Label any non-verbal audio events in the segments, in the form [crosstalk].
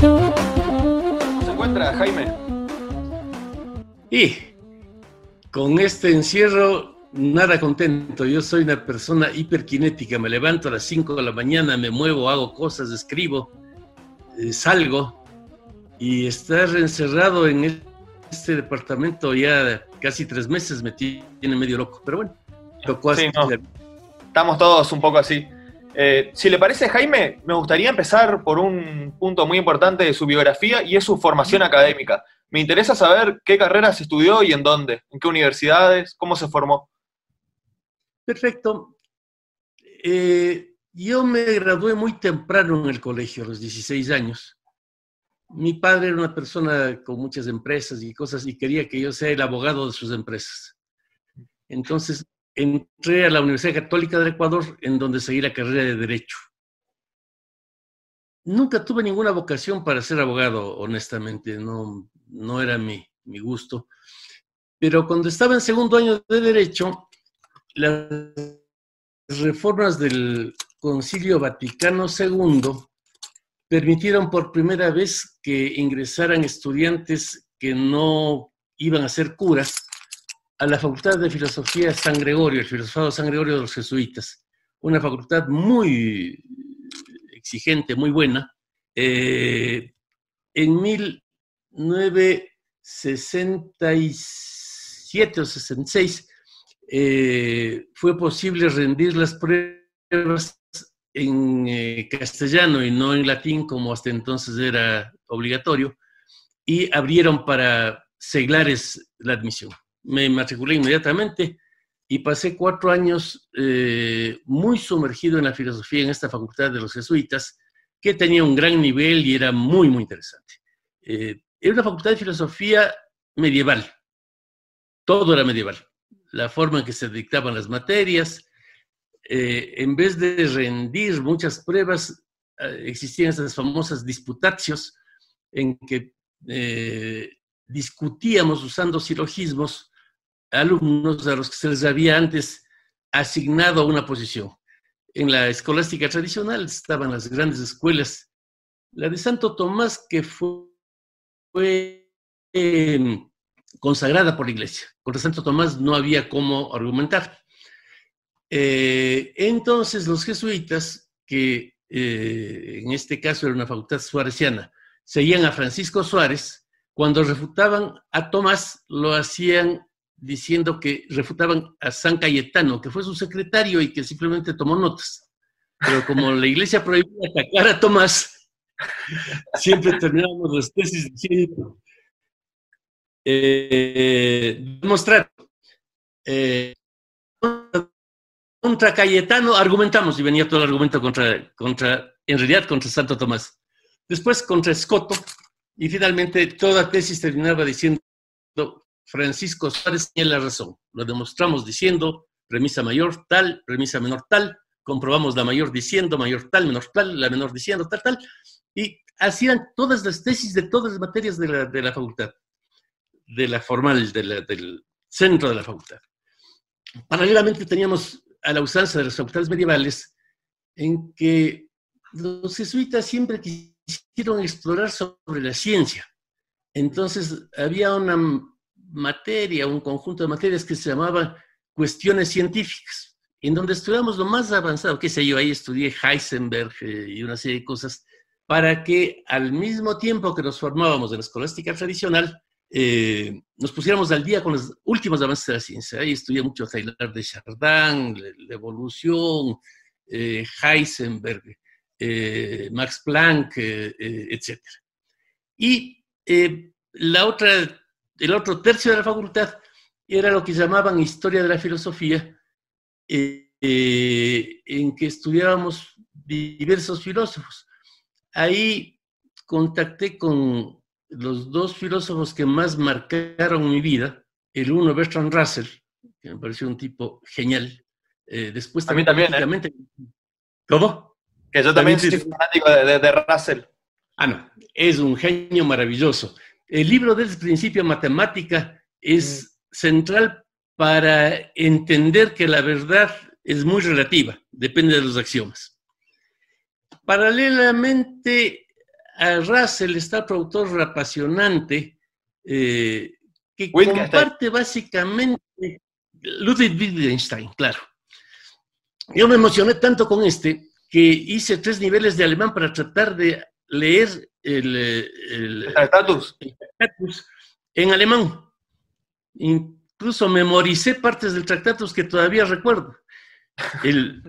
¿Cómo se encuentra, Jaime? Y con este encierro, nada contento. Yo soy una persona hiperkinética. Me levanto a las 5 de la mañana, me muevo, hago cosas, escribo, eh, salgo. Y estar encerrado en este departamento ya casi tres meses me tiene medio loco. Pero bueno, tocó así. Estamos todos un poco así. Eh, si le parece, Jaime, me gustaría empezar por un punto muy importante de su biografía y es su formación académica. Me interesa saber qué carreras estudió y en dónde, en qué universidades, cómo se formó. Perfecto. Eh, yo me gradué muy temprano en el colegio, a los 16 años. Mi padre era una persona con muchas empresas y cosas y quería que yo sea el abogado de sus empresas. Entonces, entré a la Universidad Católica del Ecuador, en donde seguí la carrera de Derecho. Nunca tuve ninguna vocación para ser abogado, honestamente, no, no era mi, mi gusto. Pero cuando estaba en segundo año de Derecho, las reformas del Concilio Vaticano II permitieron por primera vez que ingresaran estudiantes que no iban a ser curas a la Facultad de Filosofía San Gregorio, el filosofado San Gregorio de los Jesuitas, una facultad muy exigente, muy buena. Eh, en 1967 o 66 eh, fue posible rendir las pruebas en eh, castellano y no en latín como hasta entonces era obligatorio y abrieron para seglares la admisión me matriculé inmediatamente y pasé cuatro años eh, muy sumergido en la filosofía en esta facultad de los jesuitas, que tenía un gran nivel y era muy, muy interesante. Eh, era una facultad de filosofía medieval, todo era medieval. La forma en que se dictaban las materias, eh, en vez de rendir muchas pruebas, existían esas famosas disputatios en que discutíamos usando silogismos alumnos a los que se les había antes asignado una posición. En la escolástica tradicional estaban las grandes escuelas. La de Santo Tomás, que fue, em, consagrada por la iglesia. Contra Santo Tomás no había cómo argumentar. Eh, entonces los jesuitas, que eh, en este caso era una facultad suareciana, seguían a Francisco Suárez, cuando refutaban a Tomás, lo hacían diciendo que refutaban a San Cayetano, que fue su secretario y que simplemente tomó notas. Pero como la iglesia prohibía atacar a Tomás, [laughs] siempre terminábamos las tesis diciendo, eh, demostrar, eh, contra Cayetano argumentamos y venía todo el argumento contra, contra, en realidad contra Santo Tomás. Después contra Escoto, y finalmente, toda tesis terminaba diciendo, Francisco Suárez tiene la razón. Lo demostramos diciendo, premisa mayor tal, premisa menor tal, comprobamos la mayor diciendo, mayor tal, menor tal, la menor diciendo, tal, tal, y hacían todas las tesis de todas las materias de la, de la facultad, de la formal, del centro de la facultad. Paralelamente teníamos a la usanza de las facultades medievales, en que los jesuitas siempre quisieron explorar sobre la ciencia. Entonces había una materia, un conjunto de materias que se llamaba cuestiones científicas, en donde estudiamos lo más avanzado, qué sé yo, ahí estudié Heisenberg eh, y una serie de cosas, para que al mismo tiempo que nos formábamos en la escolástica tradicional, eh, nos pusiéramos al día con los últimos avances de la ciencia. Ahí estudié mucho Taylor de Chardin, la, evolución, eh, Heisenberg, Max Planck, etc. Y la otra, el otro tercio de la facultad era lo que llamaban historia de la filosofía, en que estudiábamos diversos filósofos. Ahí contacté con los dos filósofos que más marcaron mi vida. El uno, Bertrand Russell, que me pareció un tipo genial. después también, también, ¿Cómo? Que yo también, soy fanático de, de, Russell. Ah, no, es un genio maravilloso. El libro del principio matemática es mm. central para entender que la verdad es muy relativa, depende de los axiomas. Paralelamente a Russell está otro autor apasionante eh, que comparte básicamente Ludwig Wittgenstein, claro. Yo me emocioné tanto con este que hice tres niveles de alemán para tratar de leer el, el, en alemán. Incluso memoricé partes del Tractatus que todavía recuerdo. El,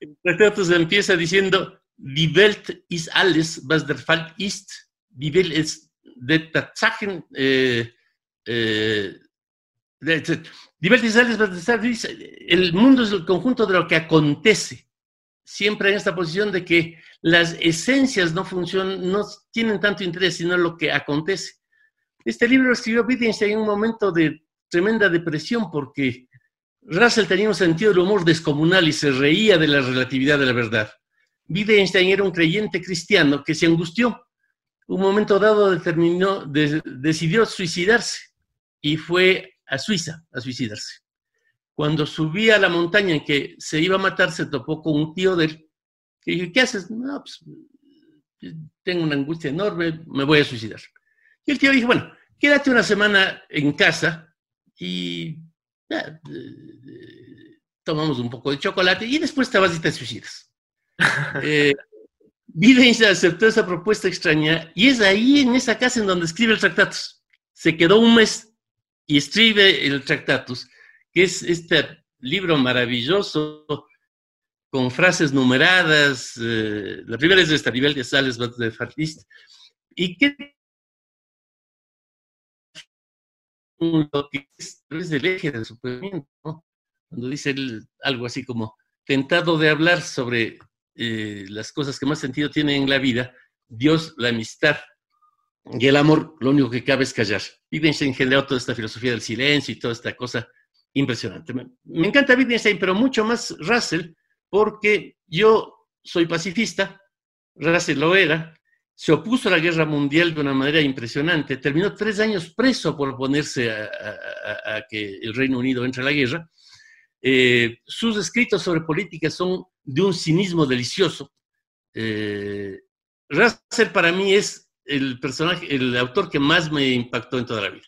el Tractatus empieza diciendo, Die Welt ist alles, was der Fall ist. Die Welt ist der Tatsachen, eh, eh, Die Welt ist alles, was der Fall ist. El mundo es el conjunto de lo que acontece. Siempre en esta posición de que las esencias no funcionan, no tienen tanto interés, sino lo que acontece. Este libro lo escribió Wittgenstein en un momento de tremenda depresión porque Russell tenía un sentido del humor descomunal y se reía de la relatividad de la verdad. Wittgenstein era un creyente cristiano que se angustió. Un momento dado determinó, decidió suicidarse y fue a Suiza a suicidarse. Cuando subía a la montaña en que se iba a matar, se topó con un tío de. Y dije, ¿qué haces? No, pues tengo una angustia enorme, me voy a suicidar. Y el tío dijo, bueno, quédate una semana en casa y tomamos un poco de chocolate y después te vas y te suicidas. [laughs] Eh, aceptó esa propuesta extraña y es ahí en esa casa en donde escribe el Tractatus. Se quedó un mes y escribe el Tractatus, que es este libro maravilloso con frases numeradas. Eh, la primera es de esta nivel de Sales de Fartist. Y que lo que es, el eje del sufrimiento, cuando dice algo así como, tentado de hablar sobre eh, las cosas que más sentido tienen en la vida, Dios, la amistad y el amor, lo único que cabe es callar. Wittgenstein generó toda esta filosofía del silencio y toda esta cosa impresionante. Me, encanta Wittgenstein, pero mucho más Russell, porque yo soy pacifista, Russell lo era, se opuso a la guerra mundial de una manera impresionante, terminó tres años preso por oponerse a, que el Reino Unido entre a la guerra. Eh, sus escritos sobre política son de un cinismo delicioso. Eh, para mí es el personaje, el autor que más me impactó en toda la vida.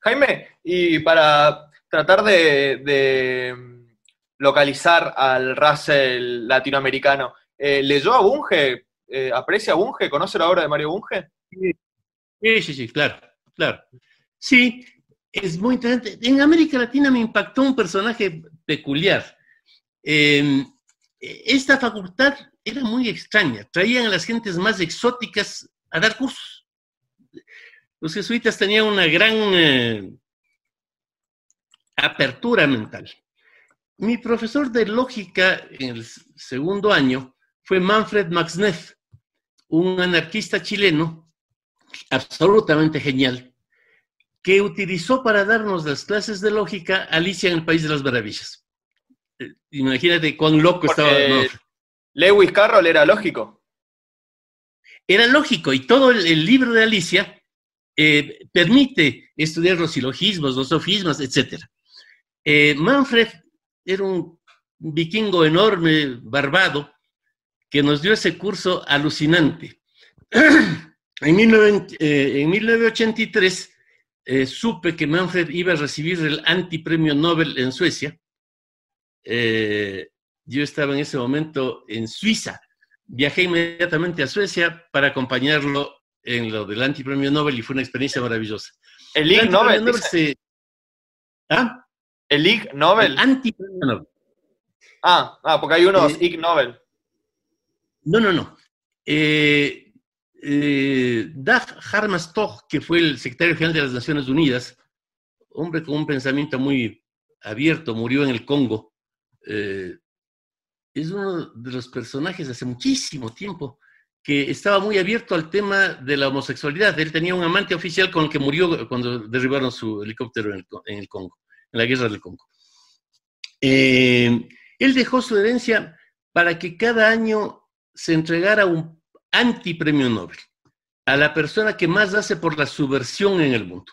Jaime, y para tratar de, localizar al Russell latinoamericano, eh, ¿leyó a Bunge? Eh, ¿Aprecia a Bunge? ¿Conoce la obra de Mario Bunge? Sí, sí, sí, claro, claro. Sí, es muy interesante. En América Latina me impactó un personaje peculiar. Eh, esta facultad era muy extraña. Traían a las gentes más exóticas a dar cursos. Los jesuitas tenían una gran eh, apertura mental. Mi profesor de lógica en el segundo año fue Manfred Maxneff, un anarquista chileno absolutamente genial, que utilizó para darnos las clases de lógica Alicia en el País de las Maravillas. Eh, imagínate cuán loco estaba. Lewis Carroll era lógico. Era lógico, y todo el, libro de Alicia eh, permite estudiar los silogismos, los sofismas, etc. Eh, Manfred era un vikingo enorme, barbado, que nos dio ese curso alucinante. [clears throat] en, 1983 supe que Manfred iba a recibir el antipremio Nobel en Suecia eh, yo estaba en ese momento en Suiza. Viajé inmediatamente a Suecia para acompañarlo en lo del antipremio Nobel y fue una experiencia maravillosa. ¿El Ig Nobel? ¿Ah? ¿El Ig Nobel? El antipremio Nobel. Ah, ah, porque hay unos eh, Ig Nobel. No, no, no. Eh, eh, Hammarskjöld, que fue el secretario general de las Naciones Unidas, hombre con un pensamiento muy abierto, murió en el Congo eh, es uno de los personajes hace muchísimo tiempo que estaba muy abierto al tema de la homosexualidad. Él tenía un amante oficial con el que murió cuando derribaron su helicóptero en el, Congo, en la guerra del Congo. Eh, él dejó su herencia para que cada año se entregara un antipremio Nobel a la persona que más hace por la subversión en el mundo.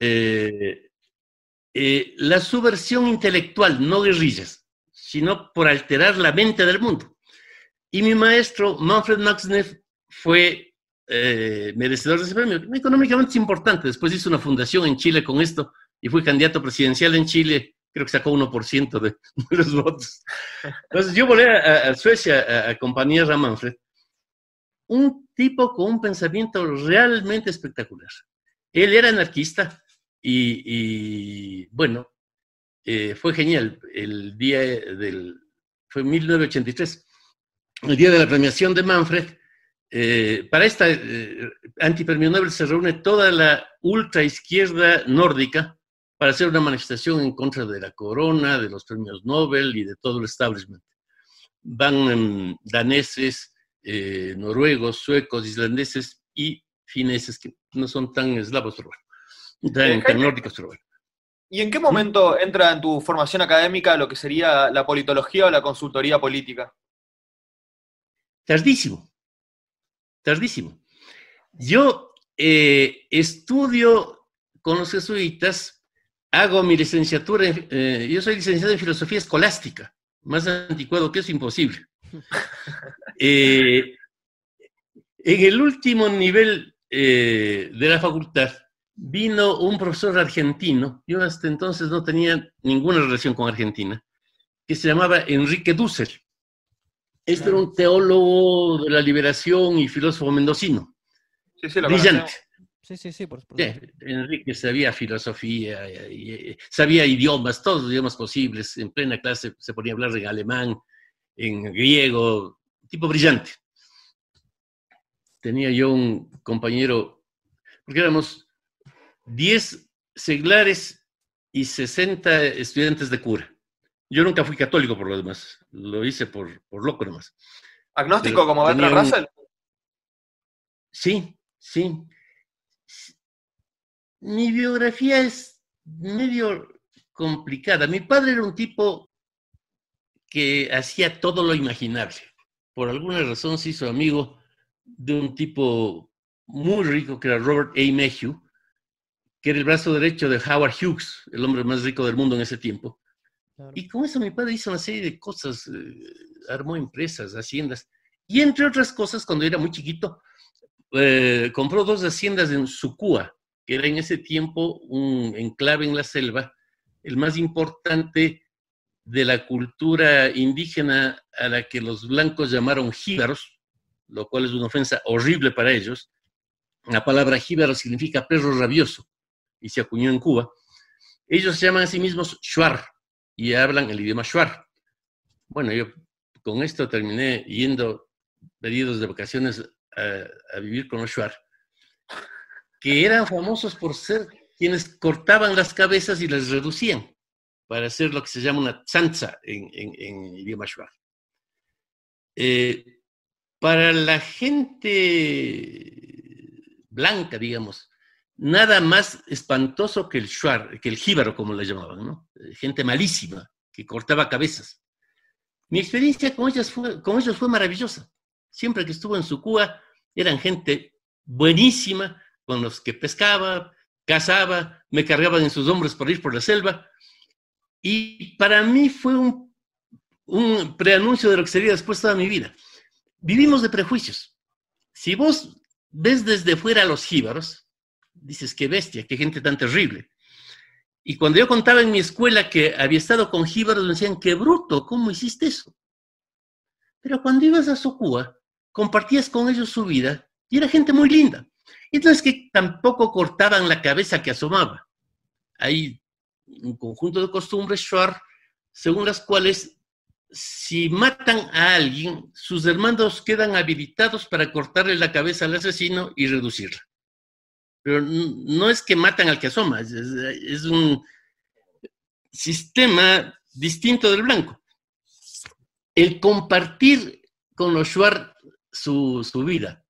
Eh, eh, la subversión intelectual, no guerrillas, sino por alterar la mente del mundo. Y mi maestro, Manfred Max fue eh, merecedor de ese premio. Económicamente es importante. Después hizo una fundación en Chile con esto y fue candidato presidencial en Chile. Creo que sacó 1% de, los votos. Entonces yo volé a, Suecia a, acompañar a Manfred. Un tipo con un pensamiento realmente espectacular. Él era anarquista y, bueno, eh, fue genial. El día del, fue 1983, el día de la premiación de Manfred, eh, para esta eh, antipremio Nobel se reúne toda la ultra izquierda nórdica para hacer una manifestación en contra de la corona, de los premios Nobel y de todo el establishment. Van em, daneses, eh, noruegos, suecos, islandeses y fineses, que no son tan eslavos, pero bueno, tan, nórdicos, pero bueno. ¿Y en qué momento entra en tu formación académica lo que sería la politología o la consultoría política? Tardísimo, tardísimo. Yo eh, estudio con los jesuitas, hago mi licenciatura, eh, yo soy licenciado en filosofía escolástica, más anticuado que es imposible. [laughs] Eh, en el último nivel de la facultad vino un profesor argentino, yo hasta entonces no tenía ninguna relación con Argentina, que se llamaba Enrique Dussel. Este era un teólogo de la liberación y filósofo mendocino. Sí, sí, Brillante. Sí, sí, sí, por supuesto. Enrique sabía filosofía, sabía idiomas, todos los idiomas posibles. En plena clase se ponía a hablar en alemán, en griego, tipo brillante. Tenía yo un compañero, porque éramos 10 seglares y 60 estudiantes de cura. Yo nunca fui católico por lo demás, lo hice por, por loco nomás. ¿Agnóstico como Bertrand Russell? Sí, sí. Mi biografía es medio complicada. Mi padre era un tipo que hacía todo lo imaginable. Por alguna razón se hizo amigo de un tipo muy rico que era Robert A. Mayhew, que era el brazo derecho de Howard Hughes, el hombre más rico del mundo en ese tiempo. Y con eso mi padre hizo una serie de cosas, eh, armó empresas, haciendas. Y entre otras cosas, cuando era muy chiquito, eh, compró dos haciendas en Sucúa, que era en ese tiempo un enclave en la selva, el más importante de la cultura indígena a la que los blancos llamaron jíbaros, lo cual es una ofensa horrible para ellos. La palabra jíbaro significa perro rabioso y se acuñó en Cuba. Ellos se llaman a sí mismos shuar, y hablan el idioma shuar. Bueno, yo con esto terminé yendo pedidos de vacaciones a, vivir con los shuar, que eran famosos por ser quienes cortaban las cabezas y las reducían para hacer lo que se llama una tzanza en, idioma shuar. Eh, para la gente blanca, digamos, nada más espantoso que el shuar, que el jíbaro, como le llamaban, ¿no? Gente malísima, que cortaba cabezas. Mi experiencia con ellos fue, ellos fue maravillosa. Siempre que estuve en Sucúa, eran gente buenísima, con los que pescaba, cazaba, me cargaban en sus hombros por ir por la selva. Y para mí fue un, un preanuncio de lo que sería después toda mi vida. Vivimos de prejuicios. Si vos ves desde fuera a los jíbaros, dices, qué bestia, qué gente tan terrible. Y cuando yo contaba en mi escuela que había estado con jíbaros, me decían, qué bruto, ¿cómo hiciste eso? Pero cuando ibas a Socúa, compartías con ellos su vida y era gente muy linda. Entonces que tampoco cortaban la cabeza que asomaba. Hay un conjunto de costumbres, Schwar, según las cuales si matan a alguien, sus hermanos quedan habilitados para cortarle la cabeza al asesino y reducirla pero no es que matan al que asoma, es, un sistema distinto del blanco. El compartir con los Shuar su, vida,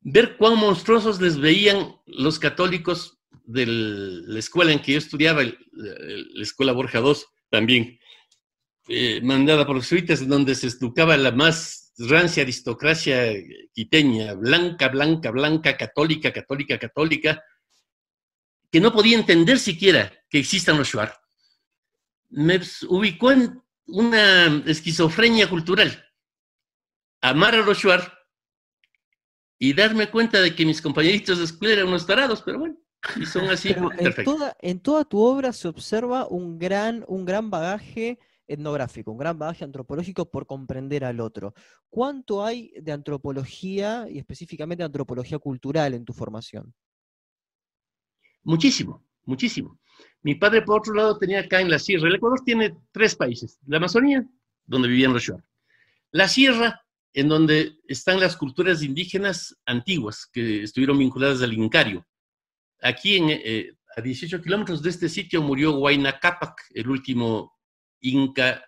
ver cuán monstruosos les veían los católicos de la escuela en que yo estudiaba, la escuela Borja II también, eh, mandada por los jesuitas, donde se estucaba la más rancia aristocracia quiteña, blanca, blanca, blanca, católica, católica, católica, que no podía entender siquiera que existan los Shuar. Me ubicó en una esquizofrenia cultural. amar a los Shuar y darme cuenta de que mis compañeritos de escuela eran unos tarados, pero bueno, y son así. en, toda, en toda tu obra se observa un gran, un gran bagaje etnográfico, un gran bagaje antropológico por comprender al otro. ¿Cuánto hay de antropología y específicamente de antropología cultural en tu formación? Muchísimo, muchísimo. Mi padre, por otro lado, tenía acá en la sierra. El Ecuador tiene tres países. La Amazonía, donde vivían los Shuar. La sierra, en donde están las culturas indígenas antiguas que estuvieron vinculadas al Incario. Aquí, en, eh, a 18 kilómetros de este sitio, murió Huayna Capac, el último inca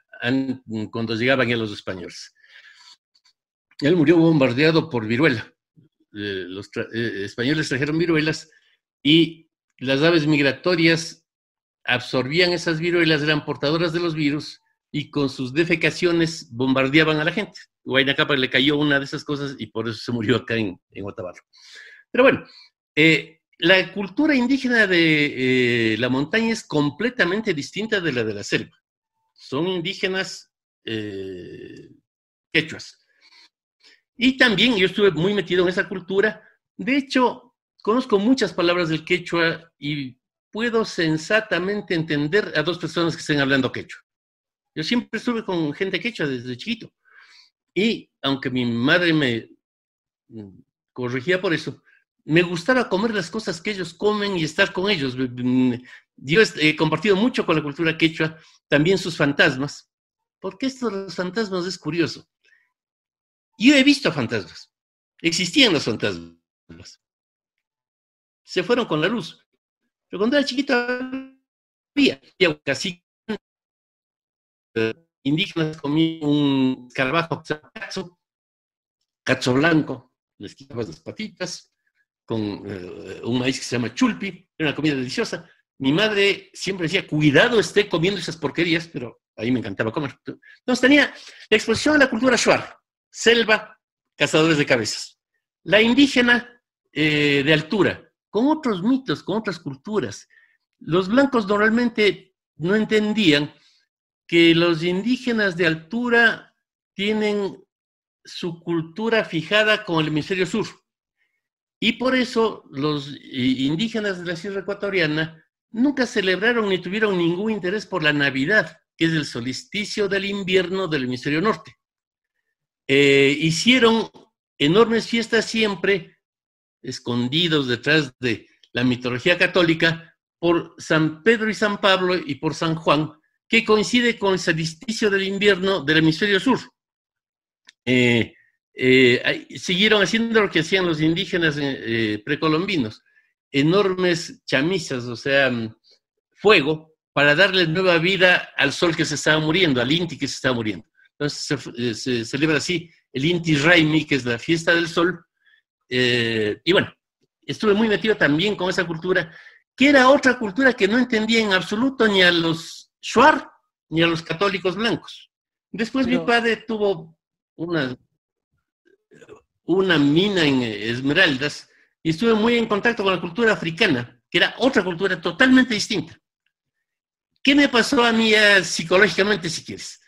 cuando llegaban ya los españoles. Él murió bombardeado por viruela. Eh, los eh, españoles trajeron viruelas y las aves migratorias absorbían esas viruelas, eran portadoras de los virus y con sus defecaciones bombardeaban a la gente. Huayna Capac le cayó una de esas cosas y por eso se murió acá en, en Otavalo. Pero bueno, eh, la cultura indígena de eh, la montaña es completamente distinta de la de la selva. Son indígenas eh, quechuas. Y también yo estuve muy metido en esa cultura. De hecho, conozco muchas palabras del quechua y puedo sensatamente entender a dos personas que estén hablando quechua. Yo siempre estuve con gente quechua desde chiquito. Y aunque mi madre me mm, corregía por eso, me gustaba comer las cosas que ellos comen y estar con ellos. Mm, yo he compartido mucho con la cultura quechua, también sus fantasmas, porque esto de fantasmas es curioso. Yo he visto fantasmas, existían los fantasmas. Se fueron con la luz. Pero cuando era chiquito había, había casi indígenas comían un escarabajo, cacho, cacho blanco, les quitabas las patitas, con eh, un maíz que se llama chulpi, era una comida deliciosa. Mi madre siempre decía, cuidado esté comiendo esas porquerías, pero ahí me encantaba comer. Entonces tenía la exposición a la cultura shuar, selva, cazadores de cabezas. La indígena eh, de altura, con otros mitos, con otras culturas. Los blancos normalmente no entendían que los indígenas de altura tienen su cultura fijada con el hemisferio sur. Y por eso los indígenas de la Sierra Ecuatoriana nunca celebraron ni tuvieron ningún interés por la Navidad, que es el solsticio del invierno del hemisferio norte. Eh, hicieron enormes fiestas siempre, escondidos detrás de la mitología católica, por San Pedro y San Pablo y por San Juan, que coincide con el solsticio del invierno del hemisferio sur. Eh, eh, siguieron haciendo lo que hacían los indígenas eh, precolombinos, enormes chamisas, o sea, mm, fuego, para darle nueva vida al sol que se estaba muriendo, al Inti que se estaba muriendo. Entonces se, se celebra así el Inti Raimi, que es la fiesta del sol. y bueno, estuve muy metido también con esa cultura, que era otra cultura que no entendía en absoluto ni a los Shuar ni a los católicos blancos. Después mi padre tuvo una, una mina en Esmeraldas y estuve muy en contacto con la cultura africana, que era otra cultura totalmente distinta. ¿Qué me pasó a mí psicológicamente, si quieres?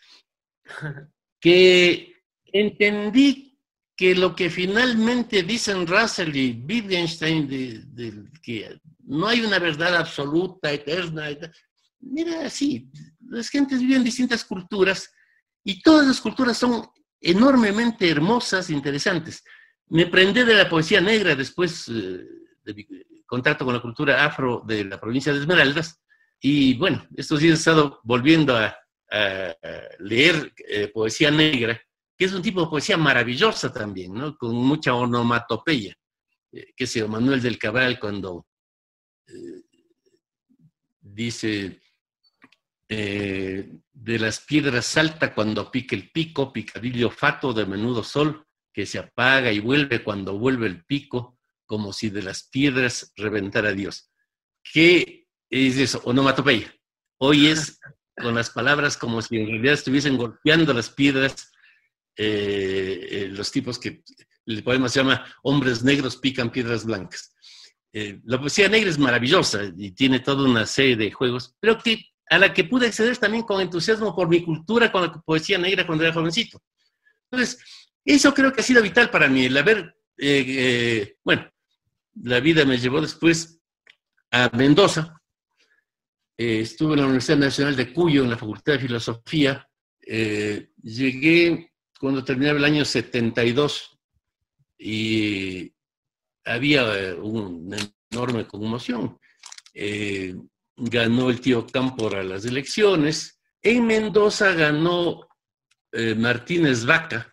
[laughs] Que entendí que lo que finalmente dicen Russell y Wittgenstein, de, que no hay una verdad absoluta, eterna, mira, sí, las gentes viven distintas culturas y todas las culturas son enormemente hermosas e interesantes. Me prendé de la poesía negra después eh, de mi contacto con la cultura afro de la provincia de Esmeraldas. Y bueno, estos días he estado volviendo a, leer eh, poesía negra, que es un tipo de poesía maravillosa también, ¿no? con mucha onomatopeya, eh, que es Manuel del Cabral cuando dice eh, de las piedras salta cuando pique el pico, picadillo fato de menudo sol, que se apaga y vuelve cuando vuelve el pico, como si de las piedras reventara Dios. ¿Qué es eso? Onomatopeya. Hoy es con las palabras como si en realidad estuviesen golpeando las piedras, eh, eh, los tipos que el poema se llama Hombres negros pican piedras blancas. la poesía negra es maravillosa y tiene toda una serie de juegos, pero que a la que pude acceder también con entusiasmo por mi cultura, con la poesía negra cuando era jovencito. Entonces, Eso creo que ha sido vital para mí, el haber, eh, eh, bueno, la vida me llevó después a Mendoza, eh, estuve en la Universidad Nacional de Cuyo, en la Facultad de Filosofía, llegué cuando terminaba el año 72 y había una enorme conmoción. Ganó el tío Cámpora las elecciones. En Mendoza ganó Martínez Vaca,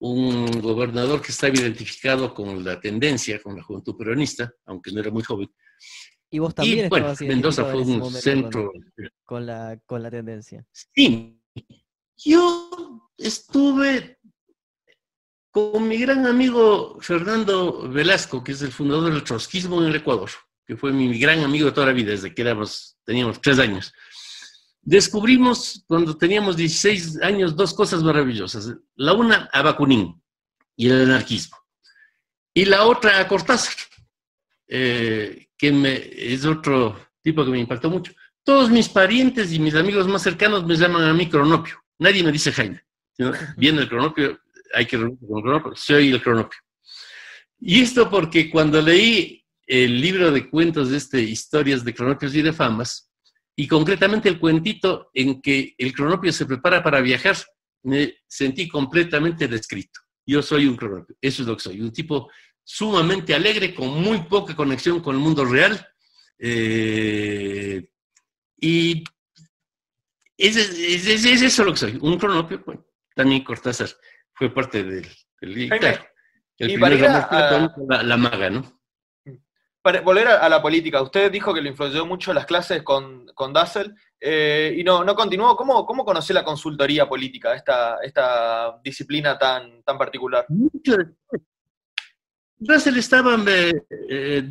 un gobernador que estaba identificado con la tendencia, con la juventud peronista, aunque no era muy joven. Y vos también bueno, Mendoza fue un centro. Con, la, con la tendencia. Sí. Yo estuve con mi gran amigo Fernando Velasco, que es el fundador del trotskismo en el Ecuador, que fue mi gran amigo toda la vida, desde que éramos, teníamos tres años. Descubrimos cuando teníamos 16 años dos cosas maravillosas. La una a Bakunin y el anarquismo. Y la otra a Cortázar, eh, que me, es otro tipo que me impactó mucho. Todos mis parientes y mis amigos más cercanos me llaman a mí cronopio. Nadie me dice Jaime. Viene el cronopio, hay que reunirse con el cronopio. Soy el cronopio. Y esto porque cuando leí el libro de cuentos de este Historias de Cronopios y de Famas, y concretamente el cuentito en que el cronopio se prepara para viajar, me sentí completamente descrito. Yo soy un cronopio, eso es lo que soy, un tipo sumamente alegre, con muy poca conexión con el mundo real. Eh, y es, es, eso lo que soy, un cronopio. Bueno, también Cortázar fue parte del... del el y la, la maga, ¿no? Volver a, la política, usted dijo que le influyó mucho las clases con, con Dassel eh, y no, no continuó. ¿Cómo, ¿Cómo conoció la consultoría política, esta, esta disciplina tan, tan particular? Dassel estaba, eh,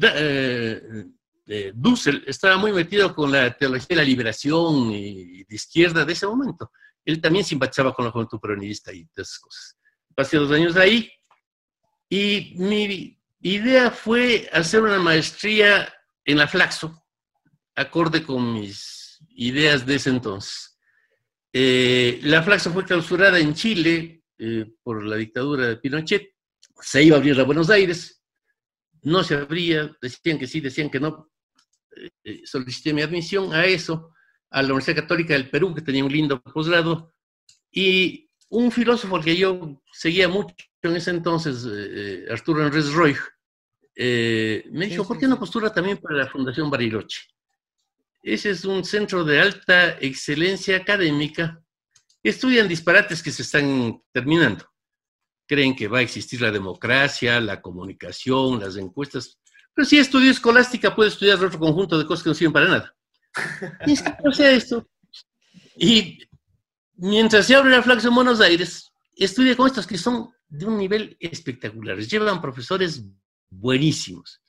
eh, Dussel estaba muy metido con la teología de la liberación y de izquierda de ese momento. Él también simpatizaba con la juventud peronista y esas cosas. Pasé dos años ahí y mi idea fue hacer una maestría en la Flaxo, acorde con mis ideas de ese entonces. Eh, la Flaxo fue clausurada en Chile eh, por la dictadura de Pinochet. Se iba a abrir a Buenos Aires. No se abría, decían que sí, decían que no. Eh, solicité mi admisión a eso, a la Universidad Católica del Perú, que tenía un lindo posgrado, y un filósofo que yo seguía mucho en ese entonces, Arturo Enrique Roy, eh, me dijo, ¿por qué no postura también para la Fundación Bariloche? Ese es un centro de alta excelencia académica. Estudian disparates que se están terminando. Creen que va a existir la democracia, la comunicación, las encuestas. Pero si estudio escolástica, puede estudiar otro conjunto de cosas que no sirven para nada. Y es que no sea esto. Y mientras se abre la Flaxo en Buenos Aires, estudia con estos que son de un nivel espectacular. Llevan profesores buenísimos.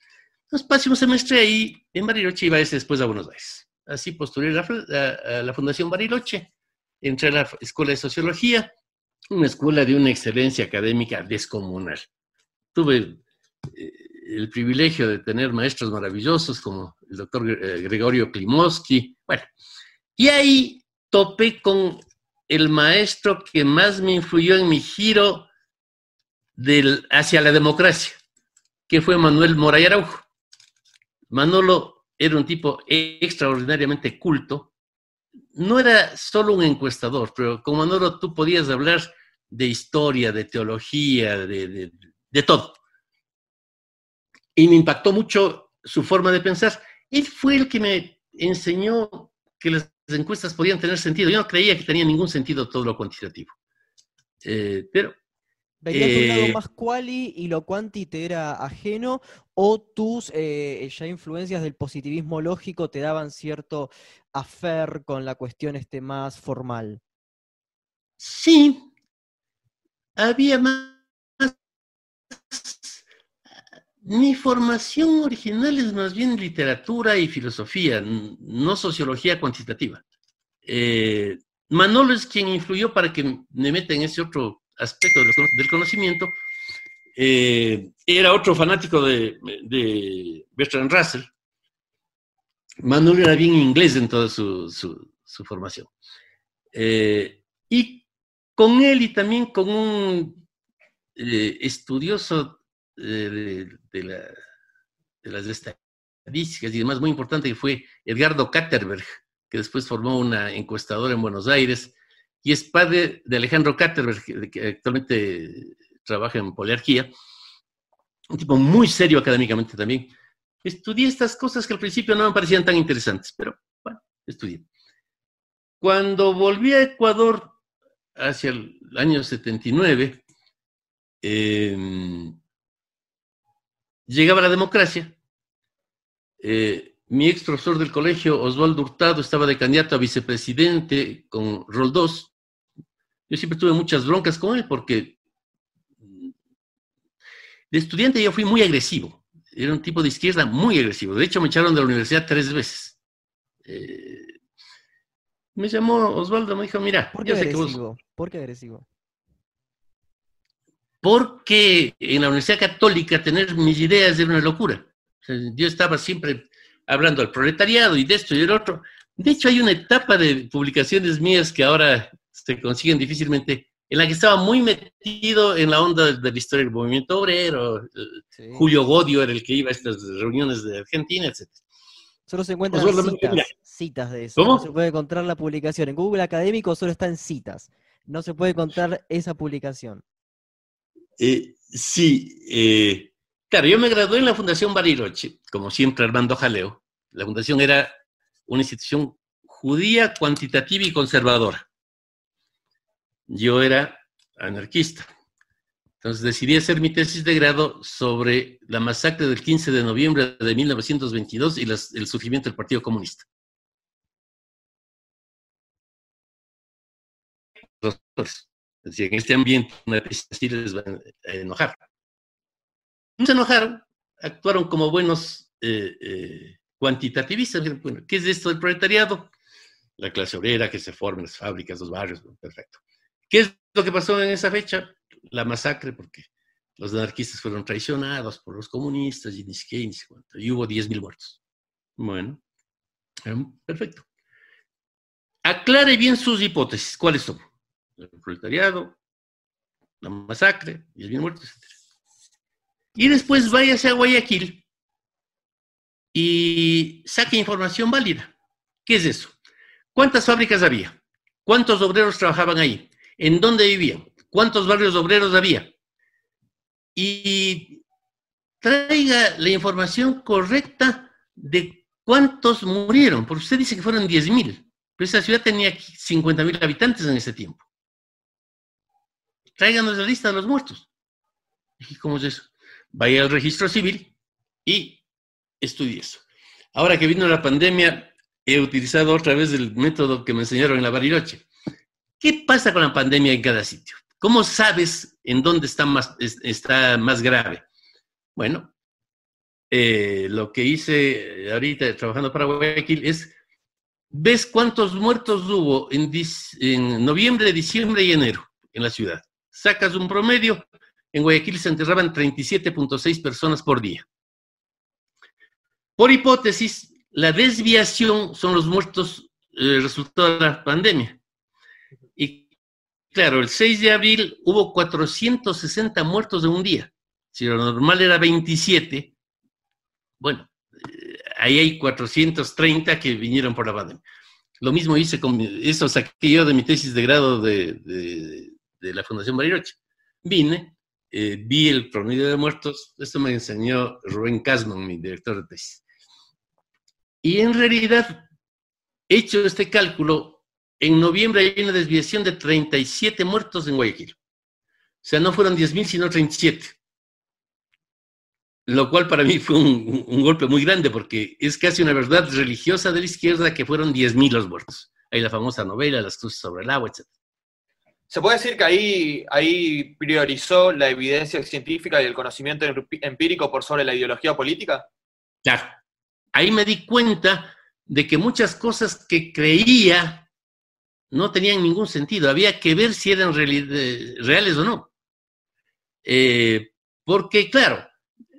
Entonces pasé un semestre ahí en Bariloche y iba después a Buenos Aires. Así postulé a la, Fundación Bariloche, entré a la Escuela de Sociología, una escuela de una excelencia académica descomunal. Tuve eh, el privilegio de tener maestros maravillosos como el doctor eh, Gregorio Klimovsky. Bueno, y ahí topé con el maestro que más me influyó en mi giro hacia la democracia que fue Manuel Moray Araujo. Manolo era un tipo extraordinariamente culto. No era solo un encuestador, pero con Manolo tú podías hablar de historia, de teología, de, todo. Y me impactó mucho su forma de pensar. Él fue el que me enseñó que las encuestas podían tener sentido. Yo no creía que tenía ningún sentido todo lo cuantitativo. Eh, pero ¿Venías de un lado eh, más quali y lo quanti te era ajeno? ¿O tus eh, ya influencias del positivismo lógico te daban cierto afer con la cuestión este más formal? Sí, había más... Mi formación original es más bien literatura y filosofía, no sociología cuantitativa. Eh, Manolo es quien influyó para que me meta en ese otro aspecto del conocimiento, eh, era otro fanático de, de, Bertrand Russell. Manuel era bien inglés en toda su, formación. Eh, y con él y también con un eh, estudioso de, las estadísticas y demás muy importante que fue Edgardo Katterberg, que después formó una encuestadora en Buenos Aires y es padre de Alejandro Katterberg, que actualmente trabaja en poliarquía, un tipo muy serio académicamente también. Estudié estas cosas que al principio no me parecían tan interesantes, pero bueno, estudié. Cuando volví a Ecuador hacia el año 79, em, llegaba la democracia. Eh, mi ex profesor del colegio, Osvaldo Hurtado, estaba de candidato a vicepresidente con Roldós. Yo siempre tuve muchas broncas con él porque de estudiante yo fui muy agresivo. Era un tipo de izquierda muy agresivo. De hecho, me echaron de la universidad tres veces. Eh, me llamó Osvaldo, me dijo, mira, ¿Por qué agresivo? ¿Por qué agresivo? Porque en la Universidad Católica tener mis ideas era una locura. yo estaba siempre hablando al proletariado y de esto y del otro. De hecho, hay una etapa de publicaciones mías que ahora se consiguen difícilmente, en la que estaba muy metido en la onda de la historia del movimiento obrero. Julio Godio era el que iba a estas reuniones de Argentina, etc. Solo se encuentran citas, de eso. No se puede encontrar la publicación. En Google Académico solo está en citas. No se puede encontrar esa publicación. Eh, sí. Eh, claro, yo me gradué en la Fundación Bariloche, como siempre Armando Jaleo. La fundación era una institución judía, cuantitativa y conservadora. Yo era anarquista. Entonces decidí hacer mi tesis de grado sobre la masacre del 15 de noviembre de 1922 y el surgimiento del Partido Comunista. en este ambiente una les va a enojar. No se enojaron, actuaron como buenos eh, eh, cuantitativistas. ¿qué es esto del proletariado? La clase obrera que se forma las fábricas, los barrios, perfecto. ¿Qué es lo que pasó en esa fecha? la masacre porque los anarquistas fueron traicionados por los comunistas y ni siquiera, y hubo 10.000 muertos. Bueno, em, perfecto. Aclare bien sus hipótesis. ¿Cuáles son? El proletariado, la masacre, 10.000 muertos, etc. Y después váyase a Guayaquil y saque información válida. ¿Qué es eso? ¿Cuántas fábricas había? ¿Cuántos obreros trabajaban ahí? ¿En dónde vivían? cuántos barrios obreros había. Y traiga la información correcta de cuántos murieron, porque usted dice que fueron 10.000, pero esa ciudad tenía 50.000 habitantes en ese tiempo. Tráiganos la lista de los muertos. ¿Y cómo es eso? Vaya al registro civil y estudie eso. Ahora que vino la pandemia, he utilizado otra vez el método que me enseñaron en la Bariloche. ¿Qué pasa con la pandemia en cada sitio? ¿Cómo sabes en dónde está más, está más grave? Bueno, eh, lo que hice ahorita trabajando para Guayaquil es, ves cuántos muertos hubo en, noviembre, diciembre y enero en la ciudad. Sacas un promedio, en Guayaquil se enterraban 37.6 personas por día. Por hipótesis, la desviación son los muertos eh, resultado de la pandemia. Claro, el 6 de abril hubo 460 muertos de un día. Si lo normal era 27, bueno, eh, ahí hay 430 que vinieron por la pandemia. Lo mismo hice con, eso saqué yo de mi tesis de grado de, la Fundación Bariloche. Vine, eh, vi el promedio de muertos, esto me enseñó Rubén Casman, mi director de tesis. Y en realidad, hecho este cálculo, en noviembre hay una desviación de 37 muertos en Guayaquil. O sea, no fueron 10.000, sino 37. Lo cual para mí fue un, golpe muy grande porque es casi una verdad religiosa de la izquierda que fueron 10.000 los muertos. Hay la famosa novela, Las cruces sobre el agua, etc. ¿Se puede decir que ahí, ahí priorizó la evidencia científica y el conocimiento empírico por sobre la ideología política? Claro. Ahí me di cuenta de que muchas cosas que creía no tenían ningún sentido. Había que ver si eran reales o no. Eh, porque, claro,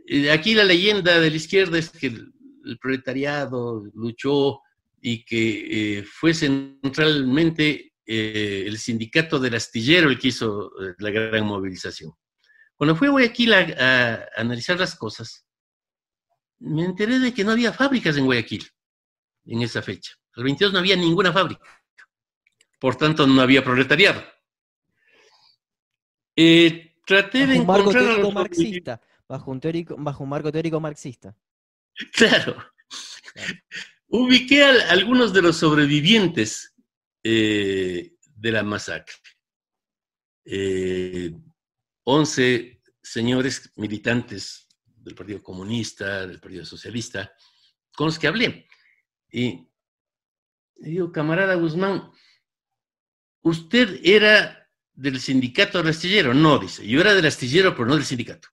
eh, aquí la leyenda de la izquierda es que el, proletariado luchó y que eh, fue centralmente el sindicato del astillero el que hizo la gran movilización. Cuando fui a Guayaquil a, a analizar las cosas, me enteré de que no había fábricas en Guayaquil en esa fecha. El 22 no había ninguna fábrica. Por tanto, no había proletariado. Eh, traté Bajo de un marco encontrar... teórico los marxista. Bajo un, teórico, bajo un marco teórico marxista. Claro. Ubiqué a algunos de los sobrevivientes eh, de la masacre. Eh, 11 señores militantes del Partido Comunista, del Partido Socialista, con los que hablé. Y le digo, camarada Guzmán, ¿usted era del sindicato del astillero? No, dice. Yo era del astillero, pero no del sindicato.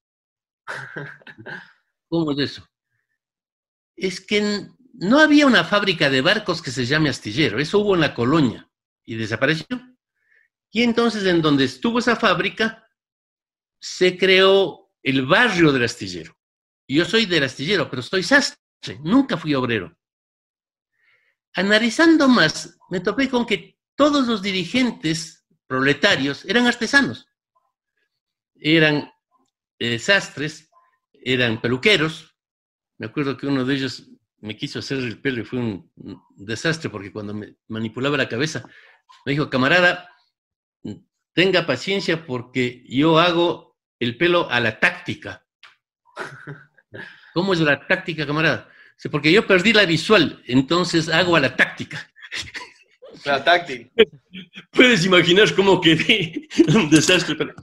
[laughs] ¿Cómo es eso? Es que no había una fábrica de barcos que se llame astillero. Eso hubo en la colonia y desapareció. Y entonces, en donde estuvo esa fábrica, se creó el barrio del astillero. Yo soy del astillero, pero soy sastre. Nunca fui obrero. Analizando más, me topé con que todos los dirigentes proletarios eran artesanos. Eran eh, sastres, eran peluqueros. Me acuerdo que uno de ellos me quiso hacer el pelo y fue un, desastre porque cuando me manipulaba la cabeza, me dijo, camarada, tenga paciencia porque yo hago el pelo a la táctica. ¿Cómo es la táctica, camarada? Porque yo perdí la visual, entonces hago a la táctica. La táctil. Puedes imaginar cómo quedé un desastre. Pero...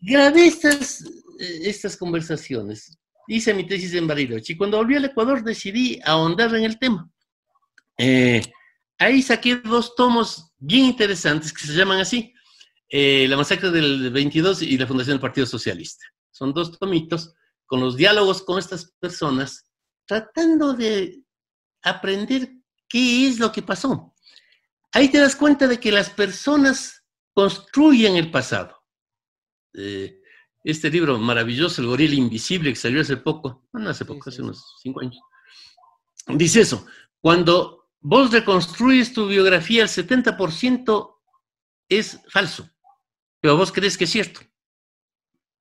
Grabé estas, eh, estas conversaciones. Hice mi tesis en Bariloche y cuando volví al Ecuador decidí ahondar en el tema. Eh, ahí saqué dos tomos bien interesantes que se llaman así. eh, la masacre del 22 y la fundación del Partido Socialista. Son dos tomitos con los diálogos con estas personas, tratando de aprender qué es lo que pasó. Ahí te das cuenta de que las personas construyen el pasado. Eh, este libro maravilloso, El gorila invisible, que salió hace poco, no hace poco, sí, hace sí. unos cinco años, dice eso, cuando vos reconstruyes tu biografía, el 70% es falso, pero vos crees que es cierto,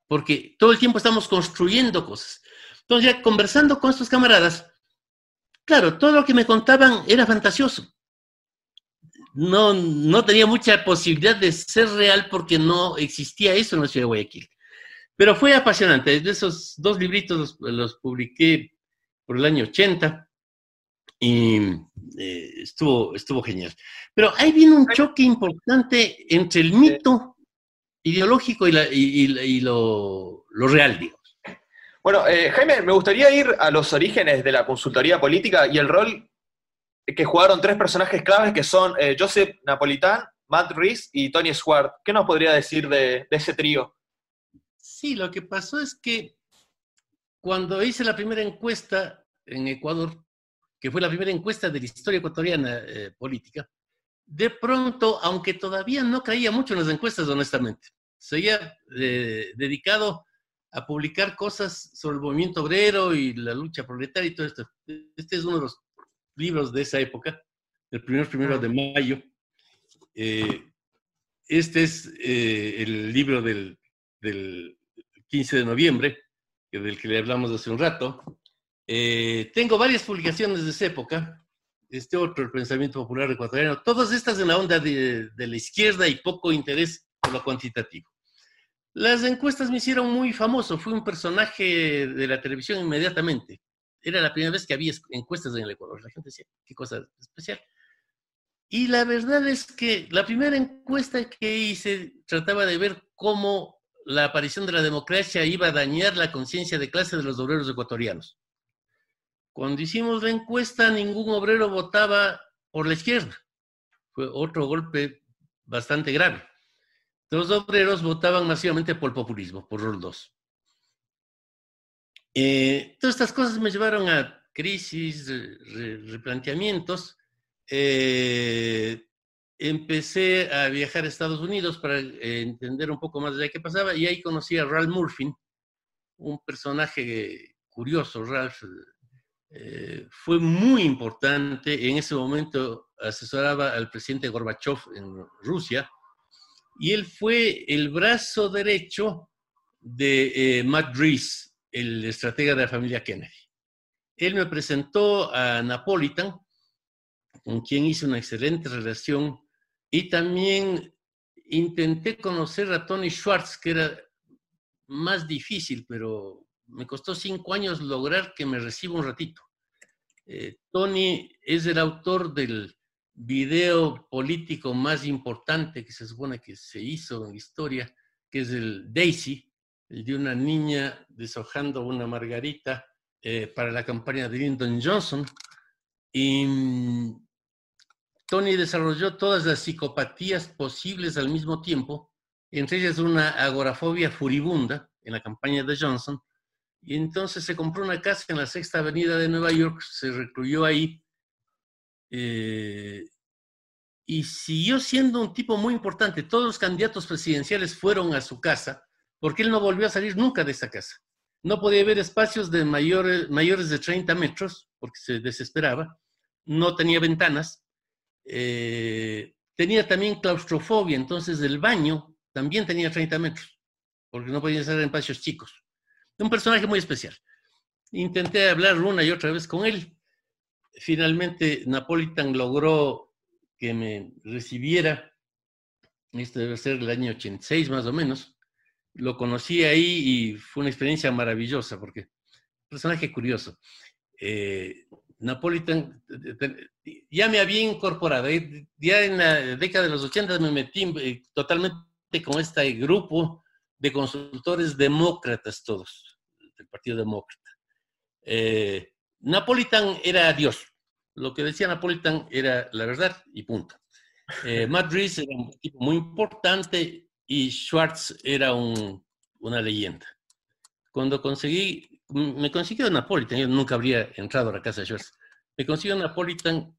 porque todo el tiempo estamos construyendo cosas. Entonces, ya conversando con estos camaradas, claro, todo lo que me contaban era fantasioso no, no tenía mucha posibilidad de ser real porque no existía eso en la ciudad de Guayaquil. Pero fue apasionante. De esos dos libritos los, publiqué por el año 80 y eh, estuvo, estuvo genial. Pero ahí viene un choque importante entre el mito ideológico y, la- y lo, lo real, digo. Bueno, eh, Jaime, me gustaría ir a los orígenes de la consultoría política y el rol que jugaron tres personajes claves que son eh, Joseph Napolitán, Matt Rees y Tony Swart. ¿Qué nos podría decir de, ese trío? Sí, lo que pasó es que cuando hice la primera encuesta en Ecuador, que fue la primera encuesta de la historia ecuatoriana eh, política, de pronto, aunque todavía no creía mucho en las encuestas, honestamente, seguía eh, dedicado a publicar cosas sobre el movimiento obrero y la lucha proletaria y todo esto. Este es uno de los libros de esa época, el primer primero de mayo. Eh, este es eh, el libro del, del 15 de noviembre, del que le hablamos hace un rato. Eh, tengo varias publicaciones de esa época. Este otro, el pensamiento popular ecuatoriano, todas estas en la onda de, de la izquierda y poco interés por lo cuantitativo. Las encuestas me hicieron muy famoso, fui un personaje de la televisión inmediatamente. Era la primera vez que había encuestas en el Ecuador. La gente decía, qué cosa especial. Y la verdad es que la primera encuesta que hice trataba de ver cómo la aparición de la democracia iba a dañar la conciencia de clase de los obreros ecuatorianos. Cuando hicimos la encuesta, ningún obrero votaba por la izquierda. Fue otro golpe bastante grave. Los obreros votaban masivamente por el populismo, por rol 2. Eh, todas estas cosas me llevaron a crisis, re- re- replanteamientos. Eh, empecé a viajar a Estados Unidos para eh, entender un poco más de qué pasaba y ahí conocí a Ralph Murphy, un personaje curioso. Ralph eh, fue muy importante. En ese momento asesoraba al presidente Gorbachev en Rusia y él fue el brazo derecho de eh, Matt Reese, el estratega de la familia Kennedy. Él me presentó a Napolitan, con quien hice una excelente relación, y también intenté conocer a Tony Schwartz, que era más difícil, pero me costó cinco años lograr que me reciba un ratito. Eh, Tony es el autor del video político más importante que se supone que se hizo en la historia, que es el Daisy, el de una niña deshojando una margarita eh, para la campaña de Lyndon Johnson. Y mm, Tony desarrolló todas las psicopatías posibles al mismo tiempo, entre ellas una agorafobia furibunda en la campaña de Johnson. Y entonces se compró una casa en la Sexta Avenida de Nueva York, se recluyó ahí eh, y siguió siendo un tipo muy importante. Todos los candidatos presidenciales fueron a su casa porque él no volvió a salir nunca de esa casa. No podía haber espacios de mayores, mayores de 30 metros porque se desesperaba. No tenía ventanas. Eh, tenía también claustrofobia, entonces el baño también tenía 30 metros porque no podía estar en espacios chicos. Un personaje muy especial. Intenté hablar una y otra vez con él finalmente Napolitan logró que me recibiera, esto debe ser el año 86 más o menos, lo conocí ahí y fue una experiencia maravillosa porque personaje curioso. Eh, Napolitan ya me había incorporado, eh, ya en la década de los 80 me metí eh, totalmente con este grupo de consultores demócratas todos, del Partido Demócrata. Eh, Napolitan era Dios. Lo que decía Napolitan era la verdad y punto. Eh, Matt era un tipo muy importante y Schwartz era una leyenda. Cuando conseguí, me consiguió Napolitan, yo nunca habría entrado a la casa de Schwartz, me consiguió Napolitan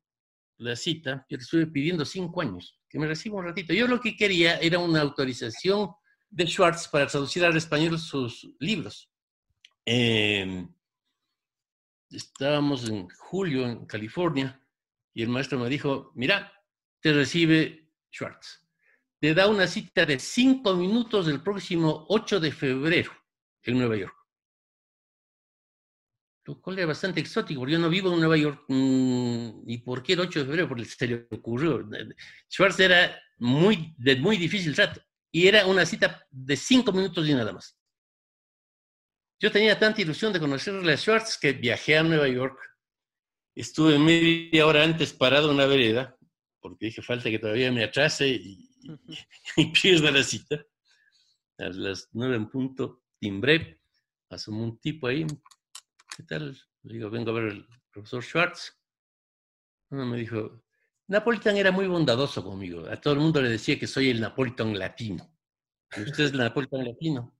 la cita, yo le estuve pidiendo cinco años, que me reciba un ratito. Yo lo que quería era una autorización de Schwartz para traducir al español sus libros. Eh, estábamos en julio en California y el maestro me dijo, mira, te recibe Schwartz. Te da una cita de cinco minutos el próximo 8 de febrero en Nueva York. Lo cual es bastante exótico, porque yo no vivo en Nueva York. Mm, ¿Y por qué el 8 de febrero? Porque se le ocurrió. Schwartz era muy, de muy difícil trato. Y era una cita de cinco minutos y nada más. Yo tenía tanta ilusión de conocerle a Schwartz que viajé a Nueva York. Estuve media hora antes parado en una vereda, porque dije, falta que todavía me atrase y, [laughs] pierda la cita. A las nueve en punto, timbré, asomó un tipo ahí. ¿Qué tal? Le digo, vengo a ver al profesor Schwartz. Uno me dijo, Napolitan era muy bondadoso conmigo. A todo el mundo le decía que soy el Napolitan latino. ¿Y usted es el Napolitan latino?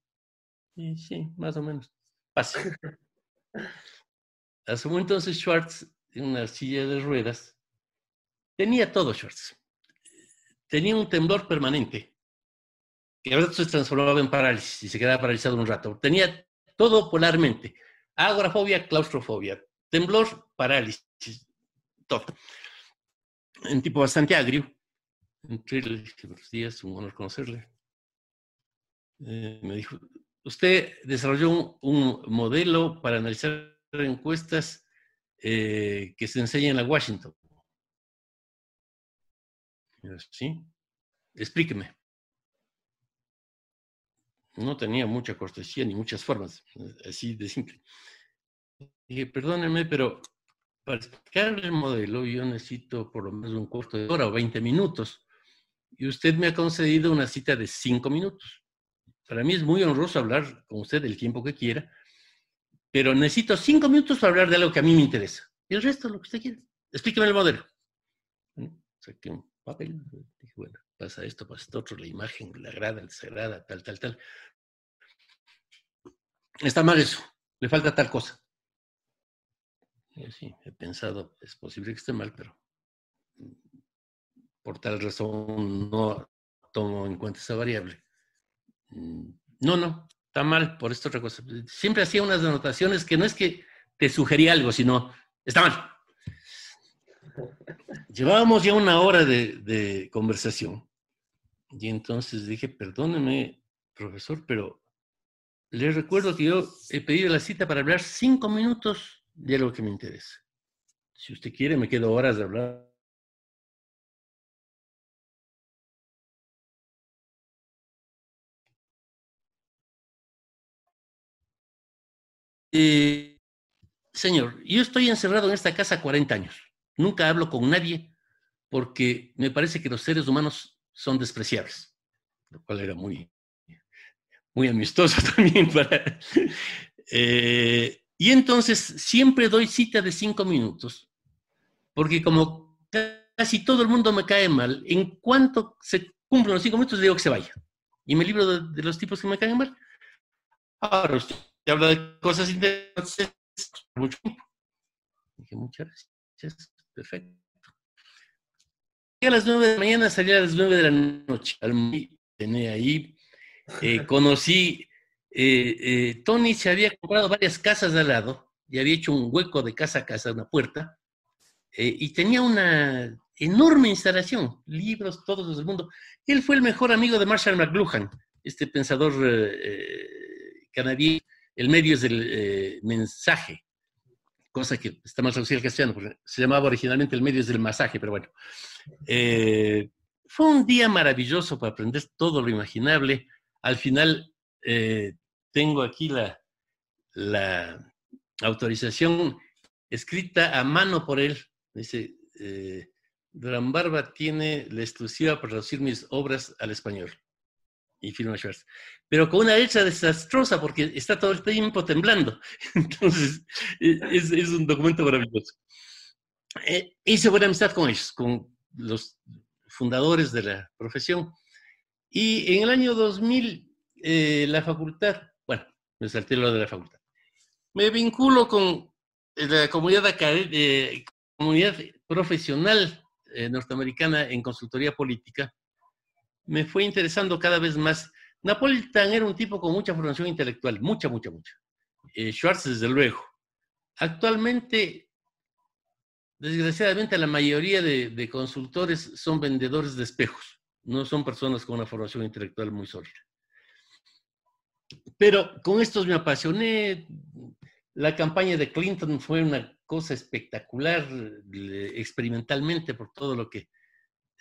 Sí, sí, más o menos. Pase. Asumo entonces Schwartz en una silla de ruedas. Tenía todo Schwartz. Tenía un temblor permanente, que a veces se transformaba en parálisis y se quedaba paralizado un rato. Tenía todo polarmente. Agorafobia, claustrofobia, temblor, parálisis, todo. Un tipo bastante agrio. Los días, un honor conocerle. Eh, me dijo, Usted desarrolló un, modelo para analizar encuestas eh, que se enseñan en la Washington. ¿Sí? Explíqueme. No tenía mucha cortesía ni muchas formas, así de simple. Dije, perdónenme, pero para explicar el modelo yo necesito por lo menos un cuarto de hora o 20 minutos. Y usted me ha concedido una cita de 5 minutos. Para mí es muy honroso hablar con usted el tiempo que quiera, pero necesito cinco minutos para hablar de algo que a mí me interesa. Y el resto, lo que usted quiera. Explíqueme el modelo. Saqué un papel, dije, bueno, pasa esto, pasa esto otro, la imagen, la agrada, la desagrada, tal, tal, tal. Está mal eso, le falta tal cosa. sí, he pensado, es posible que esté mal, pero por tal razón no tomo en cuenta esa variable. Mm, no, no, está mal por esta otra cosa. Siempre hacía unas anotaciones que no es que te sugería algo, sino está mal. Llevábamos ya una hora de, conversación y entonces dije, perdóneme, profesor, pero les recuerdo que yo he pedido la cita para hablar cinco minutos de algo que me interesa. Si usted quiere, me quedo horas de hablar. Eh, señor, yo estoy encerrado en esta casa 40 años. Nunca hablo con nadie porque me parece que los seres humanos son despreciables, lo cual era muy, muy amistoso [laughs] también para... Eh, y entonces siempre doy cita de cinco minutos, porque como casi todo el mundo me cae mal, en cuanto se cumplen los cinco minutos digo que se vaya. Y me libro de, los tipos que me caen mal. Ahora usted habla de cosas interesantes mucho tiempo. Dije, muchas gracias. Perfecto. a las nueve de la mañana, salí a las nueve de la noche. Tenía ahí, eh, [laughs] conocí eh, eh, Tony se había comprado varias casas de al lado y había hecho un hueco de casa a casa, una puerta, y tenía una enorme instalación, libros, todos los del mundo. Él fue el mejor amigo de Marshall McLuhan, este pensador canadiense. El medio es del mensaje, cosa que está mal traducida al castellano, porque se llamaba originalmente el medio es del masaje, pero bueno. fue un día maravilloso para aprender todo lo imaginable. Al final tengo aquí la, la autorización escrita a mano por él. Dice, eh, Barba tiene la exclusiva para traducir mis obras al español. Y firma. Pero con una letra desastrosa porque está todo el tiempo temblando. [laughs] Entonces, e, es, un documento maravilloso. Eh, hice buena amistad con ellos, con los fundadores de la profesión. Y en el año 2000, eh, la facultad me salté lo de la facultad. Me vinculo con la comunidad, eh, comunidad profesional eh, norteamericana en consultoría política. Me fue interesando cada vez más. Napolitan era un tipo con mucha formación intelectual, mucha, mucha, mucha. Eh, Schwartz, desde luego. Actualmente, desgraciadamente, la mayoría de, consultores son vendedores de espejos, no son personas con una formación intelectual muy sólida. Pero con estos me apasioné. La campaña de Clinton fue una cosa espectacular experimentalmente por todo lo que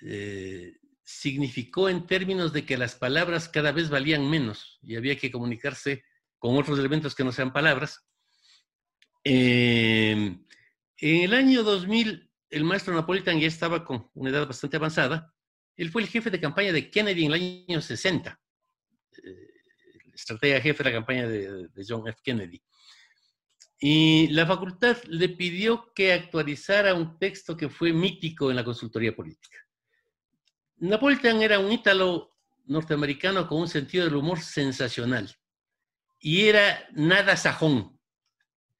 eh, significó en términos de que las palabras cada vez valían menos y había que comunicarse con otros elementos que no sean palabras. Em, en el año 2000, el maestro Napolitan ya estaba con una edad bastante avanzada. Él fue el jefe de campaña de Kennedy en el año 60 estratega jefe de la campaña de, John F. Kennedy. Y la facultad le pidió que actualizara un texto que fue mítico en la consultoría política. Napolitan era un ítalo norteamericano con un sentido del humor sensacional y era nada sajón.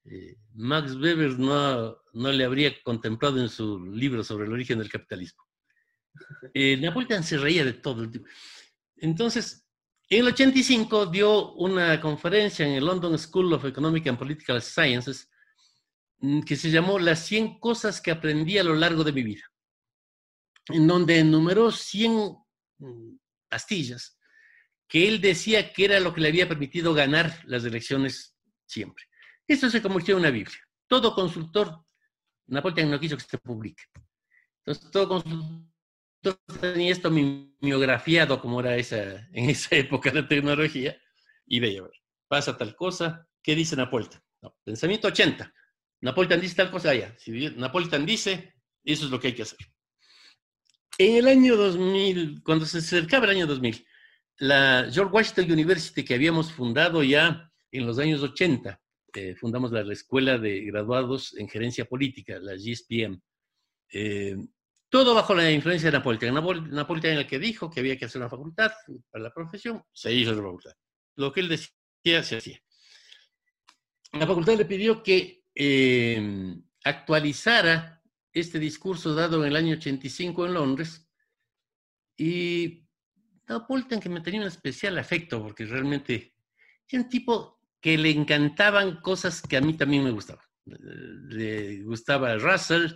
Eh, Max Weber no, no, le habría contemplado en su libro sobre el origen del capitalismo. Eh, Napolitan se reía de todo. Entonces, en el 85 dio una conferencia en el London School of Economic and Political Sciences mm, que se llamó Las 100 cosas que aprendí a lo largo de mi vida, en donde enumeró 100 mm, pastillas que él decía que era lo que le había permitido ganar las elecciones siempre. Esto se convirtió en una Biblia. Todo consultor, Napoleón no quiso que se publique. Entonces, todo consultor tenía esto mimeografiado como era esa, en [laughs] esa época de tecnología y veía, pasa tal cosa, ¿qué dice Napolitan? pensamiento 80. Napolitan dice tal cosa allá. Si Napolitan dice, eso es lo que hay que hacer. En el año 2000, cuando se acercaba el año 2000, la George Washington University que habíamos fundado ya en los años 80, eh, fundamos la, Escuela de Graduados en Gerencia Política, la GSPM. Eh, todo bajo la influencia de Napolitano. Napolitano era el que dijo que había que hacer una facultad para la profesión, se hizo la facultad. Lo que él decía, se hacía. La facultad le pidió que eh, actualizara este discurso dado en el año 85 en Londres y Napolitano que me tenía un especial afecto porque realmente era un tipo que le encantaban cosas que a mí también me gustaban. Le gustaba Russell,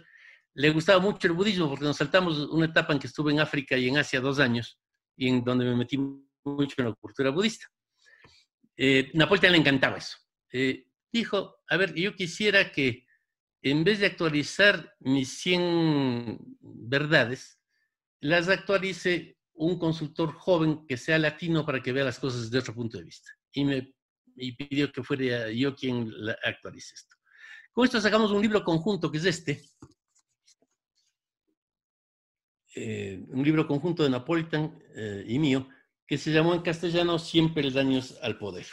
le gustaba mucho el budismo porque nos saltamos una etapa en que estuve en África y en Asia dos años y en donde me metí mucho en la cultura budista. Eh, Napoleón le encantaba eso. Eh, dijo, a ver, yo quisiera que en vez de actualizar mis 100 verdades, las actualice un consultor joven que sea latino para que vea las cosas desde otro punto de vista. Y me pidió que fuera yo quien actualice esto. Con esto sacamos un libro conjunto que es este. Eh, un libro conjunto de Napolitan eh, y mío, que se llamó en castellano 100 peldaños al poder,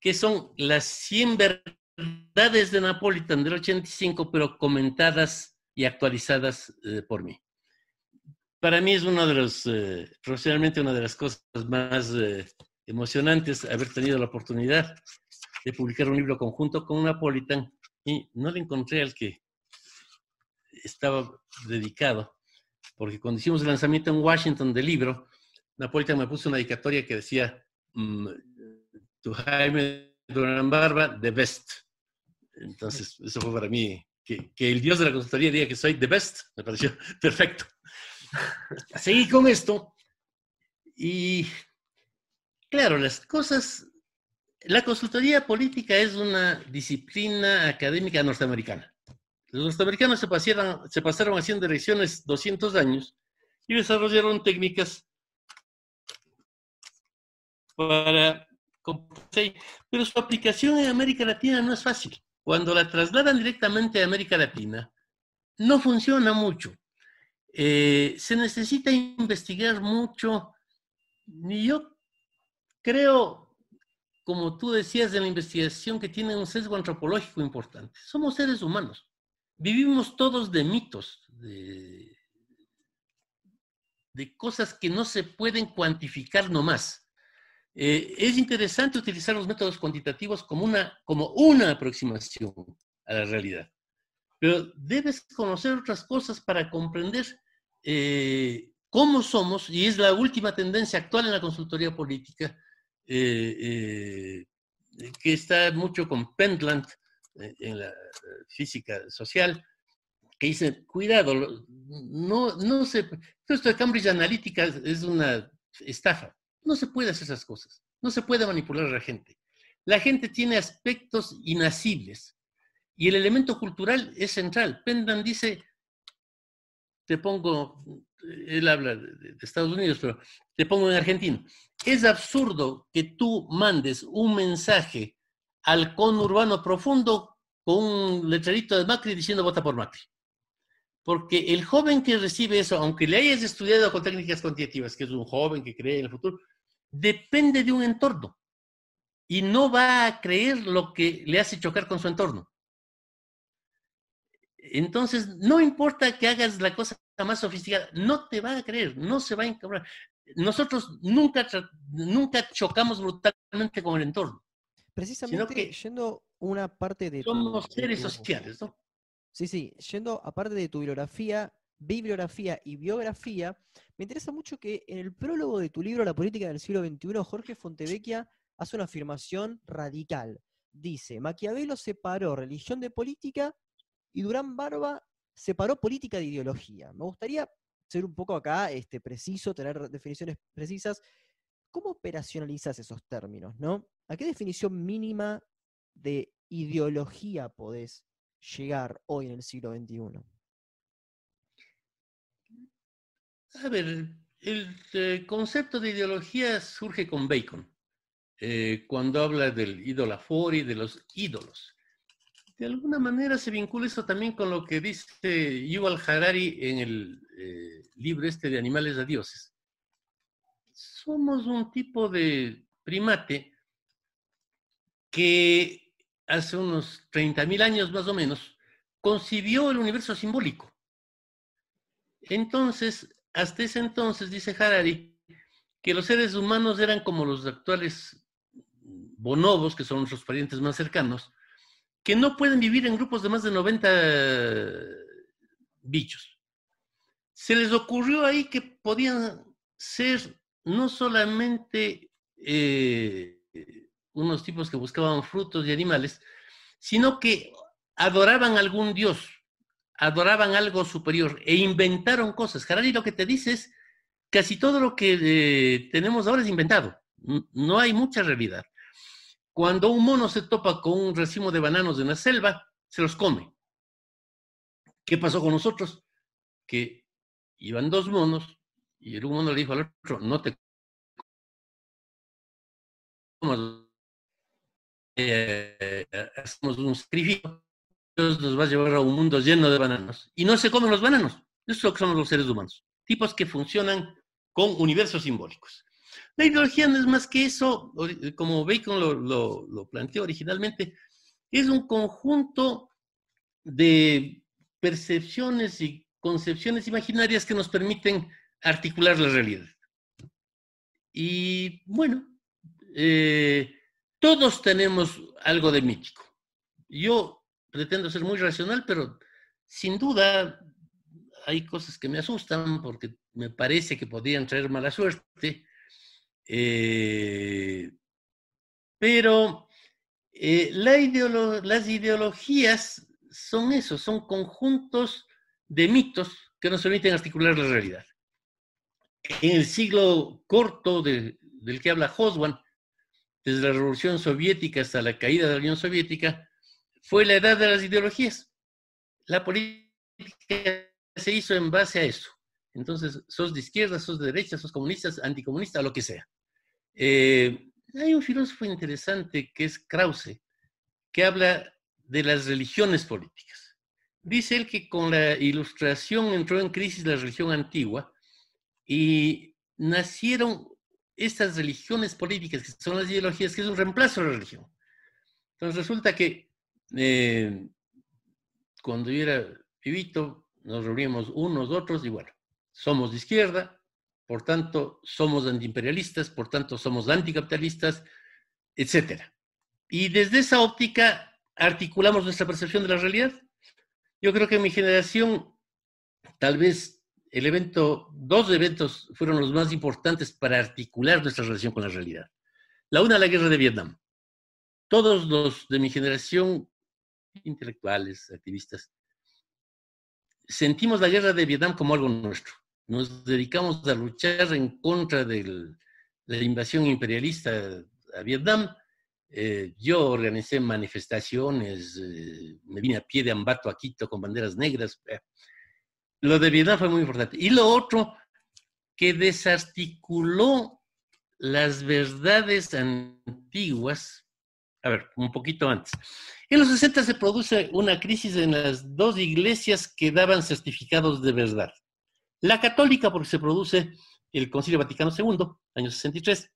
que son las 100 verdades de Napolitan del 85, pero comentadas y actualizadas eh, por mí. Para mí es uno de los, profesionalmente una de las cosas más emocionantes haber tenido la oportunidad de publicar un libro conjunto con Napolitan y no le encontré al que estaba dedicado, porque cuando hicimos el lanzamiento en Washington del libro, Napolitan me puso una dedicatoria que decía, mm, tu Jaime Durán Barba, the best. Entonces, eso fue para mí, que, el dios de la consultoría diga que soy the best, me pareció [laughs] perfecto. Seguí con esto y, claro, las cosas la consultoría política es una disciplina académica norteamericana. Los norteamericanos se, pasaron, se pasaron haciendo elecciones 200 años y desarrollaron técnicas para... Pero su aplicación en América Latina no es fácil. Cuando la trasladan directamente a América Latina, no funciona mucho. Eh, se necesita investigar mucho. Y yo creo, como tú decías de la investigación, que tiene un sesgo antropológico importante. Somos seres humanos. Vivimos todos de mitos, de, cosas que no se pueden cuantificar nomás. Eh, es interesante utilizar los métodos cuantitativos como una, como una aproximación a la realidad. Pero debes conocer otras cosas para comprender eh, cómo somos, y es la última tendencia actual en la consultoría política, eh, eh, que está mucho con Pentland en la física social, que dice, cuidado, no, no se, esto de Cambridge Analytica es una estafa, no se puede hacer esas cosas, no se puede manipular a la gente. La gente tiene aspectos inacibles y el elemento cultural es central. Pentland dice, te pongo él habla de, Estados Unidos, pero te pongo en argentino. Es absurdo que tú mandes un mensaje al conurbano profundo con un letrerito de Macri diciendo vota por Macri. Porque el joven que recibe eso, aunque le hayas estudiado con técnicas cuantitativas, que es un joven que cree en el futuro, depende de un entorno y no va a creer lo que le hace chocar con su entorno. Entonces, no importa que hagas la cosa más sofisticada, no te va a creer, no se va a encabrar. Nosotros nunca, nunca chocamos brutalmente con el entorno. Precisamente, yendo una parte de... Somos seres sociales, ¿no? Sí, sí, yendo aparte de tu bibliografía, bibliografía y biografía, me interesa mucho que en el prólogo de tu libro La política del siglo XXI, Jorge Fontevecchia hace una afirmación radical. Dice, Maquiavelo separó religión de política y Durán Barba separó política de ideología. Me gustaría ser un poco acá este, preciso, tener definiciones precisas. ¿Cómo operacionalizas esos términos? ¿no? ¿A qué definición mínima de ideología podés llegar hoy en el siglo XXI? A ver, el concepto de ideología surge con Bacon, eh, cuando habla del idolafori, de los ídolos de alguna manera se vincula eso también con lo que dice Yuval Harari en el eh, libro este de Animales a Dioses. Somos un tipo de primate que hace unos 30.000 años más o menos concibió el universo simbólico. Entonces, hasta ese entonces, dice Harari, que los seres humanos eran como los actuales bonobos, que son nuestros parientes más cercanos, que no pueden vivir en grupos de más de 90 bichos. Se les ocurrió ahí que podían ser no solamente eh, unos tipos que buscaban frutos y animales, sino que adoraban algún dios, adoraban algo superior e inventaron cosas. Harari lo que te dice es, casi todo lo que eh, tenemos ahora es inventado, no hay mucha realidad. cuando un mono se topa con un racimo de bananos en la selva, se los come. ¿Qué pasó con nosotros? Que iban dos monos y el mono le dijo al otro, no te comas, eh, hacemos un sacrificio, Dios nos va a llevar a un mundo lleno de bananos. Y no se comen los bananos. Eso es lo que somos los seres humanos. Tipos que funcionan con universos simbólicos. La ideología no es más que eso, como Bacon lo, lo planteó originalmente, es un conjunto de percepciones y concepciones imaginarias que nos permiten articular la realidad. Y bueno, eh, todos tenemos algo de mítico. Yo pretendo ser muy racional, pero sin duda hay cosas que me asustan porque me parece que podrían traer mala suerte. Eh, pero eh, las ideologías son eso, son conjuntos de mitos que nos permiten articular la realidad. En el siglo corto del que habla Hoswan, desde la Revolución Soviética hasta la caída de la Unión Soviética, fue la edad de las ideologías. La política se hizo en base a eso. Entonces, sos de izquierda, sos de derecha, sos comunistas, anticomunista, lo que sea. Eh, hay un filósofo interesante que es Krause, que habla de las religiones políticas. Dice él que con la ilustración entró en crisis la religión antigua y nacieron estas religiones políticas, que son las ideologías, que es un reemplazo de la religión. Entonces resulta que eh, cuando yo era pibito, nos reuníamos unos, otros, y bueno, somos de izquierda, por tanto, somos antiimperialistas, por tanto, somos anticapitalistas, etc. Y desde esa óptica articulamos nuestra percepción de la realidad. Yo creo que en mi generación, tal vez el evento, dos eventos fueron los más importantes para articular nuestra relación con la realidad. La una, la guerra de Vietnam. Todos los de mi generación, intelectuales, activistas, sentimos la guerra de Vietnam como algo nuestro. Nos dedicamos a luchar en contra de la invasión imperialista a Vietnam eh, yo organicé manifestaciones, eh, me vine a pie de Ambato a Quito con banderas negras. Eh. Lo de Vietnam fue muy importante. Y lo otro, que desarticuló las verdades antiguas. A ver, un poquito antes. En los 60 se produce una crisis en las dos iglesias que daban certificados de verdad. La católica, porque se produce el Concilio Vaticano II, año 63,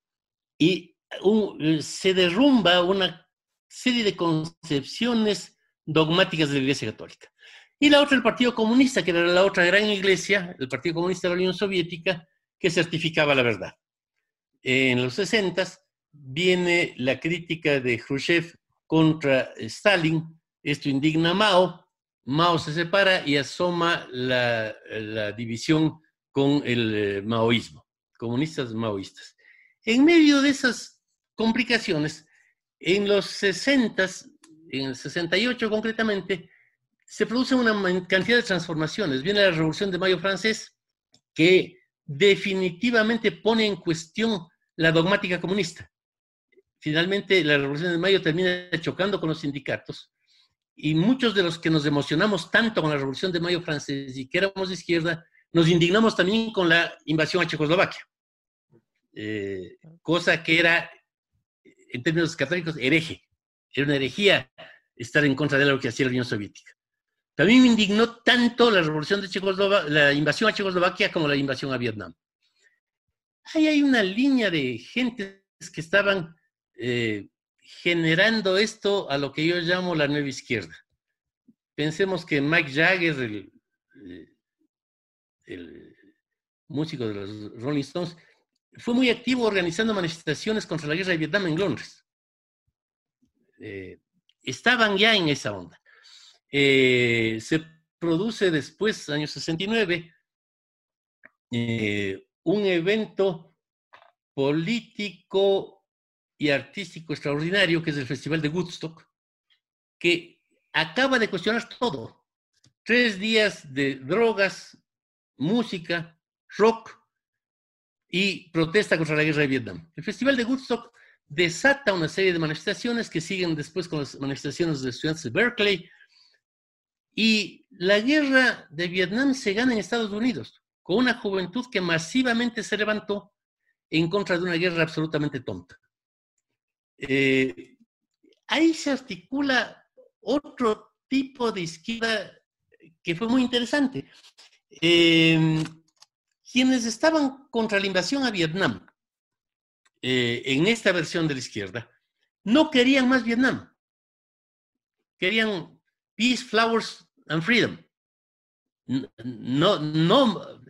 y eh, se derrumba una serie de concepciones dogmáticas de la Iglesia Católica. Y la otra, el Partido Comunista, que era la otra gran iglesia, el Partido Comunista de la Unión Soviética, que certificaba la verdad. En los 60 viene la crítica de Khrushchev contra Stalin, esto indigna a Mao, Mao se separa y asoma la, división con el eh, maoísmo, comunistas maoístas. En medio de esas complicaciones, en los 60, en el 68 concretamente, se produce una cantidad de transformaciones. Viene la Revolución de Mayo francés, que definitivamente pone en cuestión la dogmática comunista. Finalmente, la Revolución de Mayo termina chocando con los sindicatos y muchos de los que nos emocionamos tanto con la Revolución de Mayo francés y que éramos de izquierda, nos indignamos también con la invasión a Checoslovaquia, eh, cosa que era en términos católicos, hereje. Era una herejía estar en contra de lo que hacía la Unión Soviética. También me indignó tanto la revolución de Checoslovaquia, la invasión a Checoslovaquia como la invasión a Vietnam. Ahí hay una línea de gentes que estaban eh, generando esto a lo que yo llamo la nueva izquierda. Pensemos que Mike Jagger, el, eh, el músico de los Rolling Stones, fue muy activo organizando manifestaciones contra la guerra de Vietnam en Londres. Eh, estaban ya en esa onda. Se produce después, año 69, eh, un evento político y artístico extraordinario que es el Festival de Woodstock, que acaba de cuestionar todo. Tres días de drogas, música, rock, y protesta contra la guerra de Vietnam. El Festival de Woodstock desata una serie de manifestaciones que siguen después con las manifestaciones de estudiantes de Berkeley. Y la guerra de Vietnam se gana en Estados Unidos, con una juventud que masivamente se levantó en contra de una guerra absolutamente tonta. Eh, ahí se articula otro tipo de izquierda que fue muy interesante. Eh, quienes estaban contra la invasión a Vietnam, eh, en esta versión de la izquierda, no querían más Vietnam. Querían peace, flowers and freedom. No, no.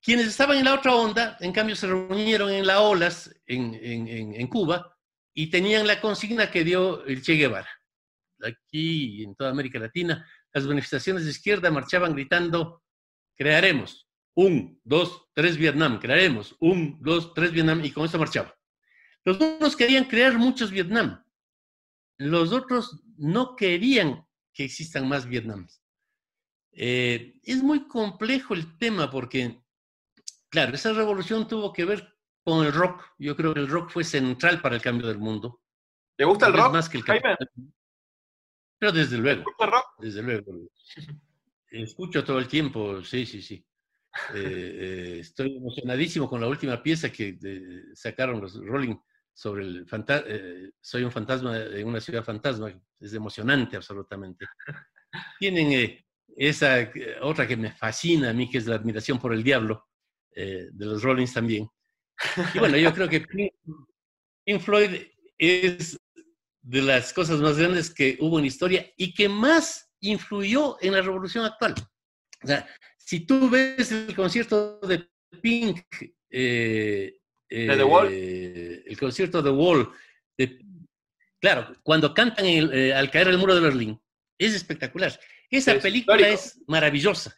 Quienes estaban en la otra onda, en cambio, se reunieron en la OLAS en, en Cuba y tenían la consigna que dio el Che Guevara. Aquí en toda América Latina, las manifestaciones de izquierda marchaban gritando, crearemos un, dos, tres Vietnam, crearemos un, dos, tres Vietnam, y con eso marchaba. Los unos querían crear muchos Vietnam, los otros no querían que existan más Vietnam. Eh, es muy complejo el tema porque, claro, esa revolución tuvo que ver con el rock. Yo creo que el rock fue central para el cambio del mundo. ¿Te gusta el rock? Más que el Pero desde luego. ¿Te gusta el rock? Desde luego. [laughs] Escucho todo el tiempo, sí, sí, sí. Eh, eh, estoy emocionadísimo con la última pieza que sacaron los Rolling sobre el eh, Soy un fantasma en una ciudad fantasma. Es emocionante, absolutamente. Tienen esa otra que me fascina a mí, que es la admiración por el diablo, de los Rollings también. Y bueno, yo creo que Pink Floyd es de las cosas más grandes que hubo en historia y que más influyó en la revolución actual. O sea, si tú ves el concierto de Pink, eh, The Wall? Eh, el concierto de Wall, claro, cuando cantan eh, al caer el muro de Berlín, es espectacular. Esa película es maravillosa.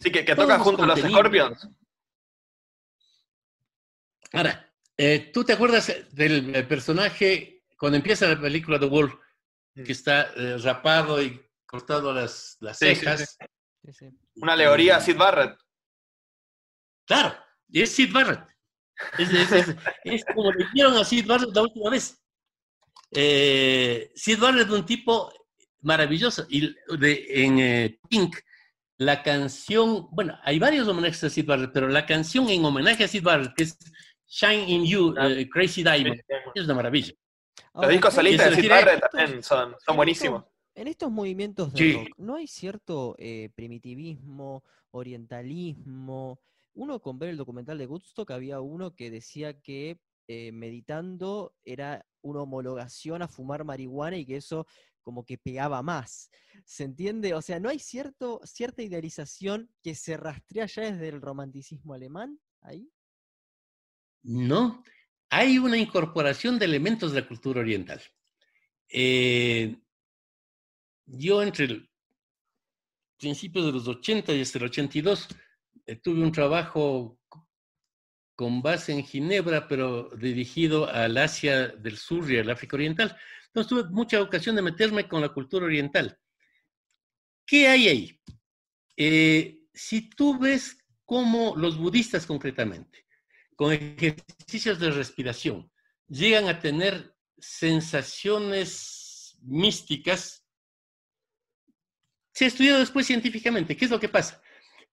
Sí, que, toca junto a los Scorpions. Ahora, ¿tú te acuerdas del personaje cuando empieza la película de Wall, que mm. está rapado y cortado las, las cejas? Una alegoría a Sid Barrett. Claro, es Sid Barrett. Es, como le dieron a Sid Barrett la última vez. Eh, Sid Barrett es un tipo maravilloso. Y de, en eh, Pink, la canción, bueno, hay varios homenajes a Sid Barrett, pero la canción en homenaje a Sid Barrett, que es Shine in You, eh, Crazy Diamond, es una maravilla. Los discos solistas de Sid Barrett también son, son buenísimos. En estos movimientos de rock, ¿no hay cierto eh, primitivismo, orientalismo? Uno con ver el documental de Woodstock había uno que decía que eh, meditando era una homologación a fumar marihuana y que eso como que pegaba más. ¿Se entiende? O sea, ¿no hay cierto, cierta idealización que se rastrea ya desde el romanticismo alemán ahí? No, hay una incorporación de elementos de la cultura oriental. Eh, yo entre el principios de los 80 y hasta el 82 eh, tuve un trabajo con base en Ginebra, pero dirigido al Asia del Sur y al África Oriental. Entonces tuve mucha ocasión de meterme con la cultura oriental. ¿Qué hay ahí? Eh, si tú ves cómo los budistas concretamente, con ejercicios de respiración, llegan a tener sensaciones místicas se ha estudiado después científicamente. ¿Qué es lo que pasa?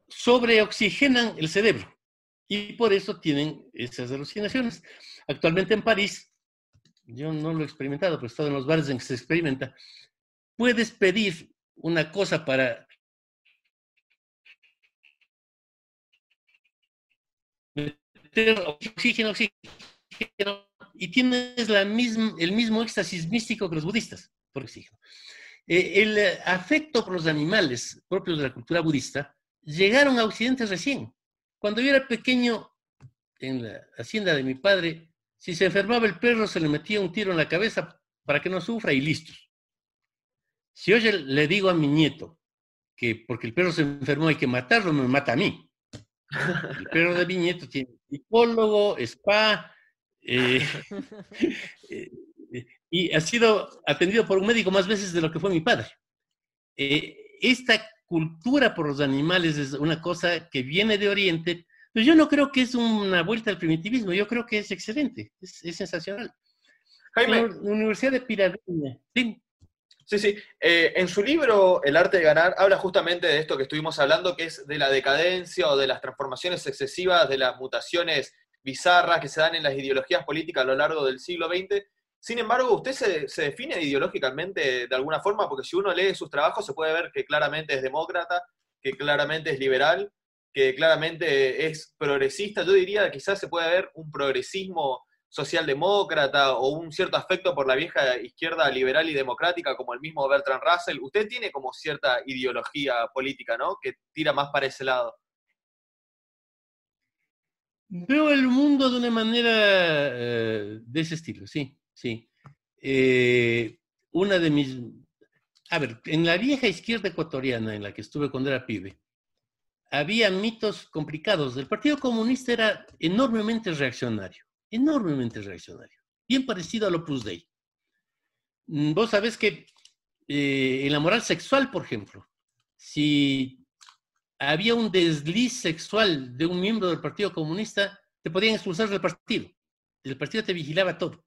Sobreoxigenan el cerebro y por eso tienen esas alucinaciones. Actualmente en París, yo no lo he experimentado, pero he estado en los bares en que se experimenta, puedes pedir una cosa para oxígeno, oxígeno, y tienes la misma, el mismo éxtasis místico que los budistas por oxígeno. Eh, el afecto por los animales propios de la cultura budista llegaron a Occidente recién. Cuando yo era pequeño, en la hacienda de mi padre, si se enfermaba el perro, se le metía un tiro en la cabeza para que no sufra y listo. Si hoy le digo a mi nieto que porque el perro se enfermó hay que matarlo, me mata a mí. El perro de mi nieto tiene psicólogo, spa, [laughs] eh, y ha sido atendido por un médico más veces de lo que fue mi padre. Eh, esta cultura por los animales es una cosa que viene de Oriente, Pero yo no creo que es una vuelta al primitivismo, yo creo que es excelente, es, sensacional. Jaime. La Universidad de Piradina, sí. Sí, sí. Eh, en su libro El arte de ganar habla justamente de esto que estuvimos hablando, que es de la decadencia o de las transformaciones excesivas, de las mutaciones bizarras que se dan en las ideologías políticas a lo largo del siglo XX. Sin embargo, ¿usted se, se define ideológicamente de alguna forma? Porque si uno lee sus trabajos se puede ver que claramente es demócrata, que claramente es liberal, que claramente es progresista. Yo diría que quizás se puede ver un progresismo socialdemócrata o un cierto afecto por la vieja izquierda liberal y democrática como el mismo Bertrand Russell, usted tiene como cierta ideología política, ¿no? Que tira más para ese lado. Veo el mundo de una manera eh, de ese estilo, sí, sí. Eh, una de mis... A ver, en la vieja izquierda ecuatoriana en la que estuve cuando era pibe, había mitos complicados. El Partido Comunista era enormemente reaccionario enormemente reaccionario, bien parecido al Opus Dei. Mm, vos sabés que eh, en la moral sexual, por ejemplo, si había un desliz sexual de un miembro del Partido Comunista, te podían expulsar del partido. El partido te vigilaba todo.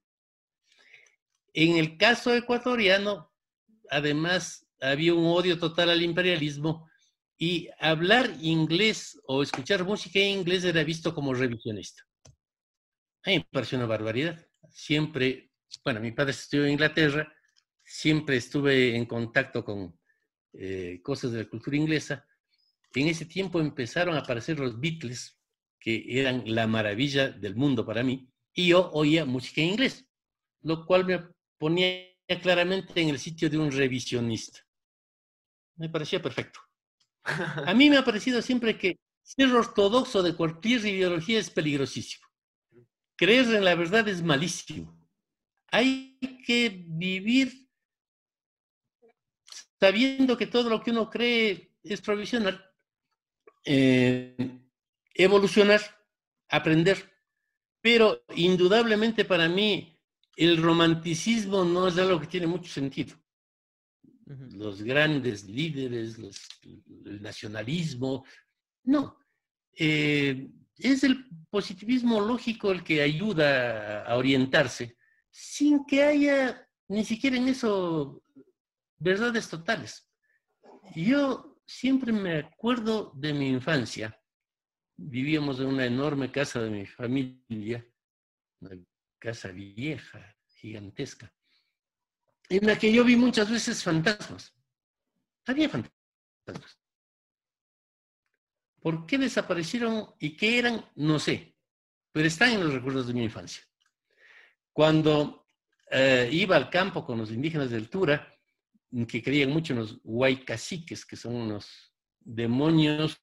En el caso ecuatoriano, además, había un odio total al imperialismo y hablar inglés o escuchar música en inglés era visto como revisionista. A mí me pareció una barbaridad. Siempre, bueno, mi padre estudió en Inglaterra, siempre estuve en contacto con eh, cosas de la cultura inglesa. En ese tiempo empezaron a aparecer los Beatles, que eran la maravilla del mundo para mí, y yo oía música en inglés, lo cual me ponía claramente en el sitio de un revisionista. Me parecía perfecto. [laughs] A mí me ha parecido siempre que ser ortodoxo de cualquier ideología es peligrosísimo. Creer en la verdad es malísimo. Hay que vivir sabiendo que todo lo que uno cree es provisional. Eh, evolucionar, aprender. Pero indudablemente para mí el romanticismo no es algo que tiene mucho sentido. Los grandes líderes, el nacionalismo, no. Eh, es el positivismo lógico el que ayuda a orientarse, sin que haya ni siquiera en eso verdades totales. Yo siempre me acuerdo de mi infancia. Vivíamos en una enorme casa de mi familia, una casa vieja, gigantesca, en la que yo vi muchas veces fantasmas. Había fantasmas. ¿Por qué desaparecieron y qué eran? No sé, pero están en los recuerdos de mi infancia. Cuando eh, iba al campo con los indígenas del Tura, que creían mucho en los huaycaciques, que son unos demonios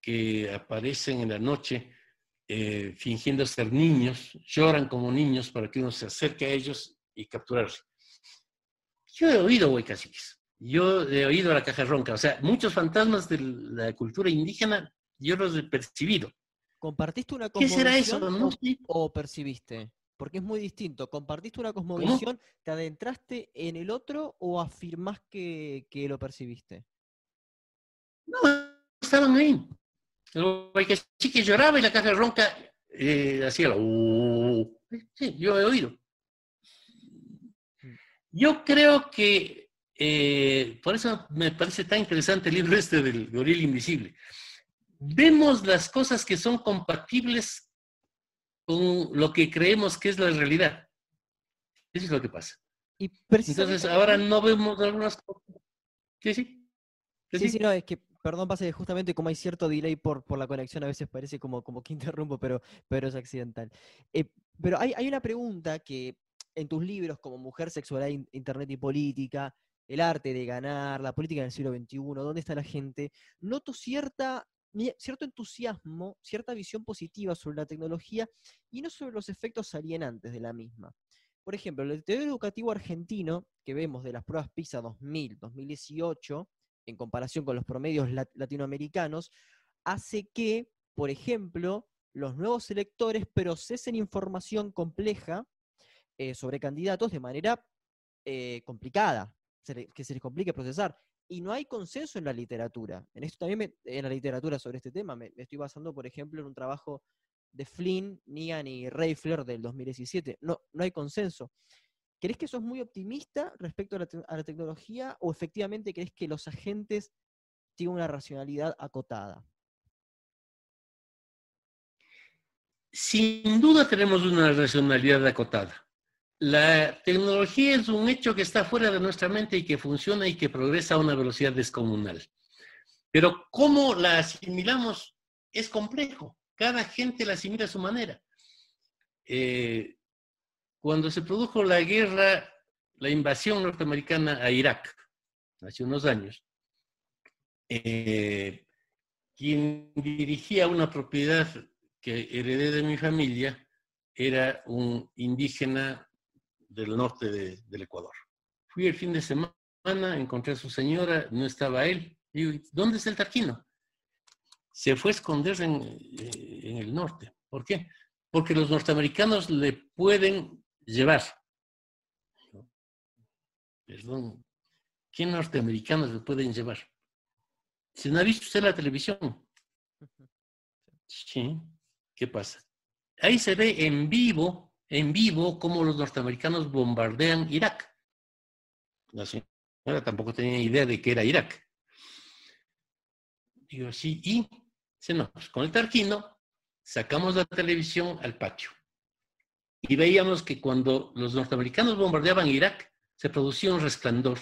que aparecen en la noche eh, fingiendo ser niños, lloran como niños para que uno se acerque a ellos y capturarlos. Yo he oído huaycaciques. Yo he oído la caja ronca, o sea, muchos fantasmas de la cultura indígena yo los he percibido. ¿Compartiste una cosmovisión ¿Qué será eso? o, percibiste? Porque es muy distinto. ¿Compartiste una cosmovisión? ¿Te adentraste en el otro o afirmás que, lo percibiste? No, estaban ahí. que sí que lloraba y la caja ronca eh, hacía la... Uh, sí, yo he oído. Mm. Yo creo que eh, por eso me parece tan interesante el libro este del goril invisible. Vemos las cosas que son compatibles con lo que creemos que es la realidad. Eso es lo que pasa. Y Entonces ahora no vemos algunas cosas. Sí, sí. Sí, sí, no, es que, perdón, pasa justamente como hay cierto delay por, por la conexión, a veces parece como, como que interrumpo, pero, pero es accidental. Eh, pero hay, hay, una pregunta que en tus libros, como Mujer, Sexualidad, Internet y Política, el arte de ganar, la política en el siglo XXI, dónde está la gente, noto cierta, cierto entusiasmo, cierta visión positiva sobre la tecnología y no sobre los efectos alienantes de la misma. Por ejemplo, el teoría educativo argentino que vemos de las pruebas PISA 2000, 2018, en comparación con los promedios latinoamericanos, hace que, por ejemplo, los nuevos electores procesen información compleja eh, sobre candidatos de manera eh, complicada, que se les complique procesar. y no hay consenso en la literatura. En esto también, en la literatura sobre este tema, me, estoy basando, por ejemplo, en un trabajo de Flynn, Nian y Reifler del 2017. No, no hay consenso. ¿Crees que sos muy optimista respecto a la, tecnología o efectivamente crees que los agentes tienen una racionalidad acotada? Sin duda tenemos una racionalidad acotada. La tecnología es un hecho que está fuera de nuestra mente y que funciona y que progresa a una velocidad descomunal. Pero cómo la asimilamos es complejo. Cada gente la asimila a su manera. Eh, cuando se produjo la guerra, la invasión norteamericana a Irak, hace unos años, eh, quien dirigía una propiedad que heredé de mi familia era un indígena del norte del Ecuador. Fui el fin de semana, encontré a su señora, no estaba él. Digo, ¿dónde está el tarquino? Se fue a esconder en, eh, en el norte. ¿Por qué? Porque los norteamericanos le pueden llevar. Perdón, ¿qué norteamericanos se pueden llevar? ¿Se no ha visto usted la televisión? [laughs] Sí, ¿qué pasa? Ahí se ve en vivo, en vivo, cómo los norteamericanos bombardean Irak. La señora tampoco tenía idea de que era Irak. Digo, sí, y se nos, con el tarquino, sacamos la televisión al patio y veíamos que cuando los norteamericanos bombardeaban Irak, se producía un resplandor.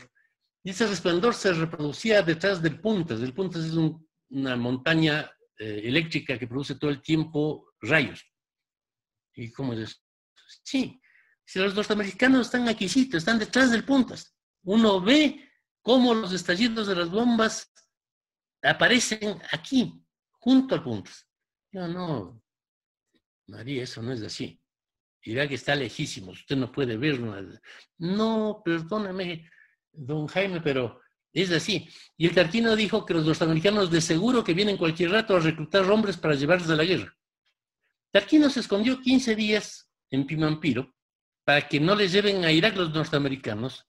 Y ese resplandor se reproducía detrás del Puntas. El Puntas es una montaña eh, eléctrica que produce todo el tiempo rayos. ¿Y cómo es eso? Sí, si los norteamericanos están aquí, sí, están detrás del Puntas. Uno ve cómo los estallidos de las bombas aparecen aquí, junto al Puntas. Yo no, María, eso no es así. Irak está lejísimo, usted no puede ver nada. No, perdóname, don Jaime, pero es así. Y el Tarquino dijo que los norteamericanos de seguro que vienen cualquier rato a reclutar hombres para llevarlos a la guerra. Tarquino se escondió 15 días en Pimampiro para que no les lleven a Irak los norteamericanos,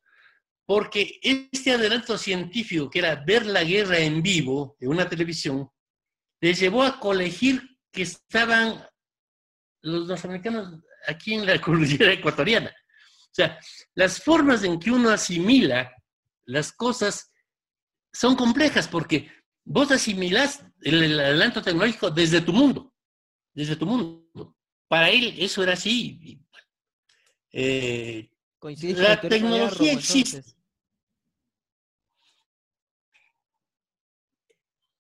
porque este adelanto científico, que era ver la guerra en vivo en una televisión, les llevó a colegir que estaban los norteamericanos aquí en la [laughs] cordillera ecuatoriana. O sea, las formas en que uno asimila las cosas son complejas porque vos asimilás el, adelanto tecnológico desde tu mundo, desde tu mundo. Para él eso era así. Eh, la tecnología existe.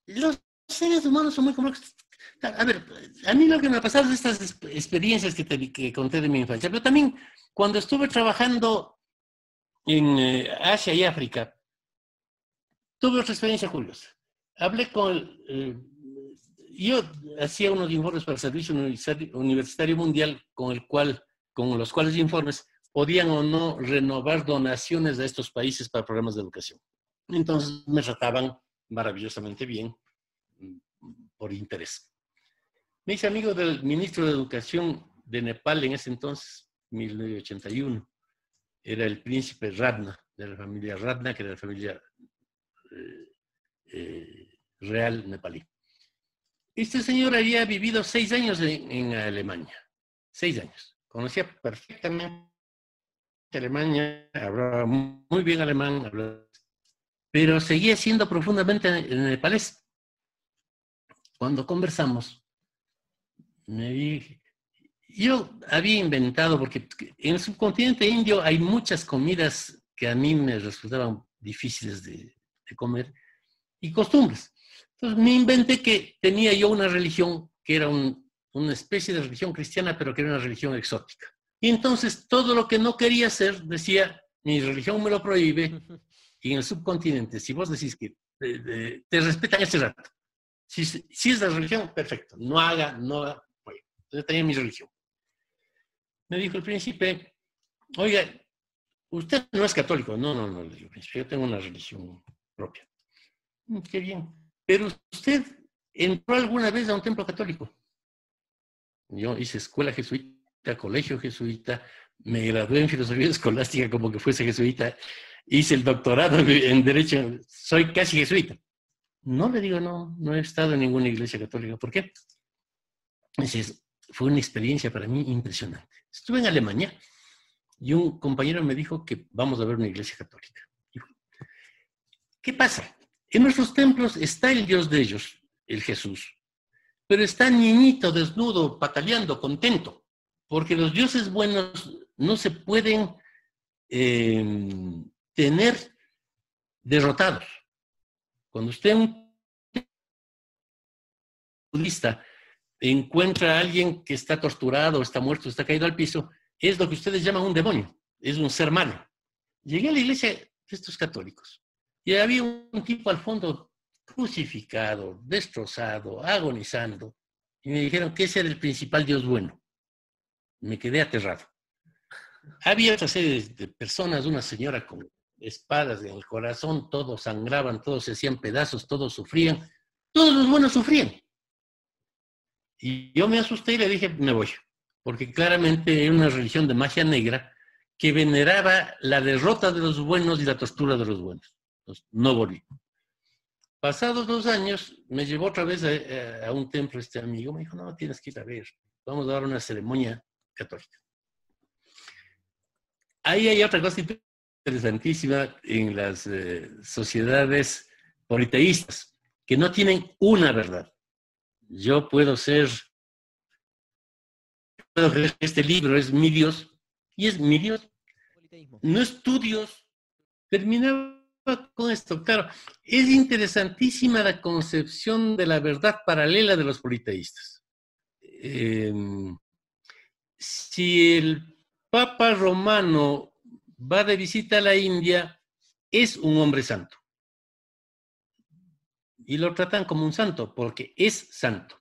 Los seres humanos son muy complejos. A ver, a mí lo que me ha pasado es estas experiencias que, te, conté de mi infancia, pero también cuando estuve trabajando en eh, Asia y África, tuve otra experiencia curiosa. Hablé con... Eh, yo hacía unos informes para el Servicio Universitario Mundial con, el cual, con los cuales informes podían o no renovar donaciones a estos países para programas de educación. Entonces me trataban maravillosamente bien mm, por interés. Me hice amigo del ministro de Educación de Nepal en ese entonces, 1981. Era el príncipe Radna, de la familia Radna, que era la familia eh, eh, real nepalí. Este señor había vivido seis años en, Alemania, seis años. Conocía perfectamente Alemania, hablaba muy bien alemán, pero seguía siendo profundamente nepalés. Cuando conversamos, me dije, yo había inventado, porque en el subcontinente indio hay muchas comidas que a mí me resultaban difíciles de, comer y costumbres. Entonces me inventé que tenía yo una religión que era una especie de religión cristiana, pero que era una religión exótica. Y entonces todo lo que no quería hacer, decía, mi religión me lo prohíbe, y en el subcontinente, si vos decís que te respetan ese rato, si, es la religión, perfecto, no haga, no haga, yo tenía mi religión. Me dijo el príncipe, oiga, usted no es católico. No, no, no, le digo, yo tengo una religión propia. Mm, qué bien. Pero usted entró alguna vez a un templo católico. Yo hice escuela jesuita, colegio jesuita, me gradué en filosofía [laughs] escolástica como que fuese jesuita hice el doctorado en Derecho, soy casi jesuita. No le digo, no, no he estado en ninguna iglesia católica. ¿Por qué? Entonces, fue una experiencia para mí impresionante. Estuve en Alemania y un compañero me dijo que vamos a ver una iglesia católica. ¿Qué pasa? En nuestros templos está el Dios de ellos, el Jesús, pero está niñito, desnudo, pataleando, contento, porque los dioses buenos no se pueden eh, tener derrotados. Cuando usted un budista encuentra a alguien que está torturado, está muerto, está caído al piso, es lo que ustedes llaman un demonio, es un ser malo. Llegué a la iglesia de estos católicos y había un tipo al fondo crucificado, destrozado, agonizando, y me dijeron que ese era el principal Dios bueno. Me quedé aterrado. Había otra serie de personas, una señora con espadas en el corazón, todos sangraban, todos se hacían pedazos, todos sufrían, todos los buenos sufrían. Y yo me asusté y le dije, me voy, porque claramente era una religión de magia negra que veneraba la derrota de los buenos y la tortura de los buenos. Entonces, no volví. Pasados dos años, me llevó otra vez a, a, un templo este amigo, me dijo, no, tienes que ir a ver, vamos a dar una ceremonia católica. Ahí hay otra cosa interesantísima en las eh, sociedades politeístas, que no tienen una verdad. Yo puedo ser, puedo creer que este libro es mi Dios, y es mi Dios. No es tu Dios. Terminaba con esto. Claro, es interesantísima la concepción de la verdad paralela de los politeístas. Eh, si el Papa Romano va de visita a la India, es un hombre santo. Y lo tratan como un santo, porque es santo.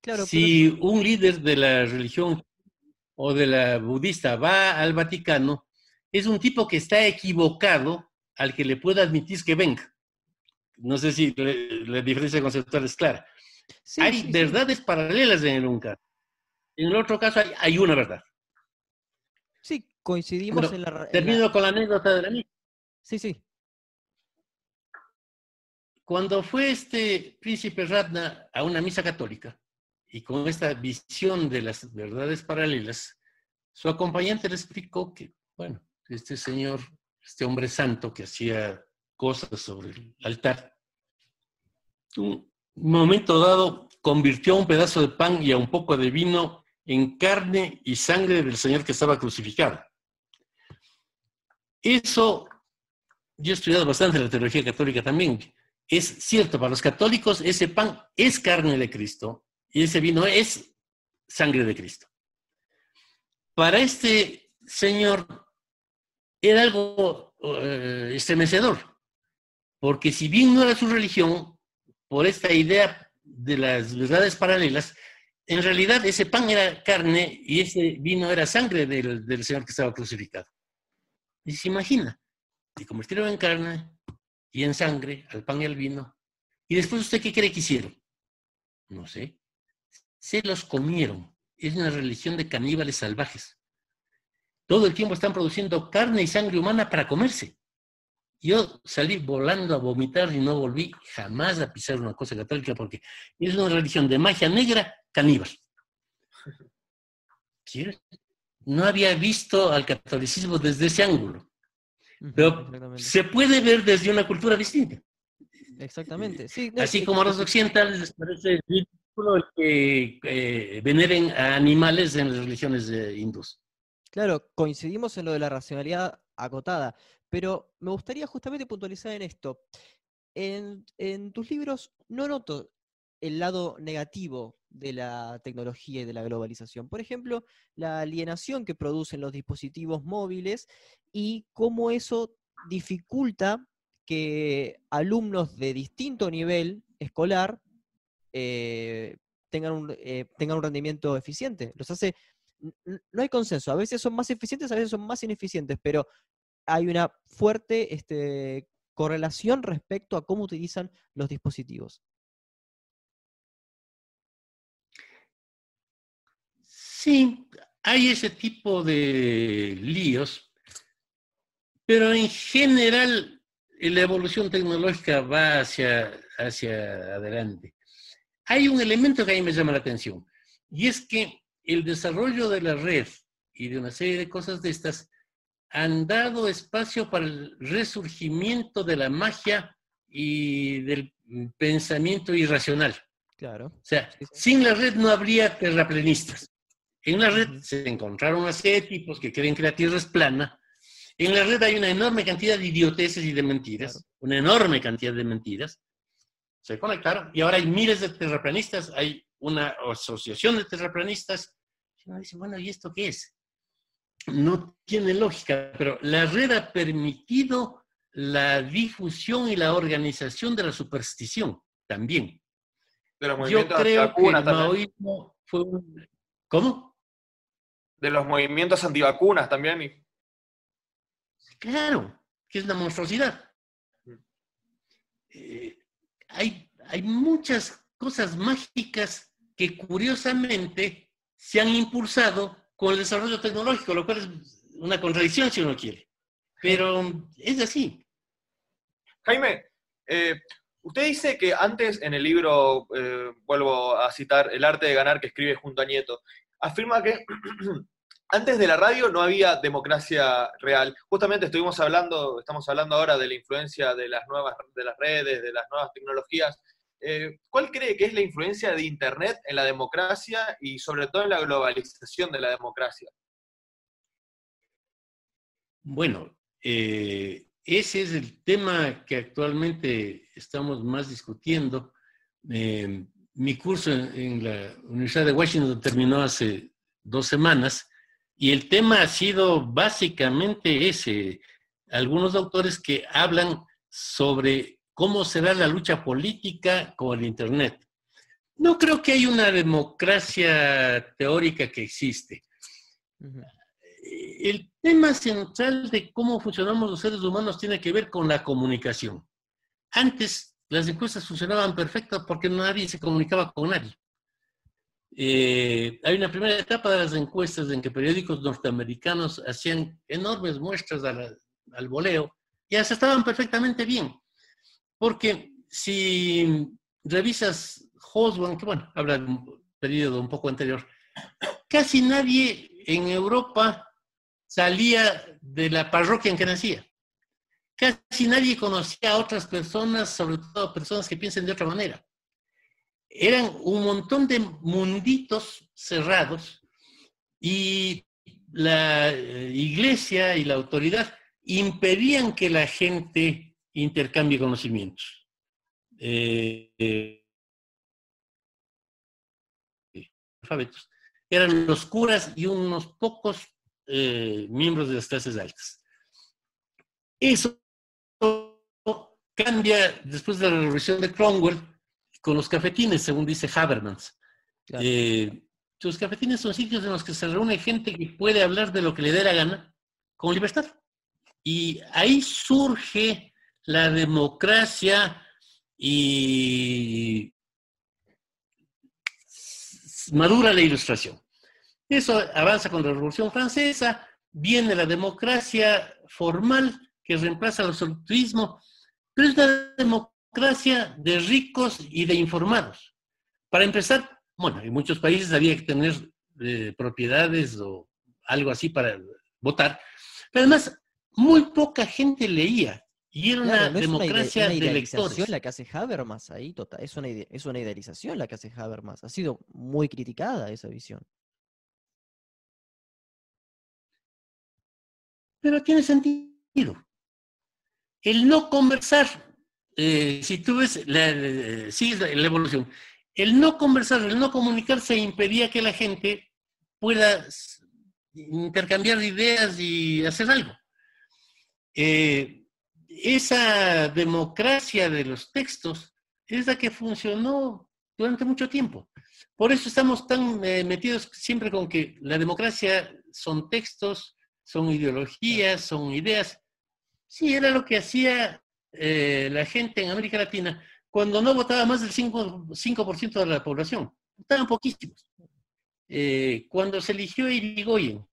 Claro, si un líder de la religión o de la budista va al Vaticano, es un tipo que está equivocado al que le pueda admitir que venga. No sé si la diferencia conceptual es clara. hay verdades paralelas en el un caso. En el otro caso hay, hay una verdad. Sí, coincidimos en la... Termino con la anécdota de la misa. Sí, sí. Cuando fue este príncipe Ratna a una misa católica y con esta visión de las verdades paralelas, su acompañante le explicó que, bueno, este señor, este hombre santo que hacía cosas sobre el altar, un momento dado convirtió un pedazo de pan y a un poco de vino en carne y sangre del Señor que estaba crucificado. Eso, yo he estudiado bastante la teología católica también. Es cierto, para los católicos ese pan es carne de Cristo y ese vino es sangre de Cristo. Para este señor era algo eh, estremecedor, porque si bien no era su religión, por esta idea de las verdades paralelas, en realidad ese pan era carne y ese vino era sangre del, Señor que estaba crucificado. Y se imagina, se convirtieron en carne y en sangre al pan y al vino. ¿Y después usted qué cree que hicieron? No sé. Se los comieron. Es una religión de caníbales salvajes. Todo el tiempo están produciendo carne y sangre humana para comerse. Yo salí volando a vomitar y no volví jamás a pisar una cosa católica porque es una religión de magia negra caníbal. [laughs] No había visto al catolicismo desde ese ángulo. Pero se puede ver desde una cultura distinta. Exactamente. Así como a los occidentales les parece ridículo que eh, veneren a animales en las religiones hindúes. Claro, coincidimos en lo de la racionalidad acotada, pero me gustaría justamente puntualizar en esto. En, tus libros no noto el lado negativo de la tecnología y de la globalización. Por ejemplo, la alienación que producen los dispositivos móviles y cómo eso dificulta que alumnos de distinto nivel escolar eh, tengan, un, eh, tengan un rendimiento eficiente. Los hace no hay consenso. A veces son más eficientes, a veces son más ineficientes, pero hay una fuerte este, correlación respecto a cómo utilizan los dispositivos. Sí, hay ese tipo de líos, Pero en general, la evolución tecnológica va hacia, hacia adelante. Hay un elemento que a mí me llama la atención, y es que el desarrollo de la red y de una serie de cosas de estas han dado espacio para el resurgimiento de la magia y del pensamiento irracional. Claro. O sea, sin la red no habría terraplenistas. En la red se encontraron una serie de tipos que creen que la Tierra es plana. En la red hay una enorme cantidad de idioteces y de mentiras, una enorme cantidad de mentiras. Se conectaron y ahora hay miles de terraplanistas, hay una asociación de terraplanistas. Uno dice, bueno, ¿y esto qué es? No tiene lógica, pero la red ha permitido la difusión y la organización de la superstición también. Yo creo que el maoísmo fue un... ¿Cómo? De los movimientos antivacunas también. Claro, que es una monstruosidad. Mm. Eh, hay, hay muchas cosas mágicas que curiosamente se han impulsado con el desarrollo tecnológico, lo cual es una contradicción si uno quiere. Pero es así. Jaime, eh, usted dice que antes en el libro, eh, vuelvo a citar, El arte de ganar que escribe junto a Nieto, afirma que [clears throat] antes de la radio no había democracia real. Justamente estuvimos hablando, estamos hablando ahora de la influencia de las nuevas, de las redes, de las nuevas tecnologías. Eh, ¿Cuál cree que es la influencia de Internet en la democracia y sobre todo en la globalización de la democracia? Bueno, eh, ese es el tema que actualmente estamos más discutiendo. Eh, mi curso en, la Universidad de Washington terminó hace dos semanas y el tema ha sido básicamente ese. Algunos autores que hablan sobre cómo será la lucha política con el Internet. No creo que haya una democracia teórica que existe el tema central de cómo funcionamos los seres humanos tiene que ver con la comunicación. Antes las encuestas funcionaban perfectas porque nadie se comunicaba con nadie. Eh, hay una primera etapa de las encuestas en que periódicos norteamericanos hacían enormes muestras al voleo y hasta estaban perfectamente bien. Porque si revisas Hoswan, que bueno, habla de un periodo un poco anterior, casi nadie en Europa salía de la parroquia en que nacía. Casi nadie conocía a otras personas, sobre todo personas que piensen de otra manera. Eran un montón de munditos cerrados y la eh, iglesia y la autoridad impedían que la gente intercambie conocimientos. Eh, eh, eran los curas y unos pocos eh, miembros de las clases altas. Eso cambia después de la revolución de Cromwell con los cafetines, según dice Habermas. Eh, los cafetines son sitios en los que se reúne gente que puede hablar de lo que le dé la gana con libertad. Y ahí surge la democracia y madura la ilustración. Eso avanza con la Revolución Francesa, viene la democracia formal que reemplaza el absolutismo, pero es una democracia de ricos y de informados. Para empezar, bueno, en muchos países había que tener eh, propiedades o algo así para votar, pero además muy poca gente leía. Y era una democracia es una, de la que hace Habermas ahí, tota, es, una, es una idealización la que hace Habermas. Ha sido muy criticada esa visión. pero tiene sentido. El no conversar, eh, si tú ves, la, la evolución, el no conversar, el no comunicarse impedía que la gente pueda intercambiar ideas y hacer algo. Eh, esa democracia de los textos es la que funcionó durante mucho tiempo. Por eso estamos tan eh, metidos siempre con que la democracia son textos, son ideologías, son ideas. Sí, era lo que hacía eh, la gente en América Latina cuando no votaba más del 5%, de la población. Votaban poquísimos. Eh, cuando se eligió Irigoyen,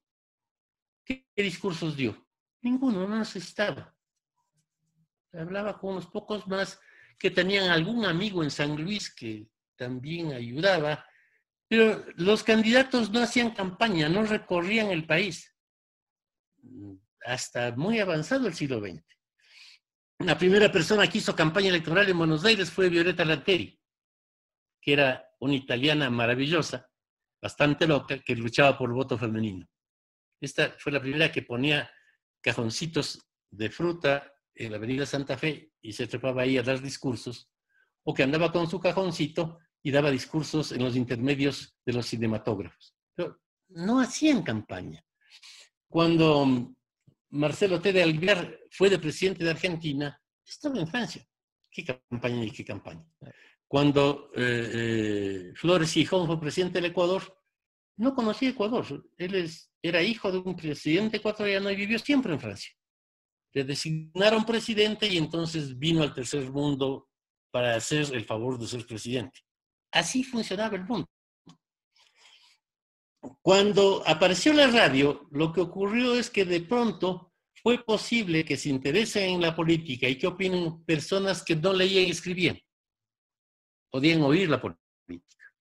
¿qué, discursos dio? Ninguno, no necesitaba. Hablaba con unos pocos más que tenían algún amigo en San Luis que también ayudaba, pero los candidatos no hacían campaña, no recorrían el país, hasta muy avanzado el siglo XX. La primera persona que hizo campaña electoral en Buenos Aires fue Violeta Lanteri, que era una italiana maravillosa, bastante loca, que luchaba por el voto femenino. Esta fue la primera que ponía cajoncitos de fruta en la Avenida Santa Fe y se trepaba ahí a dar discursos, o que andaba con su cajoncito y daba discursos en los intermedios de los cinematógrafos. Pero no hacían campaña. Cuando Marcelo T. de Alvear fue de presidente de Argentina, estaba en Francia. ¿Qué campaña y qué campaña? Cuando eh, eh, Flores Hijón fue presidente del Ecuador, no conocía Ecuador. Él era hijo de un presidente ecuatoriano y vivió siempre en Francia. Le designaron presidente y entonces vino al tercer mundo para hacer el favor de ser presidente. Así funcionaba el mundo. Cuando apareció la radio, lo que ocurrió es que de pronto fue posible que se interesen en la política y que opinen personas que no leían y escribían podían oír la política.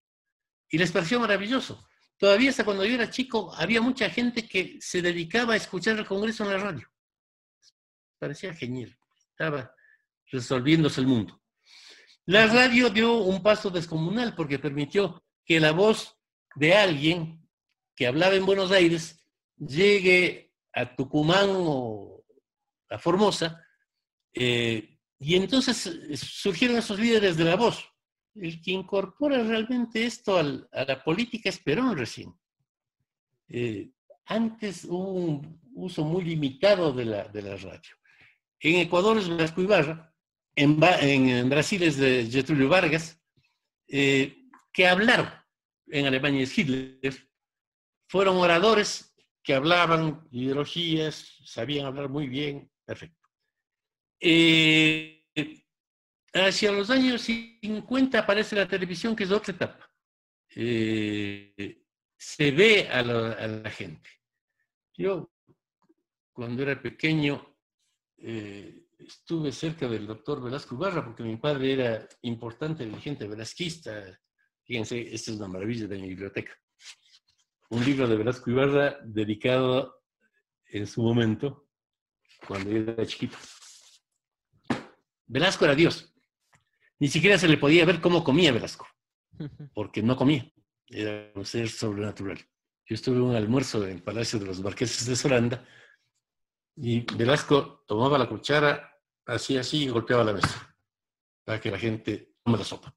Y les pareció maravilloso. Todavía hasta cuando yo era chico había mucha gente que se dedicaba a escuchar el Congreso en la radio. Parecía genial. Estaba resolviéndose el mundo. La radio dio un paso descomunal porque permitió que la voz de alguien que hablaba en Buenos Aires llegue a Tucumán o a Formosa, eh, y entonces eh, surgieron esos líderes de la voz el que incorpora realmente esto a la política es Perón recién. Eh, antes hubo un uso muy limitado de la, radio. En Ecuador es Velasco Ibarra, en, Brasil es de Getulio Vargas, eh, que hablaron, en Alemania es Hitler, fueron oradores que hablaban ideologías, sabían hablar muy bien, perfecto. Eh, hacia los años 50 aparece la televisión, que es otra etapa. Eh, se ve a la, gente. Yo, cuando era pequeño, eh, estuve cerca del doctor Velasco Ibarra, porque mi padre era importante dirigente velasquista. Fíjense, esta es una maravilla de mi biblioteca. Un libro de Velasco Ibarra dedicado en su momento, cuando yo era chiquito. Velasco era Dios. Ni siquiera se le podía ver cómo comía Velasco, [laughs] porque no comía. Era un ser sobrenatural. Yo estuve en un almuerzo en el Palacio de los Marqueses de Solanda y Velasco tomaba la cuchara, hacía así y golpeaba la mesa para que la gente tome la sopa.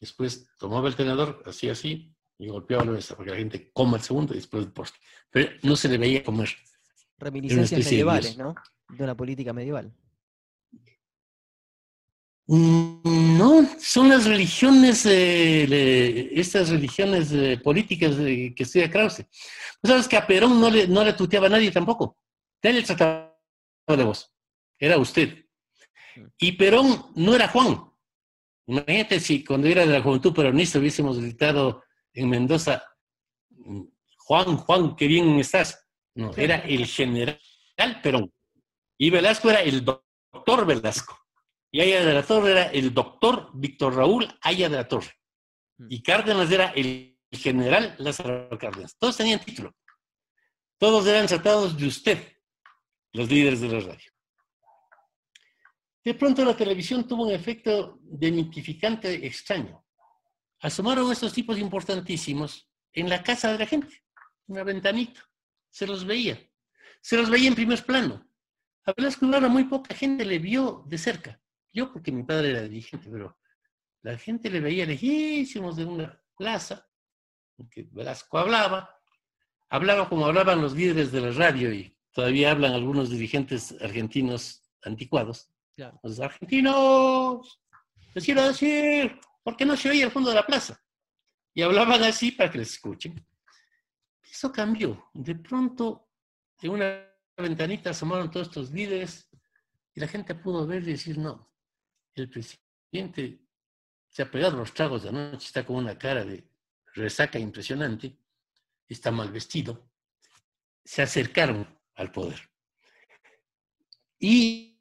Después tomaba el tenedor, hacía así y golpeaba la mesa para que la gente coma el segundo y después el postre. Pero no se le veía comer. Reminiscencias medievales, ¿no? De una política medieval. Mm, no, son las religiones, estas religiones políticas que estudia Krause. Pues sabes que a Perón no le, no le tuteaba a nadie tampoco. Nadie le trataba de vos. Era usted. Y Perón no era Juan. Imagínate si cuando era de la juventud peronista hubiésemos gritado en Mendoza, Juan, Juan, qué bien estás. No, era el general Perón. Y Velasco era el doctor Velasco. Y Aya de la Torre era el doctor Víctor Raúl Aya de la Torre. Y Cárdenas era el general Lázaro Cárdenas. Todos tenían título. Todos eran tratados de usted, los líderes de la radio. De pronto la televisión tuvo un efecto demitificante extraño. Asomaron estos tipos importantísimos en la casa de la gente, una ventanita. Se los veía. Se los veía en primer plano. A Velasco Ibarra muy poca gente le vio de cerca. Yo porque mi padre era dirigente, pero la gente le veía lejísimos de una plaza, porque Velasco hablaba, hablaba como hablaban los líderes de la radio y todavía hablan algunos dirigentes argentinos anticuados. Los argentinos, les quiero decir, ¿por qué no se oye al fondo de la plaza? Y hablaban así para que les escuchen. Eso cambió. De pronto, en una ventanita asomaron todos estos líderes y la gente pudo ver y decir, no, el presidente se ha pegado los tragos de anoche, está con una cara de resaca impresionante, está mal vestido, se acercaron al poder. Y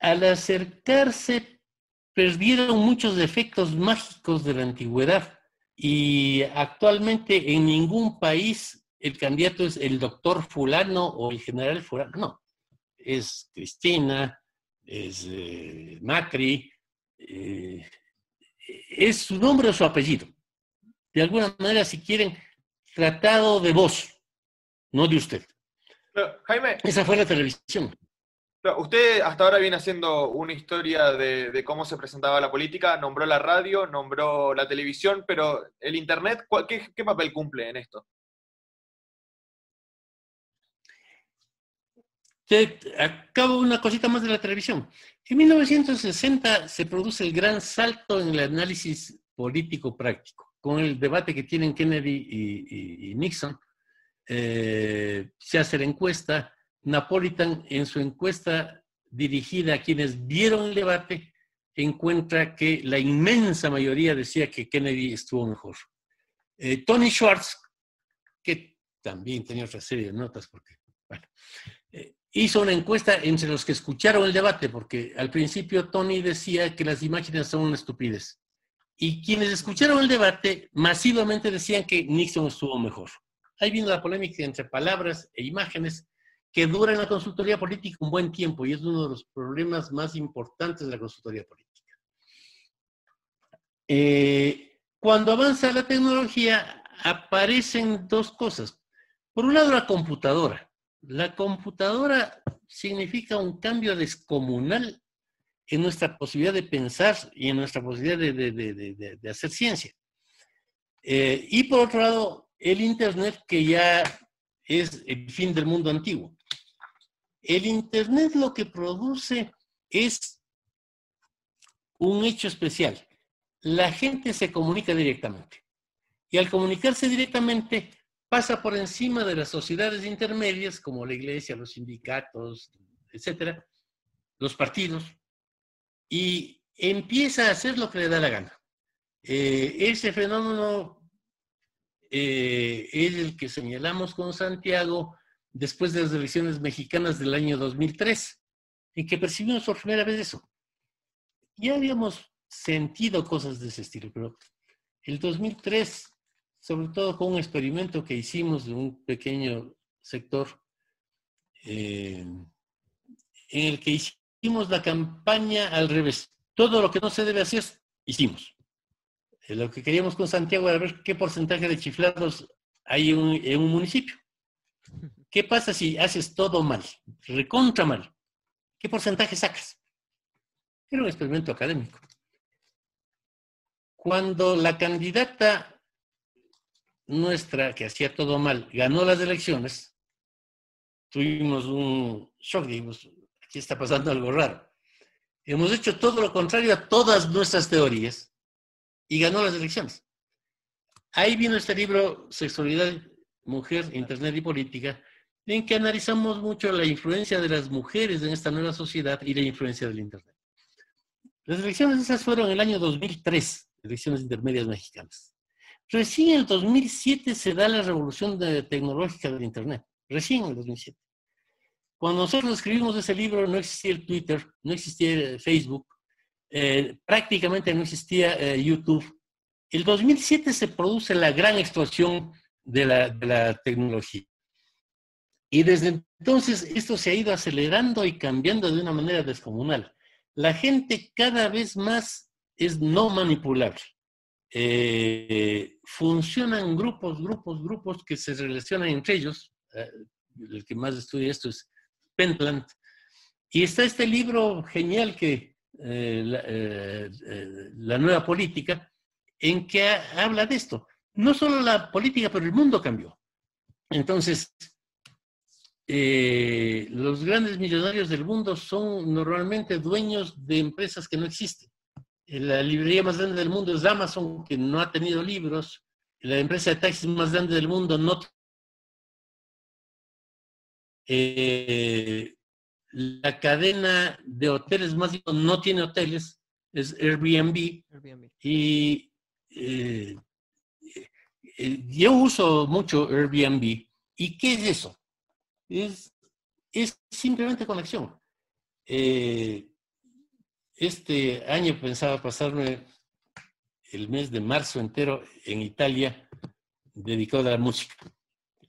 al acercarse, perdieron muchos efectos mágicos de la antigüedad. Y actualmente en ningún país el candidato es el doctor fulano o el general fulano. No, es Cristina, es eh, Macri, eh, es su nombre o su apellido. De alguna manera, si quieren, tratado de voz, no de usted. Jaime. Esa fue la televisión. Usted hasta ahora viene haciendo una historia de, cómo se presentaba la política, nombró la radio, nombró la televisión, pero el Internet, ¿qué, papel cumple en esto? acabo una cosita más de la televisión. En 1960 se produce el gran salto en el análisis político práctico, con el debate que tienen Kennedy y, Nixon. Eh, se hace la encuesta, Napolitan, en su encuesta dirigida a quienes vieron el debate, encuentra que la inmensa mayoría decía que Kennedy estuvo mejor. Eh, Tony Schwartz, que también tenía otra serie de notas, eh, hizo una encuesta entre los que escucharon el debate, porque al principio Tony decía que las imágenes son una estupidez. Y quienes escucharon el debate masivamente decían que Nixon estuvo mejor. Ahí vino la polémica entre palabras e imágenes que dura en la consultoría política un buen tiempo y es uno de los problemas más importantes de la consultoría política. Eh, cuando avanza la tecnología, aparecen dos cosas. Por un lado, la computadora. La computadora significa un cambio descomunal en nuestra posibilidad de pensar y en nuestra posibilidad de, hacer ciencia. Eh, y por otro lado, el Internet, que ya es el fin del mundo antiguo. El Internet lo que produce es un hecho especial. La gente se comunica directamente. Y al comunicarse directamente, pasa por encima de las sociedades intermedias, como la iglesia, los sindicatos, etcétera, los partidos, y empieza a hacer lo que le da la gana. Eh, ese fenómeno eh, el que señalamos con Santiago después de las elecciones mexicanas del año 2003, en que percibimos por primera vez eso. Ya habíamos sentido cosas de ese estilo, pero el 2003, sobre todo con un experimento que hicimos de un pequeño sector, eh, en el que hicimos la campaña al revés. Todo lo que no se debe hacer, hicimos. Eh, lo que queríamos con Santiago era ver qué porcentaje de chiflados hay en un municipio. [laughs] ¿Qué pasa si haces todo mal? Recontra mal. ¿Qué porcentaje sacas? Era un experimento académico. Cuando la candidata nuestra, que hacía todo mal, ganó las elecciones, tuvimos un shock, dijimos, aquí está pasando algo raro. Hemos hecho todo lo contrario a todas nuestras teorías y ganó las elecciones. Ahí vino este libro, Sexualidad, Mujer, Internet y Política, en que analizamos mucho la influencia de las mujeres en esta nueva sociedad y la influencia del Internet. Las elecciones esas fueron en el año 2003, elecciones intermedias mexicanas. Recién en el 2007 se da la revolución tecnológica del Internet, recién en el 2007. Cuando nosotros escribimos ese libro no existía el Twitter, no existía Facebook, eh, prácticamente no existía eh, YouTube. El 2007 se produce la gran explosión de la tecnología. Y desde entonces esto se ha ido acelerando y cambiando de una manera descomunal. La gente cada vez más es no manipulable. Eh, funcionan grupos, grupos, grupos que se relacionan entre ellos. Eh, el que más estudia esto es Pentland. Y está este libro genial que eh, la, nueva política, en que habla de esto. No solo la política, pero el mundo cambió. Entonces, eh, los grandes millonarios del mundo son normalmente dueños de empresas que no existen. Eh, la librería más grande del mundo es Amazon, que no ha tenido libros. La empresa de taxis más grande del mundo no. Eh, la cadena de hoteles más no tiene hoteles, es Airbnb. Y yo uso mucho Airbnb. ¿Y qué es eso? es, es simplemente conexión. eh, este año pensaba pasarme el mes de marzo entero en Italia dedicado a la música.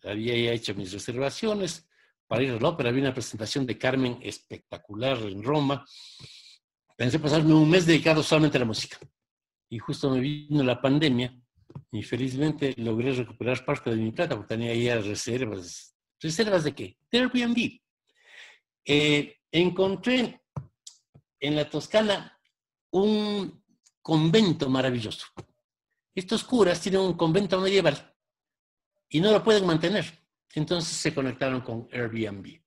Había ya hecho mis reservaciones para ir a la ópera. Había una presentación de Carmen espectacular en Roma. Pensé pasarme un mes dedicado solamente a la música. Y justo me vino la pandemia y felizmente logré recuperar parte de mi plata porque tenía ya reservas. ¿Reservas de qué? De Airbnb. Eh, encontré en la Toscana un convento maravilloso. Estos curas tienen un convento medieval y no lo pueden mantener. Entonces se conectaron con Airbnb.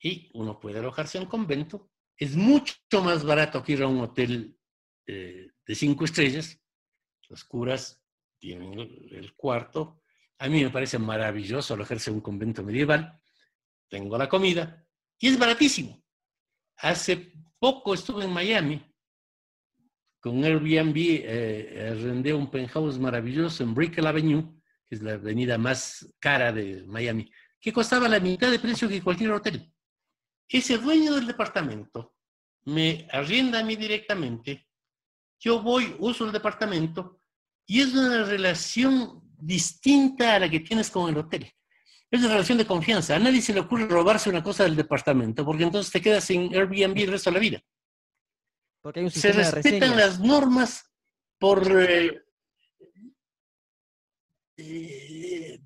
Y uno puede alojarse en un convento. Es mucho más barato que ir a un hotel eh, de cinco estrellas. Los curas tienen el cuarto. A mí me parece maravilloso alojarse en un convento medieval. Tengo la comida y es baratísimo. Hace poco estuve en Miami con Airbnb, eh, arrendé un penthouse maravilloso en Brickell Avenue, que es la avenida más cara de Miami, que costaba la mitad de precio que cualquier hotel. Ese dueño del departamento me arrienda a mí directamente, yo voy, uso el departamento y es una relación distinta a la que tienes con el hotel. Es una relación de confianza. A nadie se le ocurre robarse una cosa del departamento, porque entonces te quedas sin Airbnb el resto de la vida. Porque se respetan las normas por... Eh, eh,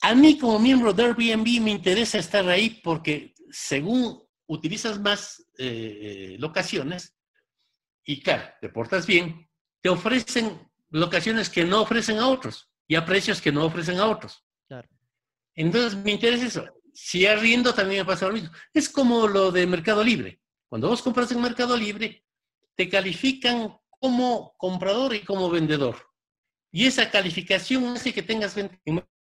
a mí como miembro de Airbnb me interesa estar ahí porque según utilizas más eh, locaciones y claro, te portas bien, te ofrecen locaciones que no ofrecen a otros y a precios que no ofrecen a otros. Entonces, me interesa eso. Si arriendo, también me pasa lo mismo. Es como lo de Mercado Libre. Cuando vos compras en Mercado Libre, te califican como comprador y como vendedor. Y esa calificación hace que tengas en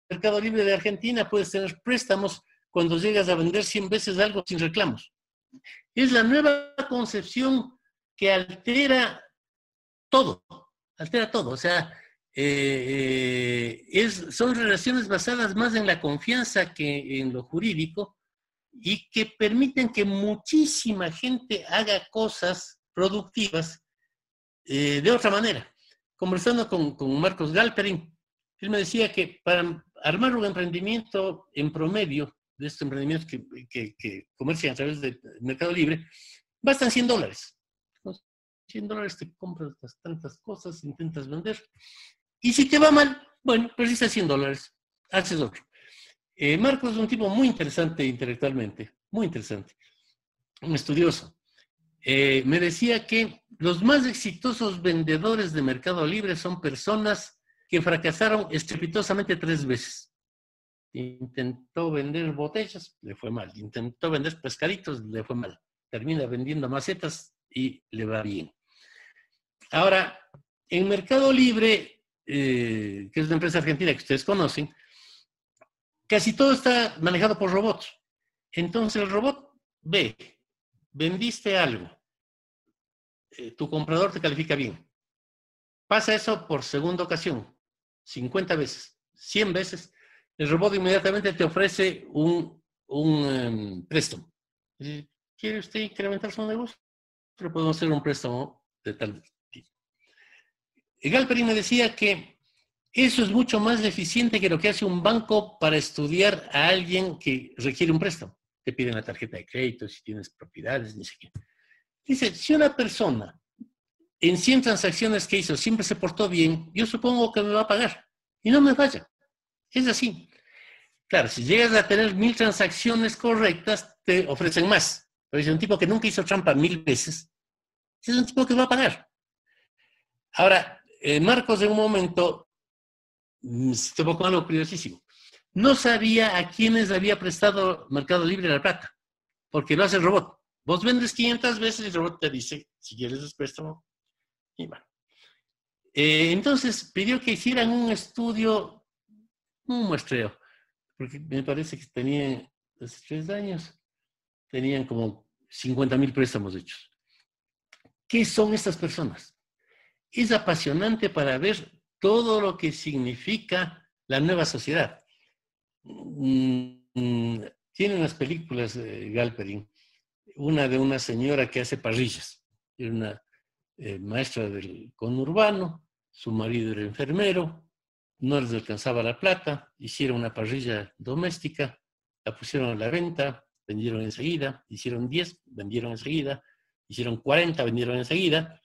Mercado Libre de Argentina, puedes tener préstamos cuando llegas a vender 100 veces algo sin reclamos. Es la nueva concepción que altera todo, altera todo. O sea, eh, es, son relaciones basadas más en la confianza que en lo jurídico y que permiten que muchísima gente haga cosas productivas eh, de otra manera. Conversando con, Marcos Galperin, él me decía que para armar un emprendimiento en promedio, de estos emprendimientos que comercian a través del Mercado Libre, bastan 100 dólares. 100 dólares te compras tantas cosas, intentas vender y si te va mal, bueno, perdiste 100 dólares, haces otro. Eh, Marcos es un tipo muy interesante intelectualmente, muy interesante, un estudioso. Eh, me decía que los más exitosos vendedores de Mercado Libre son personas que fracasaron estrepitosamente tres veces. Intentó vender botellas, le fue mal. Intentó vender pescaditos, le fue mal. Termina vendiendo macetas y le va bien. Ahora, en Mercado Libre eh, que es una empresa argentina que ustedes conocen, casi todo está manejado por robots. Entonces el robot ve, vendiste algo, eh, tu comprador te califica bien. Pasa eso por segunda ocasión, 50 veces, 100 veces, el robot inmediatamente te ofrece un, un em, préstamo. ¿Quiere usted incrementar su negocio? Pero podemos hacer un préstamo de tal Galperin me decía que eso es mucho más eficiente que lo que hace un banco para estudiar a alguien que requiere un préstamo. Te piden la tarjeta de crédito, si tienes propiedades, ni siquiera. Dice, si una persona en 100 transacciones que hizo siempre se portó bien, yo supongo que me va a pagar y no me vaya. Es así. Claro, si llegas a tener mil transacciones correctas, te ofrecen más. Pero es un tipo que nunca hizo trampa mil veces, es un tipo que va a pagar. Ahora, eh, Marcos en un momento mm, se tocó algo curiosísimo. No sabía a quiénes había prestado Mercado Libre la plata, porque lo hace el robot. Vos vendes 500 veces y el robot te dice, si quieres el préstamo. Y bueno. Eh, entonces pidió que hicieran un estudio, un muestreo, porque me parece que tenían, hace tres años, tenían como 50 mil préstamos hechos. ¿Qué son estas personas? es apasionante para ver todo lo que significa la nueva sociedad. Mm, mm, tiene unas películas, Galperin, una de una señora que hace parrillas. Era una eh, maestra del conurbano, su marido era enfermero, no les alcanzaba la plata, hicieron una parrilla doméstica, la pusieron a la venta, vendieron enseguida, hicieron 10, vendieron enseguida, hicieron 40, vendieron enseguida,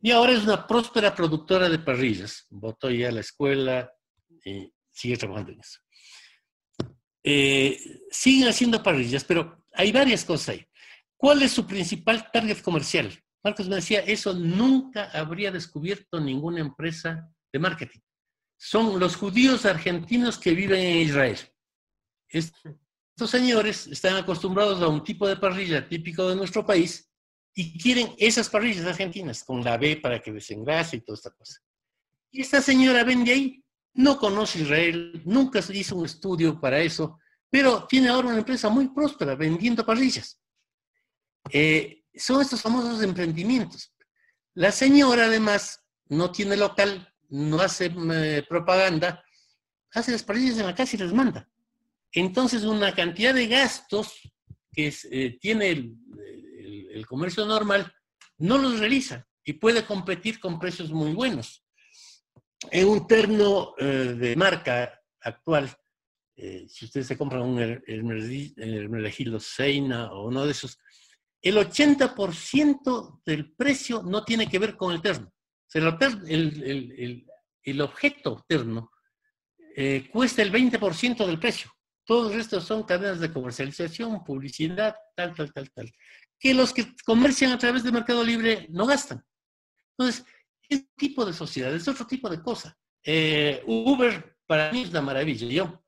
y ahora es una próspera productora de parrillas. Votó ya la escuela y sigue trabajando en eso. Eh, siguen haciendo parrillas, pero hay varias cosas ahí. ¿Cuál es su principal target comercial? Marcos me decía, eso nunca habría descubierto ninguna empresa de marketing. Son los judíos argentinos que viven en Israel. Estos señores están acostumbrados a un tipo de parrilla típico de nuestro país y quieren esas parrillas argentinas con la B para que desengrase y toda esta cosa. Y esta señora vende ahí, no conoce Israel, nunca hizo un estudio para eso, pero tiene ahora una empresa muy próspera vendiendo parrillas. Eh, son estos famosos emprendimientos. La señora además no tiene local, no hace eh, propaganda, hace las parrillas en la casa y las manda. Entonces una cantidad de gastos que eh, tiene el comercio normal no los realiza y puede competir con precios muy buenos. En un terno eh, de marca actual, eh, si ustedes se compran un Hermenegildo Seina o uno de esos, el 80% del precio no tiene que ver con el terno. el, el, objeto terno eh, cuesta el 20% del precio. Todos estos son cadenas de comercialización, publicidad, tal, tal, tal, tal que los que comercian a través de Mercado Libre no gastan. Entonces, es tipo de sociedad, es otro tipo de cosa. Eh, Uber para mí es una maravilla. Yo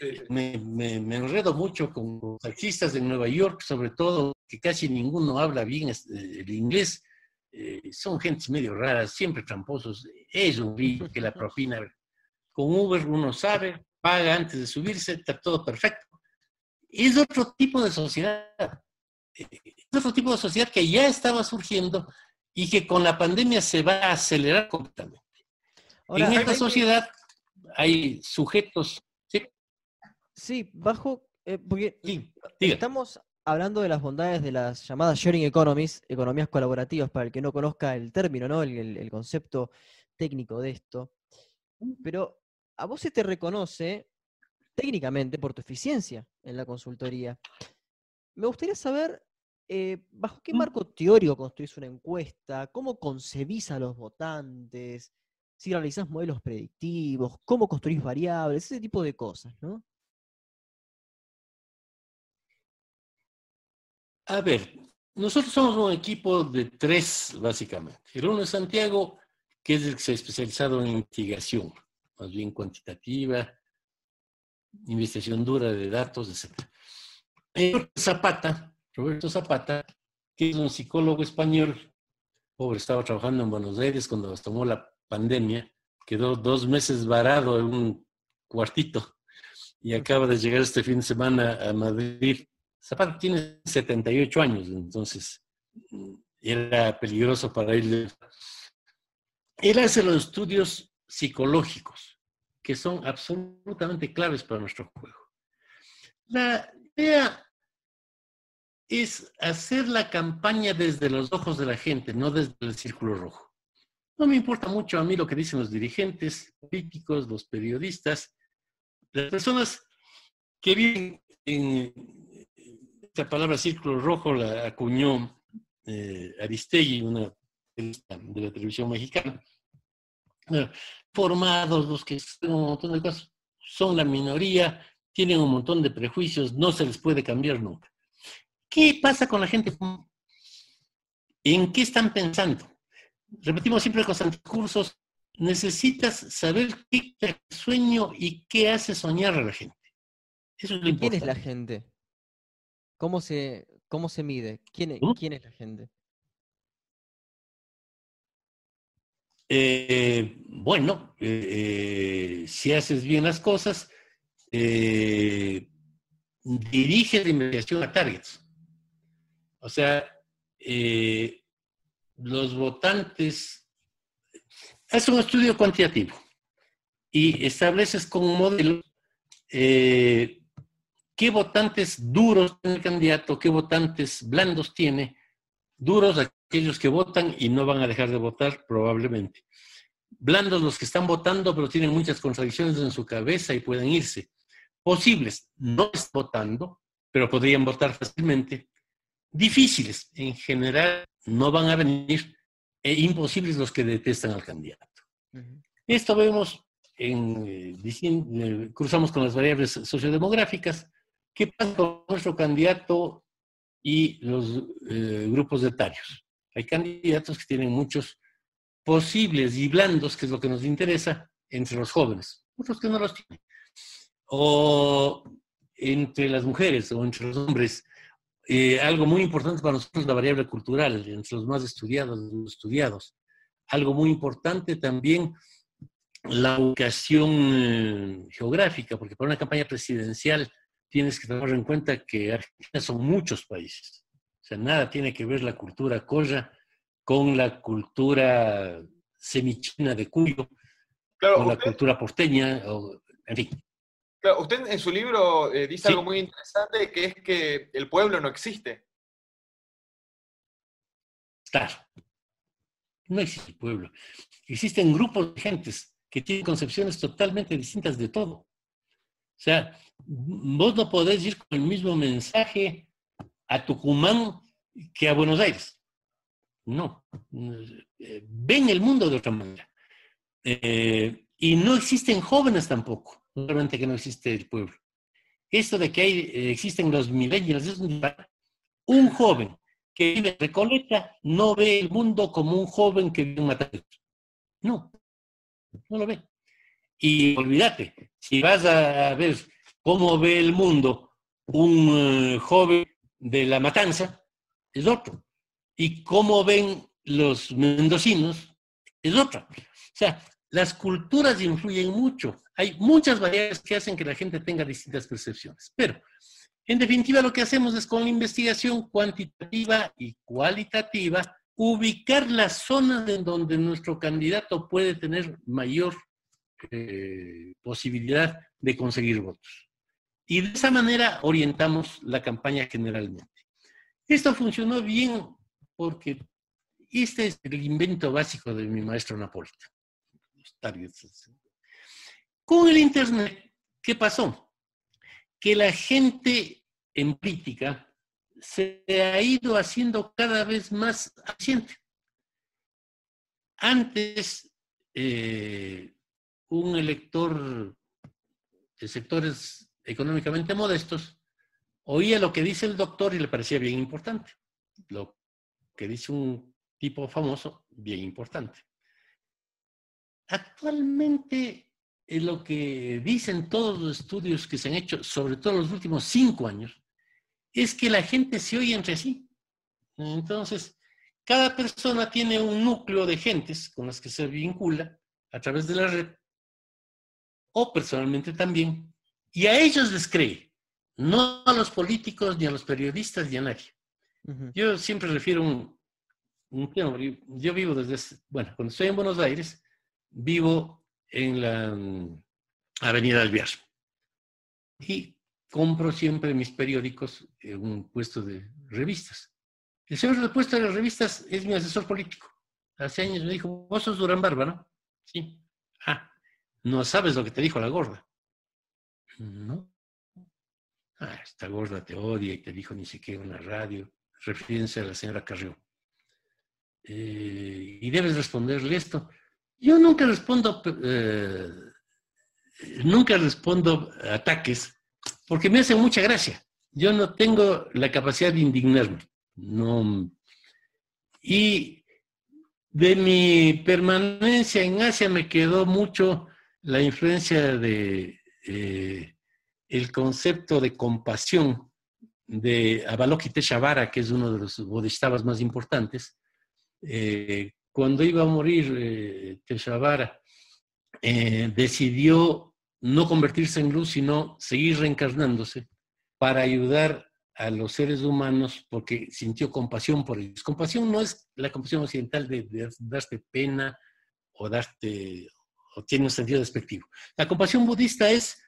eh, me, enredo mucho con los taxistas de Nueva York, sobre todo, que casi ninguno habla bien este, el inglés. Eh, son gentes medio raras, siempre tramposos. Es un que la propina. Con Uber uno sabe, paga antes de subirse, está todo perfecto. Es otro tipo de sociedad es otro tipo de sociedad que ya estaba surgiendo y que con la pandemia se va a acelerar completamente. en esta sociedad hay sujetos. Sí, bajo. Eh, porque estamos hablando de las bondades de las llamadas sharing economies, economías colaborativas, para el que no conozca el término, ¿no? el concepto técnico de esto. Pero a vos se te reconoce técnicamente por tu eficiencia en la consultoría. Me gustaría saber eh, ¿bajo qué mm. marco teórico construís una encuesta? ¿Cómo concebís a los votantes? Si realizás modelos predictivos, cómo construís variables, ese tipo de cosas, ¿no? A ver, nosotros somos un equipo de tres, básicamente. El uno es Santiago, que es el que se ha especializado en investigación, más bien cuantitativa, investigación dura de datos, etc. El otro es Zapata, Roberto Zapata, que es un psicólogo español, pobre, estaba trabajando en Buenos Aires cuando nos tomó la pandemia, quedó dos meses varado en un cuartito y acaba de llegar este fin de semana a Madrid. Zapata tiene 78 años, entonces era peligroso para él. Él hace los estudios psicológicos, que son absolutamente claves para nuestro juego. La idea es hacer la campaña desde los ojos de la gente, no desde el círculo rojo. No me importa mucho a mí lo que dicen los dirigentes políticos, los periodistas, las personas que viven en esta palabra círculo rojo la acuñó eh, Aristegui, una de la televisión mexicana. formados, los que son un montón de son la minoría, tienen un montón de prejuicios, no se les puede cambiar nunca. ¿Qué pasa con la gente? ¿En qué están pensando? Repetimos siempre con los cursos, necesitas saber qué es sueño y qué hace soñar a la gente. Eso es lo ¿Quién es la gente? ¿Cómo se, cómo se mide? ¿Quién es, ¿quién es la gente? Eh, bueno, eh, eh, si haces bien las cosas, dirige la investigación a targets. O sea, eh, los votantes, es un estudio cuantitativo y estableces como modelo eh, qué votantes duros tiene el candidato, qué votantes blandos tiene. Duros aquellos que votan y no van a dejar de votar probablemente. Blandos los que están votando pero tienen muchas contradicciones en su cabeza y pueden irse. Posibles, no están votando, pero podrían votar fácilmente. Difíciles, en general no van a venir. E imposibles los que detestan al candidato. Esto vemos en, eh, eh, cruzamos con las variables sociodemográficas. ¿Qué pasa con nuestro candidato y los eh, grupos etarios? Hay candidatos que tienen muchos posibles y blandos, que es lo que nos interesa, entre los jóvenes, otros que no los tienen. O entre las mujeres o entre los hombres. Algo muy importante para nosotros es la variable cultural, entre los más estudiados, los estudiados. Algo muy importante también la ubicación eh, geográfica, porque para una campaña presidencial tienes que tener en cuenta que Argentina son muchos países. O sea, nada tiene que ver la cultura colla con la cultura semichina de Cuyo, con la cultura porteña, o, en fin. Claro, usted en su libro eh, dice algo muy interesante, que es que el pueblo no existe. Claro. No existe el pueblo. Existen grupos de gentes que tienen concepciones totalmente distintas de todo. O sea, vos no podés ir con el mismo mensaje a Tucumán que a Buenos Aires. No. Eh, ven el mundo de otra manera. Eh, y no existen jóvenes tampoco, solamente que no existe el pueblo. Esto de que hay, eh, existen los millennials es un Un joven que vive en Recoleta no ve el mundo como un joven que vive en Mataderos. No, no lo ve. Y olvídate, si vas a ver cómo ve el mundo un eh, joven de la matanza, es otro. Y cómo ven los mendocinos, es otro. O sea, las culturas influyen mucho. Hay muchas variables que hacen que la gente tenga distintas percepciones. Pero, en definitiva, lo que hacemos es con la investigación cuantitativa y cualitativa, ubicar las zonas en donde nuestro candidato puede tener mayor eh, posibilidad de conseguir votos. Y de esa manera orientamos la campaña generalmente. Esto funcionó bien porque este es el invento básico de mi maestro Napolita. Con el Internet, ¿qué pasó? Que la gente en política se ha ido haciendo cada vez más eficiente. Antes, eh, un elector de sectores económicamente modestos oía lo que dice el doctor y le parecía bien importante. Lo que dice un tipo famoso, bien importante. Actualmente, eh, lo que dicen todos los estudios que se han hecho, sobre todo los últimos cinco años, es que la gente se oye entre sí. Entonces, cada persona tiene un núcleo de gentes con las que se vincula a través de la red, o personalmente también, y a ellos les cree, no a los políticos, ni a los periodistas, ni a nadie. Yo siempre refiero un, un yo vivo desde, bueno, cuando estoy en Buenos Aires, vivo en la mm, Avenida Alvear. Y compro siempre mis periódicos en un puesto de revistas. El señor del puesto de las revistas es mi asesor político. Hace años me dijo, vos sos Durán Barba. Sí. Ah, no sabes lo que te dijo la gorda. No. Ah, esta gorda te odia y te dijo ni siquiera en la radio, refiriéndose a la señora Carrió. Eh, y debes responderle esto. Yo nunca respondo, eh, nunca respondo ataques porque me hace mucha gracia. Yo no tengo la capacidad de indignarme. No. Y de mi permanencia en Asia me quedó mucho la influencia de eh, el concepto de compasión de Avalokiteshavara, que es uno de los bodhisattvas más importantes. Eh, cuando iba a morir eh, Teshavara, decidió no convertirse en luz, sino seguir reencarnándose para ayudar a los seres humanos porque sintió compasión por ellos. Compasión no es la compasión occidental de, darte pena o darte o tiene un sentido despectivo. La compasión budista es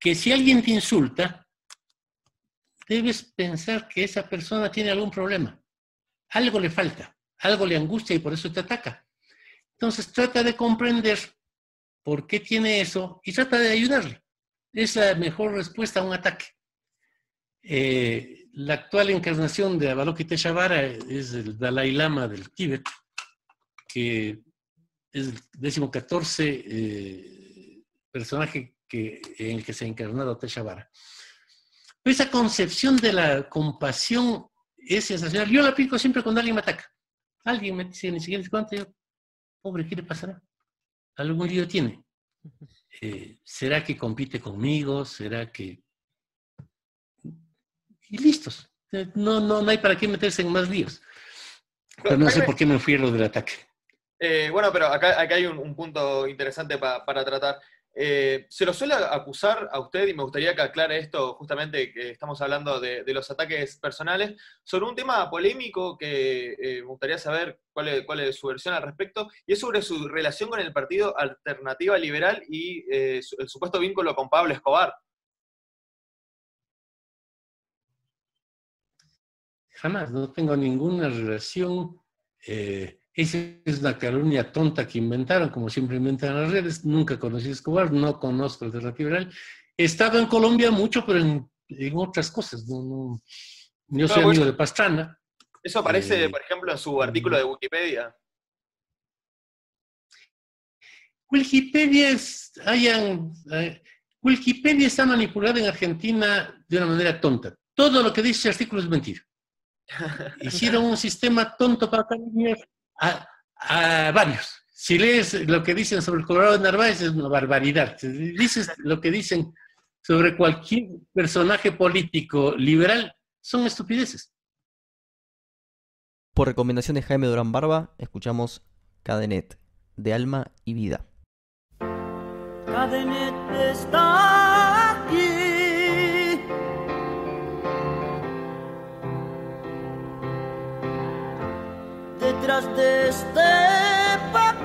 que si alguien te insulta, debes pensar que esa persona tiene algún problema. Algo le falta, algo le angustia y por eso te ataca. Entonces trata de comprender por qué tiene eso y trata de ayudarle. Es la mejor respuesta a un ataque. Eh, la actual encarnación de Avalokiteshvara es el Dalai Lama del Tíbet, que es el décimo catorce eh, personaje que, en el que se ha encarnado Teshavara. Esa concepción de la compasión es sensacional. Yo la aplico siempre cuando alguien me ataca. Alguien me dice, ni siquiera cuánto, yo, pobre, ¿qué le pasará? Algún lío tiene. Eh, ¿Será que compite conmigo? ¿Será que...? Y listos. No, no, no hay para qué meterse en más líos. Pero no sé por qué me fui a lo del ataque. Eh, bueno, pero acá, hay un, punto interesante para tratar. Eh, se lo suele acusar a usted, y me gustaría que aclare esto, justamente que estamos hablando de, los ataques personales, sobre un tema polémico que eh, me gustaría saber cuál es, su versión al respecto, y es sobre su relación con el Partido Alternativa Liberal y eh, el supuesto vínculo con Pablo Escobar. Jamás, no tengo ninguna relación. Esa es una calumnia tonta que inventaron, como siempre inventan las redes. Nunca conocí a Escobar, no conozco el Alternativa Liberal. He estado en Colombia mucho, pero en, otras cosas. No, yo soy amigo de Pastrana. Eso aparece, eh, por ejemplo, en su artículo de Wikipedia. Wikipedia, es, hayan, eh, Wikipedia está manipulada en Argentina de una manera tonta. Todo lo que dice el artículo es mentira. [laughs] Hicieron un sistema tonto para calumniar a, varios. Si lees lo que dicen sobre el Colorado de Narváez es una barbaridad. Si dices lo que dicen sobre cualquier personaje político liberal, son estupideces. Por recomendación de Jaime Durán Barba, escuchamos Cadenet, de alma y vida. Cadenet está detrás de este papel.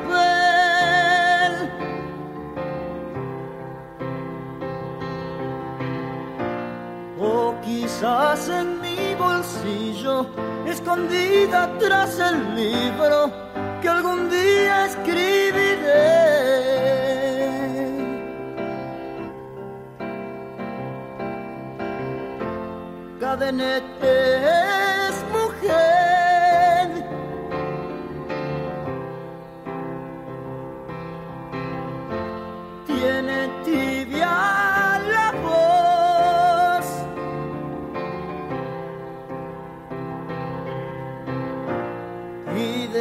O quizás en mi bolsillo, escondida tras el libro que algún día escribiré. Cadenete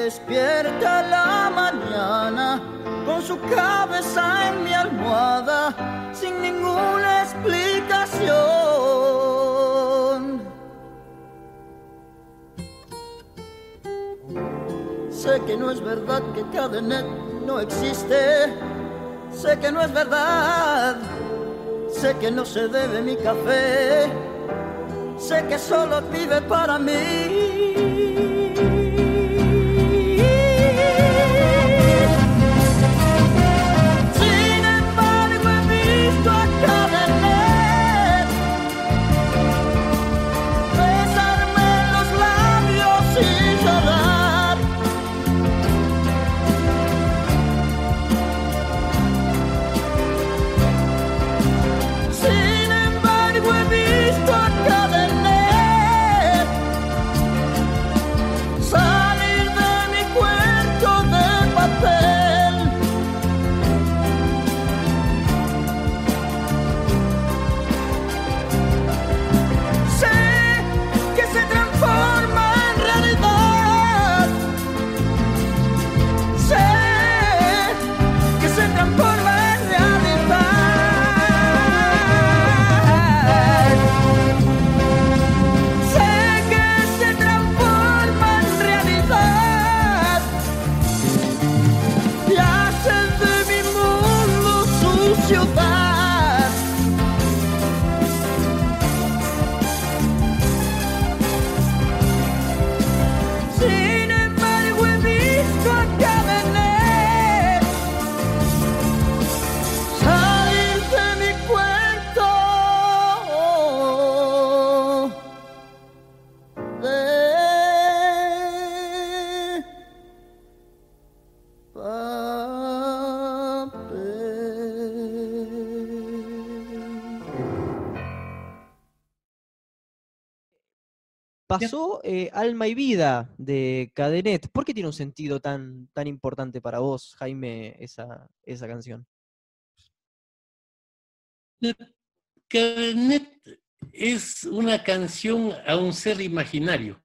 despierta la mañana con su cabeza en mi almohada sin ninguna explicación. Sé que no es verdad que Cadenet no existe. Sé que no es verdad. Sé que no se debe mi café. Sé que solo vive para mí. Pasó eh, Alma y Vida de Cadenet. ¿Por qué tiene un sentido tan, tan importante para vos, Jaime, esa, esa canción? Cadenet es una canción a un ser imaginario.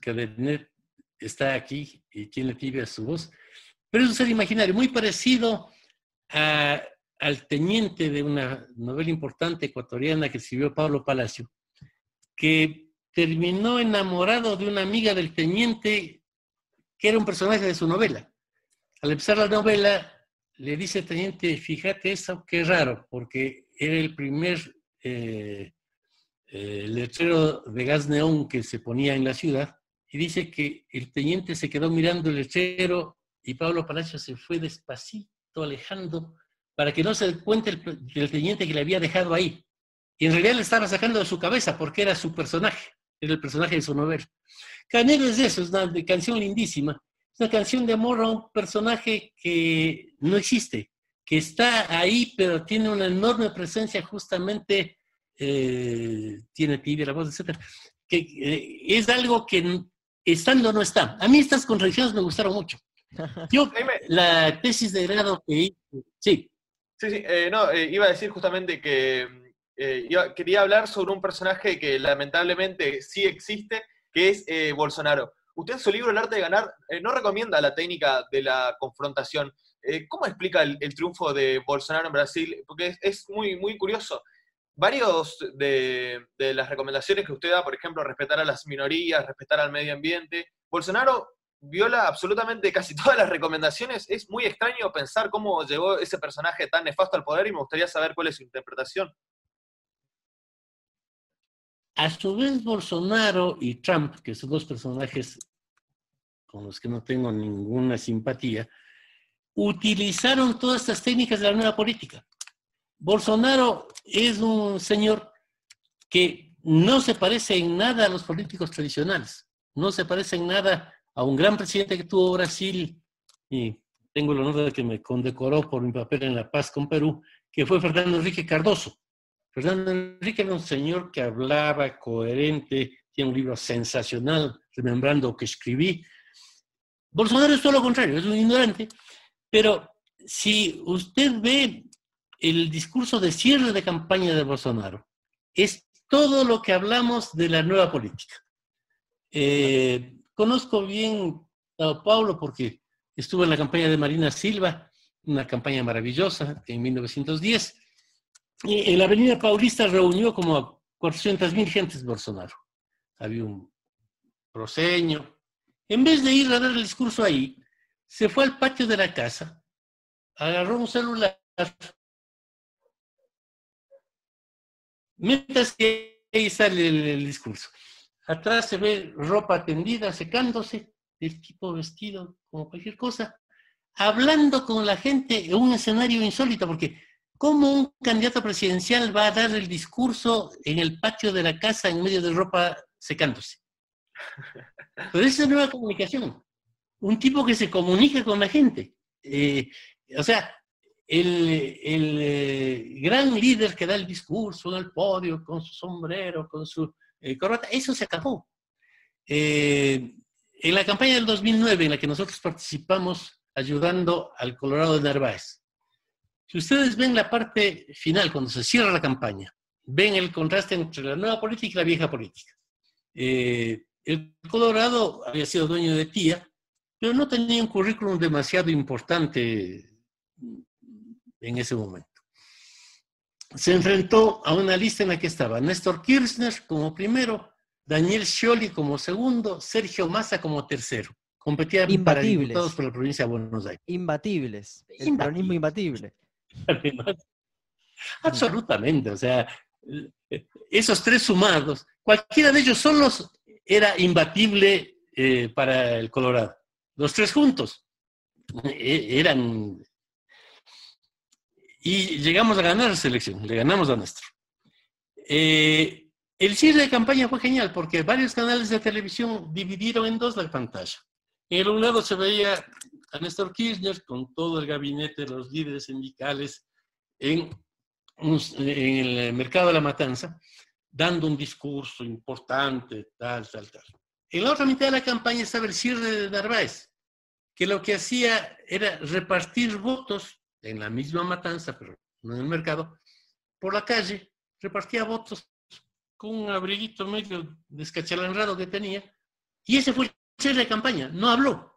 Cadenet está aquí y tiene tibia su voz, pero es un ser imaginario, muy parecido al teniente de una novela importante ecuatoriana que escribió Pablo Palacio, que terminó enamorado de una amiga del teniente que era un personaje de su novela. Al empezar la novela, le dice al teniente, fíjate eso, qué raro, porque era el primer eh, eh, letrero de gas neón que se ponía en la ciudad, y dice que el teniente se quedó mirando el letrero y Pablo Palacio se fue despacito alejando para que no se dé cuenta el, teniente que le había dejado ahí. Y en realidad le estaba sacando de su cabeza porque era su personaje, era el personaje de su novela. Canelo es eso, es una canción lindísima. Es una canción de amor a un personaje que no existe, que está ahí, pero tiene una enorme presencia justamente, eh, tiene tibia la voz, etc. Que eh, es algo que estando no está. A mí estas contradicciones me gustaron mucho. [laughs] Yo, la tesis de grado que hice, sí. Sí, sí, eh, no, iba a decir justamente que eh, quería hablar sobre un personaje que lamentablemente sí existe, que es eh, Bolsonaro. Usted en su libro El arte de ganar eh, no recomienda la técnica de la confrontación. ¿Cómo explica el, triunfo de Bolsonaro en Brasil? Porque es, muy, muy curioso. Varios de, de, las recomendaciones que usted da, por ejemplo, respetar a las minorías, respetar al medio ambiente, Bolsonaro viola absolutamente casi [laughs] todas las recomendaciones. Es muy extraño pensar cómo llegó ese personaje tan nefasto al poder y me gustaría saber cuál es su interpretación. A su vez, Bolsonaro y Trump, que son dos personajes con los que no tengo ninguna simpatía, utilizaron todas estas técnicas de la nueva política. Bolsonaro es un señor que no se parece en nada a los políticos tradicionales, no se parece en nada a un gran presidente que tuvo Brasil, y tengo el honor de que me condecoró por mi papel en la paz con Perú, que fue Fernando Enrique Cardoso. Fernando Enrique era un señor que hablaba coherente, tiene un libro sensacional, remembrando que escribí. Bolsonaro es todo lo contrario, es un ignorante, pero si usted ve el discurso de cierre de campaña de Bolsonaro, es todo lo que hablamos de la nueva política. Eh, conozco bien a Paulo porque estuve en la campaña de Marina Silva, una campaña maravillosa en 1910 en la Avenida Paulista reunió como a 400 mil gentes Bolsonaro. Había un proseño. En vez de ir a dar el discurso ahí, se fue al patio de la casa, agarró un celular, mientras que ahí sale el, discurso. Atrás se ve ropa tendida, secándose, el tipo vestido como cualquier cosa, hablando con la gente en un escenario insólito, porque ¿Cómo un candidato presidencial va a dar el discurso en el patio de la casa en medio de ropa secándose? Pero esa es nueva comunicación. Un tipo que se comunica con la gente. Eh, o sea, el, eh, gran líder que da el discurso en el podio con su sombrero, con su eh, corbata, eso se acabó. en la campaña del 2009, en la que nosotros participamos ayudando al Colorado de Narváez, si ustedes ven la parte final, cuando se cierra la campaña, ven el contraste entre la nueva política y la vieja política. Eh, el Colorado había sido dueño de tía, pero no tenía un currículum demasiado importante en ese momento. Se enfrentó a una lista en la que estaba Néstor Kirchner como primero, Daniel Scioli como segundo, Sergio Massa como tercero. Competían para diputados por la provincia de Buenos Aires. Imbatibles. El peronismo imbatible. Absolutamente, o sea, esos tres sumados, cualquiera de ellos solos era imbatible eh, para el Colorado. Los tres juntos e, eran... Y llegamos a ganar la selección, le ganamos a nuestro. Eh, el cierre de campaña fue genial porque varios canales de televisión dividieron en dos la pantalla. En un lado se veía a Néstor Kirchner con todo el gabinete de los líderes sindicales en, en el mercado de la matanza. dando un discurso importante, tal, tal, tal. En la otra mitad de la campaña estaba el cierre de Narváez, que lo que hacía era repartir votos en la misma matanza, pero no en el mercado, por la calle, repartía votos con un abriguito medio descachalanrado que tenía, y ese fue el cierre de campaña, no habló.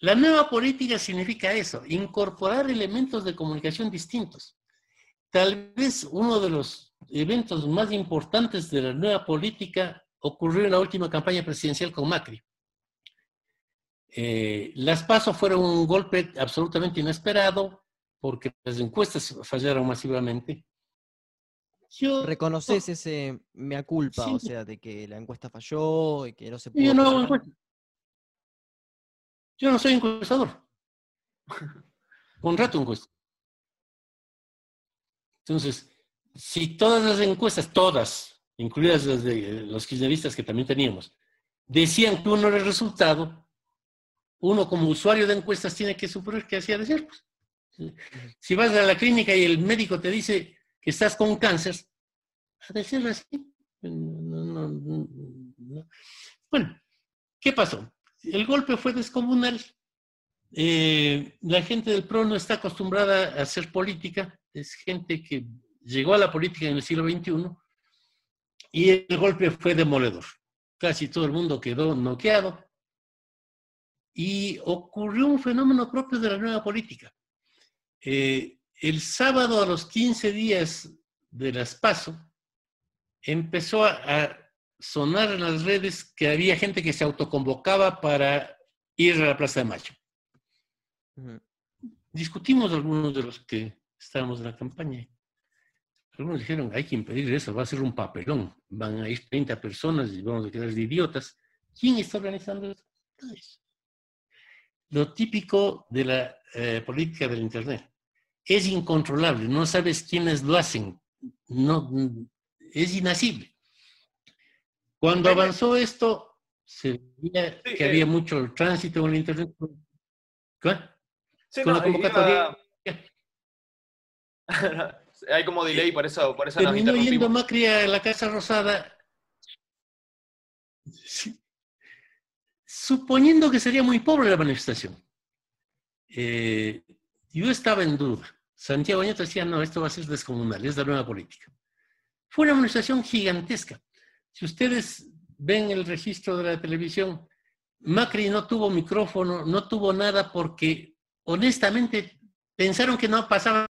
La nueva política significa eso, incorporar elementos de comunicación distintos. Tal vez uno de los eventos más importantes de la nueva política ocurrió en la última campaña presidencial con Macri. Eh, las pasos fueron un golpe absolutamente inesperado porque las encuestas fallaron masivamente. Yo, ¿Reconoces ese mea culpa, o sea, de que la encuesta falló y que no se pudo... Yo no Yo no soy encuestador. [laughs] Un rato encuesta. Entonces, si todas las encuestas, todas, incluidas las de los kirchneristas que también teníamos, decían que uno era el resultado, uno como usuario de encuestas tiene que suponer que hacía de ser. Si vas a la clínica y el médico te dice que estás con cáncer, ha de ser así. bueno, ¿qué pasó? El golpe fue descomunal. Eh, la gente del PRO no está acostumbrada a hacer política, es gente que llegó a la política en el siglo XXI y el golpe fue demoledor. Casi todo el mundo quedó noqueado y ocurrió un fenómeno propio de la nueva política. Eh, el sábado a los 15 días de las PASO empezó a, sonar en las redes que había gente que se autoconvocaba para ir a la Plaza de Mayo. Discutimos algunos de los que estábamos en la campaña. Algunos dijeron, hay que impedir eso, va a ser un papelón. Van a ir 30 personas y vamos a quedar de idiotas. ¿Quién está organizando eso? Lo típico de la eh, política del Internet. Es incontrolable, no sabes quiénes lo hacen. No, es inasible. Cuando avanzó esto, se veía que había eh. mucho tránsito en el Internet. ¿Qué? Con la convocatoria. [laughs] Hay como delay por eso. Por eso Terminó yendo Macri a la Casa Rosada. Suponiendo que sería muy pobre la manifestación. Eh, yo estaba en duda. Santiago Nieto decía, no, esto va a ser descomunal, es la nueva política. Fue una manifestación gigantesca. Si ustedes ven el registro de la televisión, Macri no tuvo micrófono, no tuvo nada porque honestamente pensaron que no pasaba.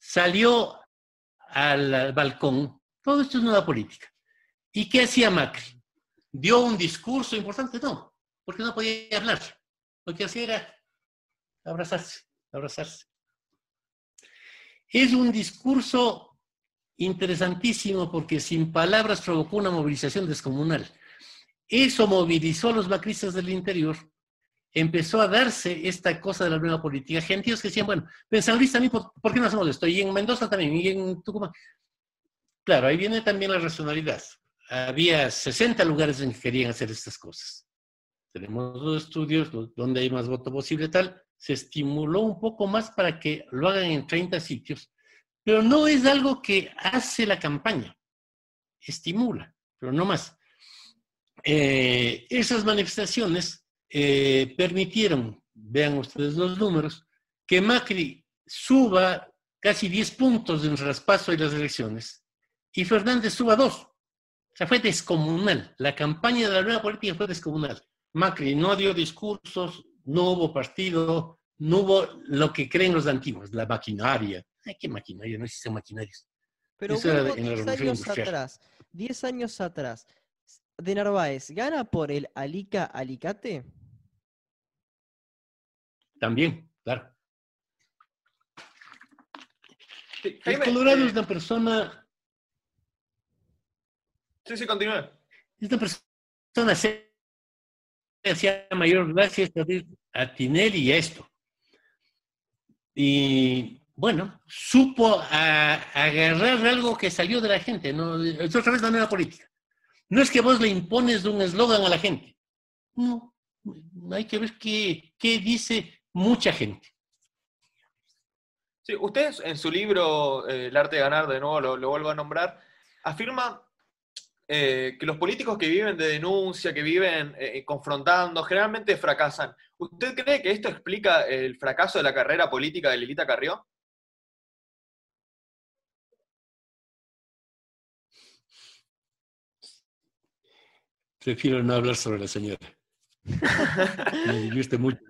Salió al balcón. Todo esto es nueva política. ¿Y qué hacía Macri? ¿Dio un discurso importante? No, porque no podía hablar. Lo que hacía era abrazarse, abrazarse. Es un discurso interesantísimo porque sin palabras provocó una movilización descomunal. Eso movilizó a los macristas del interior. Empezó a darse esta cosa de la nueva política. Gentíos que decían, bueno, en San Luis también, ¿por, qué no hacemos esto? Y en Mendoza también, y en Tucumán. Claro, ahí viene también la racionalidad. Había 60 lugares en que querían hacer estas cosas. Tenemos dos estudios donde hay más voto posible, tal se estimuló un poco más para que lo hagan en 30 sitios, pero no es algo que hace la campaña, estimula, pero no más. Eh, esas manifestaciones eh, permitieron, vean ustedes los números, que Macri suba casi 10 puntos en el traspaso de las elecciones y Fernández suba 2. O sea, fue descomunal. La campaña de la nueva política fue descomunal. Macri no dio discursos, no hubo partido, no hubo lo que creen los antiguos, la maquinaria. Ay, ¿Qué maquinaria? No existen maquinarias. Pero Eso 10 años atrás, 10 años atrás, de Narváez, ¿gana por el Alica Alicate? También, claro. el Colorado es una persona. Sí, sí, continúa. Es una persona hacía mayor gracias a Tinelli y a esto. Y bueno, supo agarrar algo que salió de la gente, ¿no? Es otra vez la nueva política. No es que vos le impones un eslogan a la gente. No, hay que ver qué, qué dice mucha gente. Sí, usted en su libro, eh, El arte de ganar, de nuevo lo, vuelvo a nombrar, afirma eh, que los políticos que viven de denuncia, que viven eh, confrontando, generalmente fracasan. ¿Usted cree que esto explica el fracaso de la carrera política de Lilita Carrió? Prefiero no hablar sobre la señora. Me divierte mucho.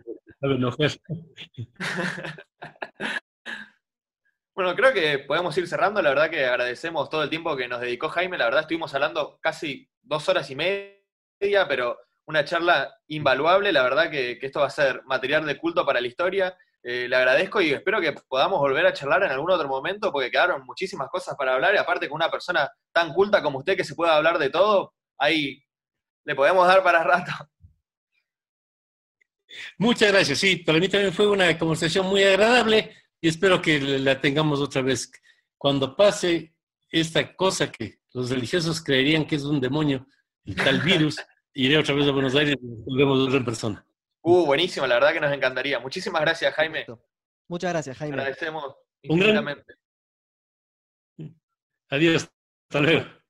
Sabe enojar. Bueno, creo que podemos ir cerrando. La verdad que agradecemos todo el tiempo que nos dedicó Jaime. La verdad estuvimos hablando casi dos horas y media, pero una charla invaluable. La verdad que, esto va a ser material de culto para la historia. Eh, le agradezco y espero que podamos volver a charlar en algún otro momento porque quedaron muchísimas cosas para hablar y aparte con una persona tan culta como usted que se pueda hablar de todo, ahí le podemos dar para rato. Muchas gracias. Sí, para mí también fue una conversación muy agradable y espero que la tengamos otra vez. Cuando pase esta cosa que los religiosos creerían que es un demonio, el tal virus, [laughs] iré otra vez a Buenos Aires y nos volvemos en persona. Uh, buenísimo, la verdad que nos encantaría. Muchísimas gracias, Jaime. Muchas gracias, Jaime. Agradecemos infinitamente. Adiós. Hasta luego.